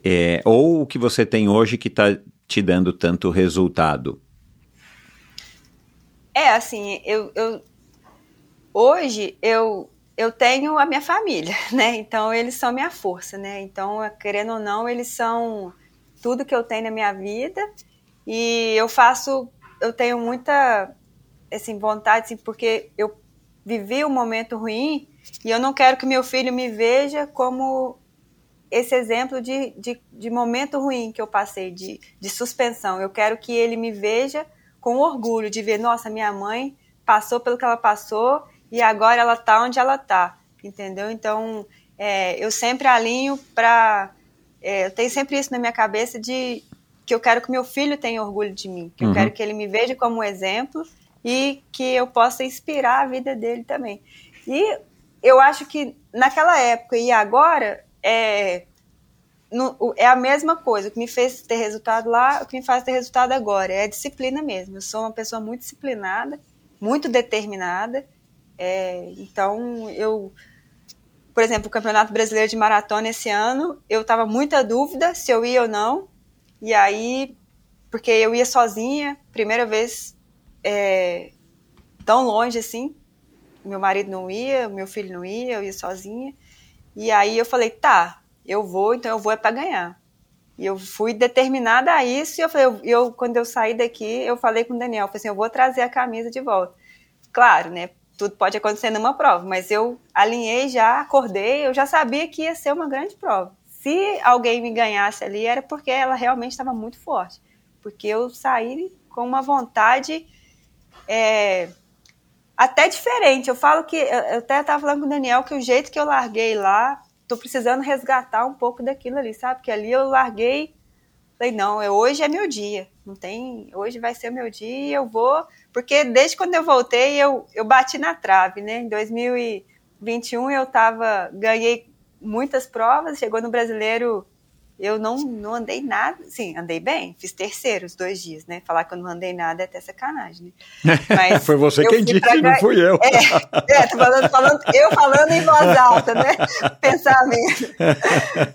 É, ou o que você tem hoje que está te dando tanto resultado? É, assim, eu, eu hoje eu eu tenho a minha família, né? Então eles são minha força, né? Então, querendo ou não, eles são tudo que eu tenho na minha vida e eu faço, eu tenho muita assim vontade, assim, porque eu vivi um momento ruim e eu não quero que meu filho me veja como esse exemplo de, de, de momento ruim que eu passei, de, de suspensão. Eu quero que ele me veja com orgulho de ver, nossa, minha mãe passou pelo que ela passou e agora ela tá onde ela tá, entendeu? Então, é, eu sempre alinho para. É, eu tenho sempre isso na minha cabeça de que eu quero que meu filho tenha orgulho de mim, que uhum. eu quero que ele me veja como um exemplo e que eu possa inspirar a vida dele também. E eu acho que naquela época e agora é, no, é a mesma coisa. O que me fez ter resultado lá, o que me faz ter resultado agora é a disciplina mesmo. Eu sou uma pessoa muito disciplinada, muito determinada. É, então eu por exemplo, o Campeonato Brasileiro de Maratona esse ano, eu estava muita dúvida se eu ia ou não. E aí, porque eu ia sozinha, primeira vez é, tão longe assim. Meu marido não ia, meu filho não ia, eu ia sozinha. E aí eu falei, tá, eu vou, então eu vou é para ganhar. E eu fui determinada a isso. E eu falei, eu, eu, quando eu saí daqui, eu falei com o Daniel, falei assim, eu vou trazer a camisa de volta. Claro, né? tudo pode acontecer numa prova, mas eu alinhei já, acordei, eu já sabia que ia ser uma grande prova. Se alguém me ganhasse ali, era porque ela realmente estava muito forte. Porque eu saí com uma vontade é, até diferente. Eu falo que, eu até estava falando com o Daniel, que o jeito que eu larguei lá, tô precisando resgatar um pouco daquilo ali, sabe? Porque ali eu larguei, falei, não, hoje é meu dia, não tem, hoje vai ser meu dia e eu vou porque desde quando eu voltei, eu, eu bati na trave, né? Em 2021 eu tava, ganhei muitas provas, chegou no brasileiro, eu não, não andei nada, sim, andei bem, fiz terceiro os dois dias, né? Falar que eu não andei nada é até sacanagem, né? Mas Foi você quem disse, pra... não fui eu. É, é tô falando, falando, eu falando em voz alta, né? Pensamento.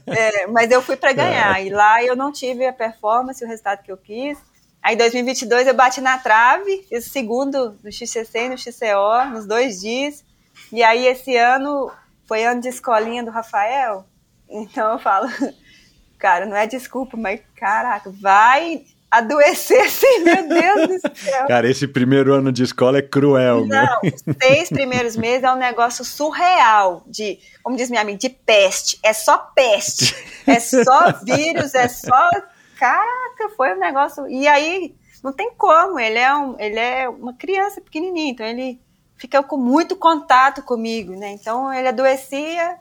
É, mas eu fui para ganhar, é. e lá eu não tive a performance, o resultado que eu quis, Aí em 2022 eu bati na trave, fiz o segundo no XCC e no XCO, nos dois dias. E aí esse ano foi ano de escolinha do Rafael. Então eu falo, cara, não é desculpa, mas caraca, vai adoecer sim, meu Deus do céu. Cara, esse primeiro ano de escola é cruel, Não, os seis primeiros meses é um negócio surreal, de, como diz minha amiga, de peste. É só peste. É só vírus, é só caraca, foi um negócio. E aí, não tem como, ele é, um, ele é uma criança pequenininha, então ele fica com muito contato comigo, né? Então ele adoecia,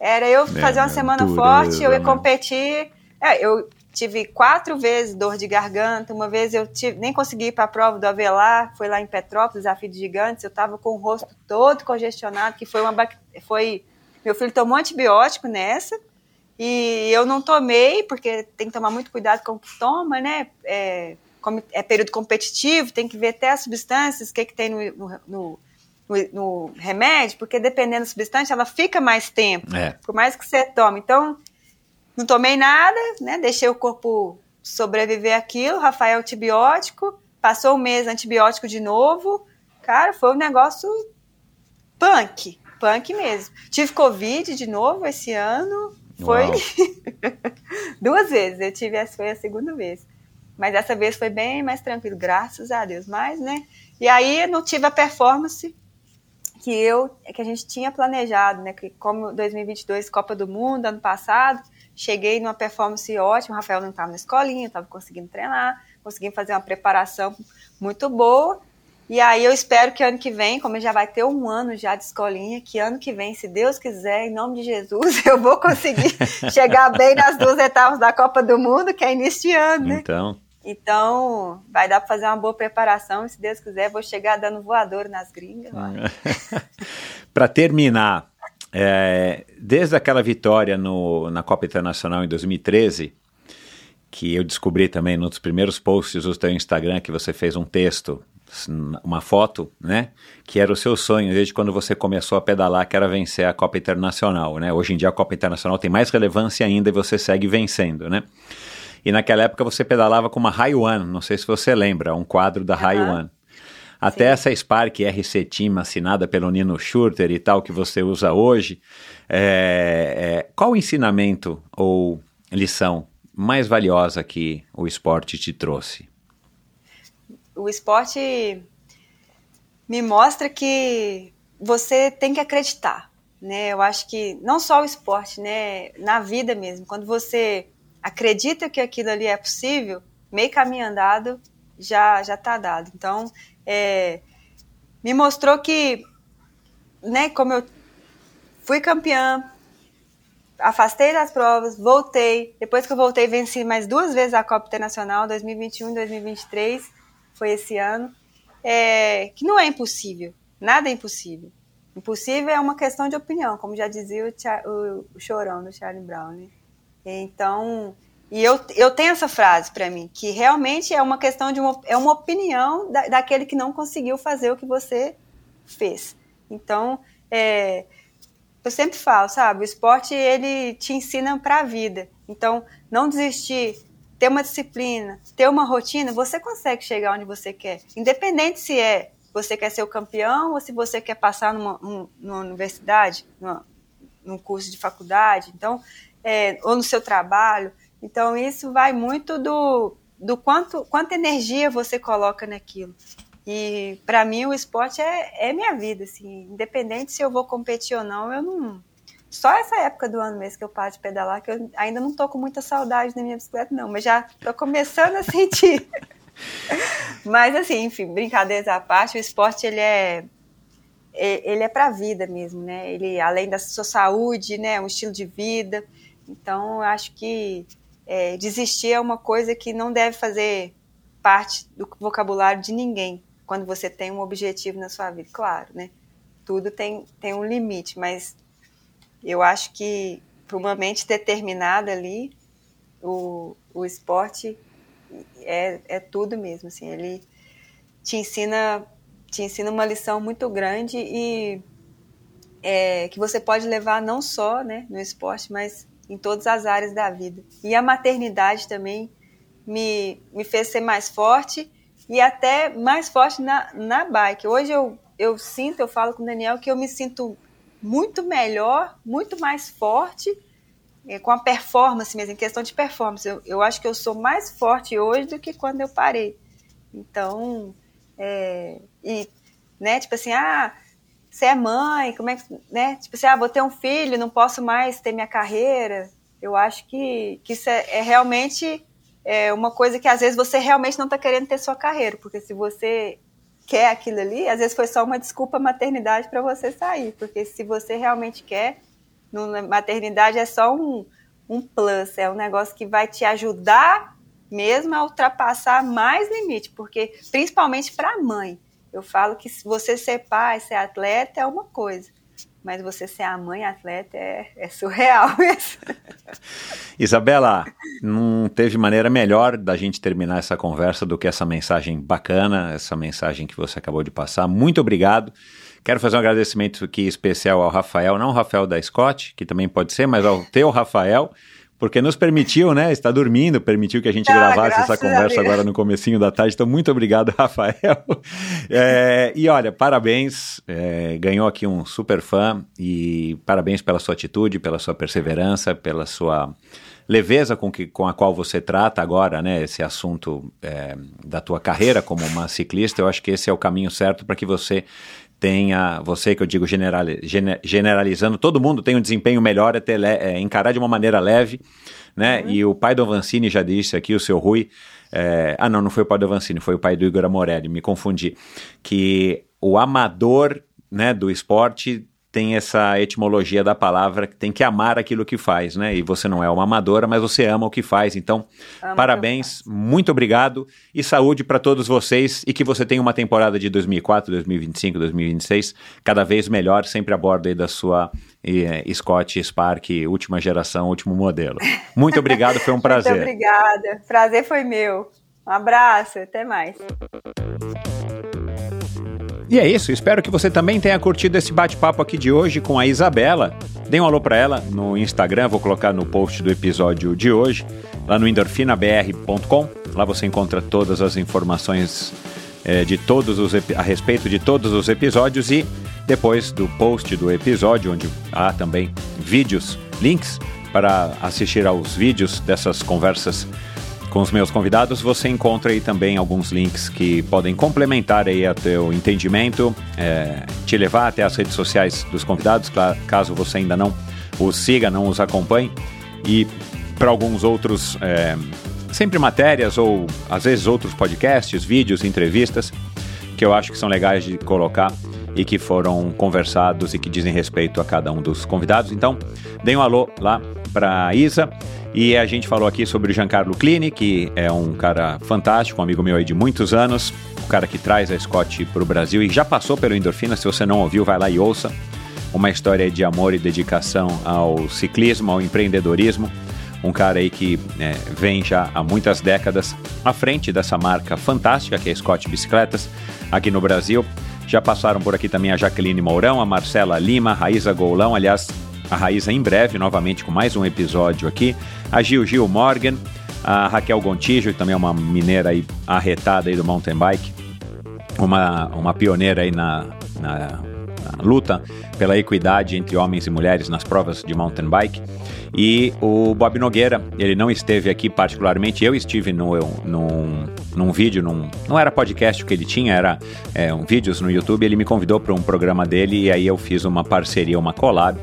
era eu é, fazer uma semana dureza, forte, eu ia né? competir. É, eu tive quatro vezes dor de garganta, uma vez eu tive, nem consegui ir para a prova do Avelar, foi lá em Petrópolis, desafio de gigantes, eu estava com o rosto todo congestionado, que foi uma foi meu filho tomou antibiótico nessa, e eu não tomei, porque tem que tomar muito cuidado com o que toma, né? É, é período competitivo, tem que ver até as substâncias, o que, que tem no, no, no, no remédio, porque dependendo da substância, ela fica mais tempo, é. por mais que você tome. Então, não tomei nada, né? Deixei o corpo sobreviver aquilo, Rafael antibiótico, passou um mês antibiótico de novo. Cara, foi um negócio punk, punk mesmo. Tive Covid de novo esse ano, foi duas vezes. Eu tive essa foi a segunda vez. Mas dessa vez foi bem mais tranquilo, graças a Deus. Mas, né? E aí não tive a performance que eu que a gente tinha planejado, né? Que como 2022 Copa do Mundo ano passado, cheguei numa performance ótima. O Rafael não estava na escolinha, estava conseguindo treinar, consegui fazer uma preparação muito boa. E aí eu espero que ano que vem, como já vai ter um ano já de escolinha, que ano que vem, se Deus quiser, em nome de Jesus, eu vou conseguir chegar bem nas duas etapas da Copa do Mundo, que é início de ano, né? Então. Então, vai dar para fazer uma boa preparação, e se Deus quiser, vou chegar dando voador nas gringas. para terminar, é, desde aquela vitória no, na Copa Internacional em 2013, que eu descobri também nos primeiros posts do seu Instagram que você fez um texto uma foto, né? Que era o seu sonho desde quando você começou a pedalar, que era vencer a Copa Internacional, né? Hoje em dia a Copa Internacional tem mais relevância ainda e você segue vencendo, né? E naquela época você pedalava com uma One, não sei se você lembra, um quadro da uhum. High One. Até Sim. essa Spark RC Team assinada pelo Nino Schurter e tal que você usa hoje, é, é, qual o ensinamento ou lição mais valiosa que o esporte te trouxe? o esporte me mostra que você tem que acreditar, né? Eu acho que não só o esporte, né, na vida mesmo, quando você acredita que aquilo ali é possível, meio caminho andado já já está dado. Então, é, me mostrou que, né, como eu fui campeã, afastei das provas, voltei. Depois que eu voltei, venci mais duas vezes a Copa Internacional, 2021 e 2023, foi esse ano. É, que não é impossível, nada é impossível. Impossível é uma questão de opinião, como já dizia o, o, chorão do Charlie Brown. Né? Então, e eu, eu tenho essa frase para mim, que realmente é uma questão de uma, é uma opinião da, daquele que não conseguiu fazer o que você fez. Então, é, eu sempre falo, sabe, o esporte ele te ensina para a vida. Então, não desistir, ter uma disciplina, ter uma rotina, você consegue chegar onde você quer. Independente se é você quer ser o campeão ou se você quer passar numa, numa universidade, numa, num curso de faculdade, então, é, ou no seu trabalho. Então, isso vai muito do, do quanto, quanta energia você coloca naquilo. E para mim o esporte é, é minha vida, assim, independente se eu vou competir ou não, eu não. Só essa época do ano mesmo que eu paro de pedalar, que eu ainda não tô com muita saudade da minha bicicleta, não, mas já tô começando a sentir. mas assim, enfim, brincadeiras à parte, o esporte ele é ele é para a vida mesmo, né? Ele além da sua saúde, né, um estilo de vida. Então, eu acho que é, desistir é uma coisa que não deve fazer parte do vocabulário de ninguém quando você tem um objetivo na sua vida. Claro, né? Tudo tem, tem um limite, mas eu acho que para uma mente determinada ali, o, o esporte é, é tudo mesmo. Assim, ele te ensina, te ensina uma lição muito grande e é, que você pode levar não só né, no esporte, mas em todas as áreas da vida. E a maternidade também me, me fez ser mais forte e até mais forte na, na bike. Hoje eu, eu sinto, eu falo com o Daniel, que eu me sinto muito melhor, muito mais forte é, com a performance mesmo, em questão de performance. Eu, eu acho que eu sou mais forte hoje do que quando eu parei. Então, é, e, né, tipo assim, ah, você é mãe, como é que, né, tipo assim, ah, vou ter um filho, não posso mais ter minha carreira. Eu acho que, que isso é, é realmente é uma coisa que às vezes você realmente não está querendo ter sua carreira, porque se você quer aquilo ali, às vezes foi só uma desculpa maternidade para você sair, porque se você realmente quer, no, maternidade é só um, um plus, é um negócio que vai te ajudar mesmo a ultrapassar mais limite, porque principalmente para a mãe. Eu falo que você ser pai, ser atleta é uma coisa mas você ser a mãe atleta é, é surreal mesmo. Isabela, não teve maneira melhor da gente terminar essa conversa do que essa mensagem bacana, essa mensagem que você acabou de passar. Muito obrigado. Quero fazer um agradecimento aqui especial ao Rafael, não o Rafael da Scott, que também pode ser, mas ao teu Rafael, porque nos permitiu, né? Está dormindo, permitiu que a gente ah, gravasse essa conversa agora no comecinho da tarde. Então, muito obrigado, Rafael. É, e olha, parabéns, é, ganhou aqui um super fã e parabéns pela sua atitude, pela sua perseverança, pela sua leveza com, que, com a qual você trata agora, né, esse assunto é, da tua carreira como uma ciclista. Eu acho que esse é o caminho certo para que você tenha, você que eu digo generalizando, todo mundo tem um desempenho melhor, é, é encarar de uma maneira leve, né? Uhum. E o pai do Avancini já disse aqui, o seu Rui, é, ah não, não foi o pai do Avancini, foi o pai do Igor Amorelli, me confundi, que o amador né, do esporte tem essa etimologia da palavra que tem que amar aquilo que faz, né? E você não é uma amadora, mas você ama o que faz. Então, Amo parabéns, muito obrigado e saúde para todos vocês e que você tenha uma temporada de 2004, 2025, 2026 cada vez melhor, sempre a bordo aí da sua eh, Scott Spark última geração, último modelo. Muito obrigado, foi um prazer. muito obrigada, prazer foi meu. Um abraço, até mais. E é isso, espero que você também tenha curtido esse bate-papo aqui de hoje com a Isabela. Dê um alô para ela no Instagram, vou colocar no post do episódio de hoje, lá no endorfinabr.com. Lá você encontra todas as informações é, de todos os a respeito de todos os episódios e depois do post do episódio, onde há também vídeos, links para assistir aos vídeos dessas conversas com os meus convidados, você encontra aí também alguns links que podem complementar aí a teu entendimento, é, te levar até as redes sociais dos convidados, caso você ainda não os siga, não os acompanhe, e para alguns outros é, sempre matérias ou às vezes outros podcasts, vídeos, entrevistas que eu acho que são legais de colocar e que foram conversados e que dizem respeito a cada um dos convidados. Então, deem um alô lá para Isa. E a gente falou aqui sobre o Giancarlo Clini, que é um cara fantástico, um amigo meu aí de muitos anos, o cara que traz a Scott para o Brasil e já passou pelo Endorfina. Se você não ouviu, vai lá e ouça. Uma história de amor e dedicação ao ciclismo, ao empreendedorismo. Um cara aí que é, vem já há muitas décadas à frente dessa marca fantástica que é a Scott Bicicletas aqui no Brasil. Já passaram por aqui também a Jaqueline Mourão, a Marcela Lima, a Raíza Golão, aliás, a Raíza em breve, novamente com mais um episódio aqui. A Gil Gil Morgan, a Raquel Gontijo, que também é uma mineira aí arretada aí do mountain bike, uma, uma pioneira aí na, na, na luta pela equidade entre homens e mulheres nas provas de mountain bike. E o Bob Nogueira, ele não esteve aqui particularmente, eu estive no, num, num vídeo, num, não era podcast que ele tinha, era é, um vídeos no YouTube, ele me convidou para um programa dele e aí eu fiz uma parceria, uma collab,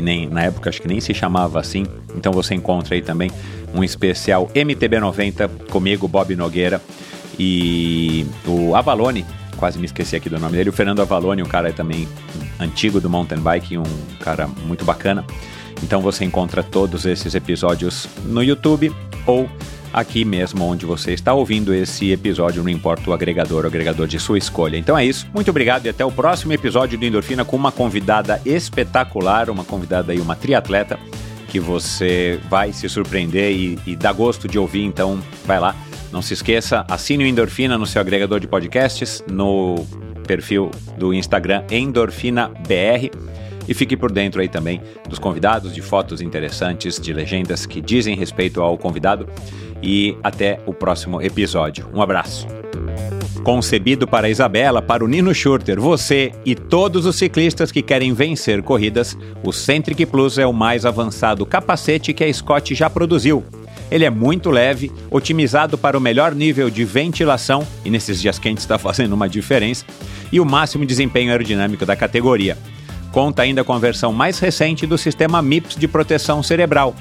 que nem na época acho que nem se chamava assim, então você encontra aí também um especial MTB90 comigo, Bob Nogueira e o Avalone, quase me esqueci aqui do nome dele, o Fernando Avalone, um cara também antigo do mountain bike, um cara muito bacana. Então você encontra todos esses episódios no YouTube ou aqui mesmo onde você está ouvindo esse episódio, não importa o agregador, o agregador de sua escolha. Então é isso. Muito obrigado e até o próximo episódio do Endorfina com uma convidada espetacular, uma convidada aí, uma triatleta que você vai se surpreender e, e dá gosto de ouvir. Então vai lá. Não se esqueça, assine o Endorfina no seu agregador de podcasts, no perfil do Instagram EndorfinaBR e fique por dentro aí também dos convidados, de fotos interessantes, de legendas que dizem respeito ao convidado. E até o próximo episódio. Um abraço. Concebido para Isabela, para o Nino Schurter, você e todos os ciclistas que querem vencer corridas, o Centric Plus é o mais avançado capacete que a Scott já produziu. Ele é muito leve, otimizado para o melhor nível de ventilação, e nesses dias quentes está fazendo uma diferença, e o máximo desempenho aerodinâmico da categoria. Conta ainda com a versão mais recente do sistema MIPS de proteção cerebral,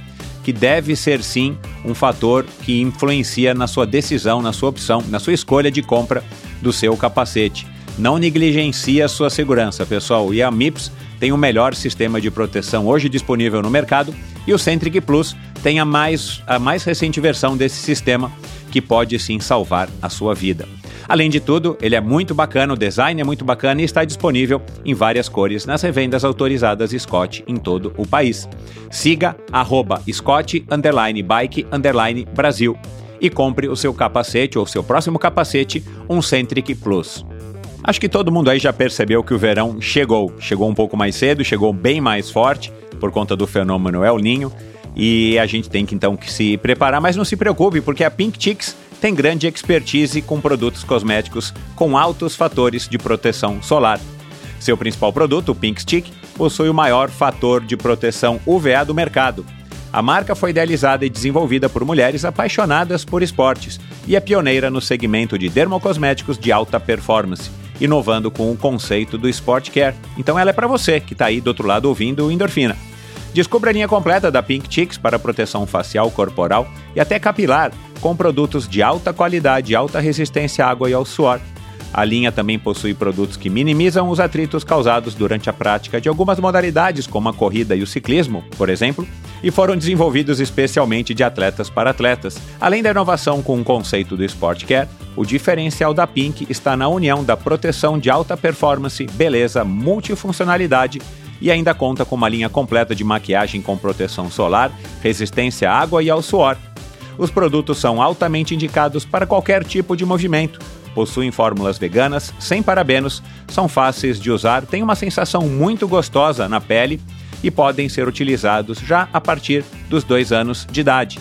que deve ser sim um fator que influencia na sua decisão, na sua opção, na sua escolha de compra do seu capacete. Não negligencie a sua segurança, pessoal. E a MIPS tem o melhor sistema de proteção hoje disponível no mercado e o Centric Plus tem a mais, a mais recente versão desse sistema que pode sim salvar a sua vida. Além de tudo, ele é muito bacana, o design é muito bacana e está disponível em várias cores nas revendas autorizadas Scott em todo o país. Siga arroba Scott Bike Brasil e compre o seu capacete ou seu próximo capacete, um Centric Plus. Acho que todo mundo aí já percebeu que o verão chegou. Chegou um pouco mais cedo, chegou bem mais forte por conta do fenômeno El Ninho. E a gente tem que então que se preparar, mas não se preocupe, porque a Pink Chicks tem grande expertise com produtos cosméticos com altos fatores de proteção solar. Seu principal produto, o Pink Stick, possui o maior fator de proteção UVA do mercado. A marca foi idealizada e desenvolvida por mulheres apaixonadas por esportes e é pioneira no segmento de dermocosméticos de alta performance, inovando com o conceito do Sport Care. Então ela é para você que está aí do outro lado ouvindo o Endorfina. Descubra a linha completa da Pink Chicks para proteção facial, corporal e até capilar com produtos de alta qualidade e alta resistência à água e ao suor. A linha também possui produtos que minimizam os atritos causados durante a prática de algumas modalidades, como a corrida e o ciclismo, por exemplo, e foram desenvolvidos especialmente de atletas para atletas. Além da inovação com o conceito do Sport Care, o diferencial da Pink está na união da proteção de alta performance, beleza, multifuncionalidade e ainda conta com uma linha completa de maquiagem com proteção solar, resistência à água e ao suor, os produtos são altamente indicados para qualquer tipo de movimento. Possuem fórmulas veganas, sem parabenos, são fáceis de usar, têm uma sensação muito gostosa na pele e podem ser utilizados já a partir dos dois anos de idade.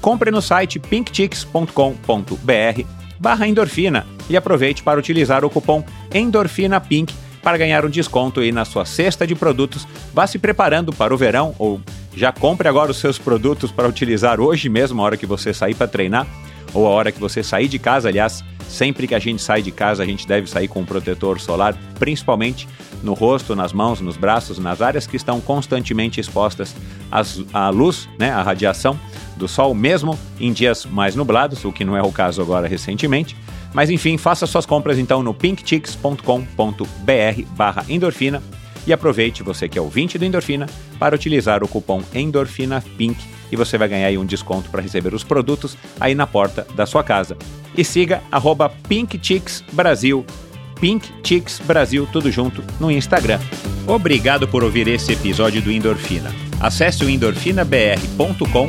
Compre no site pinkchicks.com.br barra endorfina e aproveite para utilizar o cupom ENDORFINAPINK para ganhar um desconto aí na sua cesta de produtos. Vá se preparando para o verão ou já compre agora os seus produtos para utilizar hoje mesmo, a hora que você sair para treinar, ou a hora que você sair de casa, aliás, Sempre que a gente sai de casa, a gente deve sair com um protetor solar, principalmente no rosto, nas mãos, nos braços, nas áreas que estão constantemente expostas à luz, né, à radiação do sol, mesmo em dias mais nublados, o que não é o caso agora recentemente. Mas enfim, faça suas compras então no pinkchicks.com.br barra endorfina e aproveite, você que é ouvinte do Endorfina, para utilizar o cupom ENDORFINAPINK e você vai ganhar aí um desconto para receber os produtos aí na porta da sua casa. E siga arroba Pink Chicks Brasil, Pink Brasil, tudo junto, no Instagram. Obrigado por ouvir esse episódio do Endorfina. Acesse o endorfinabr.com,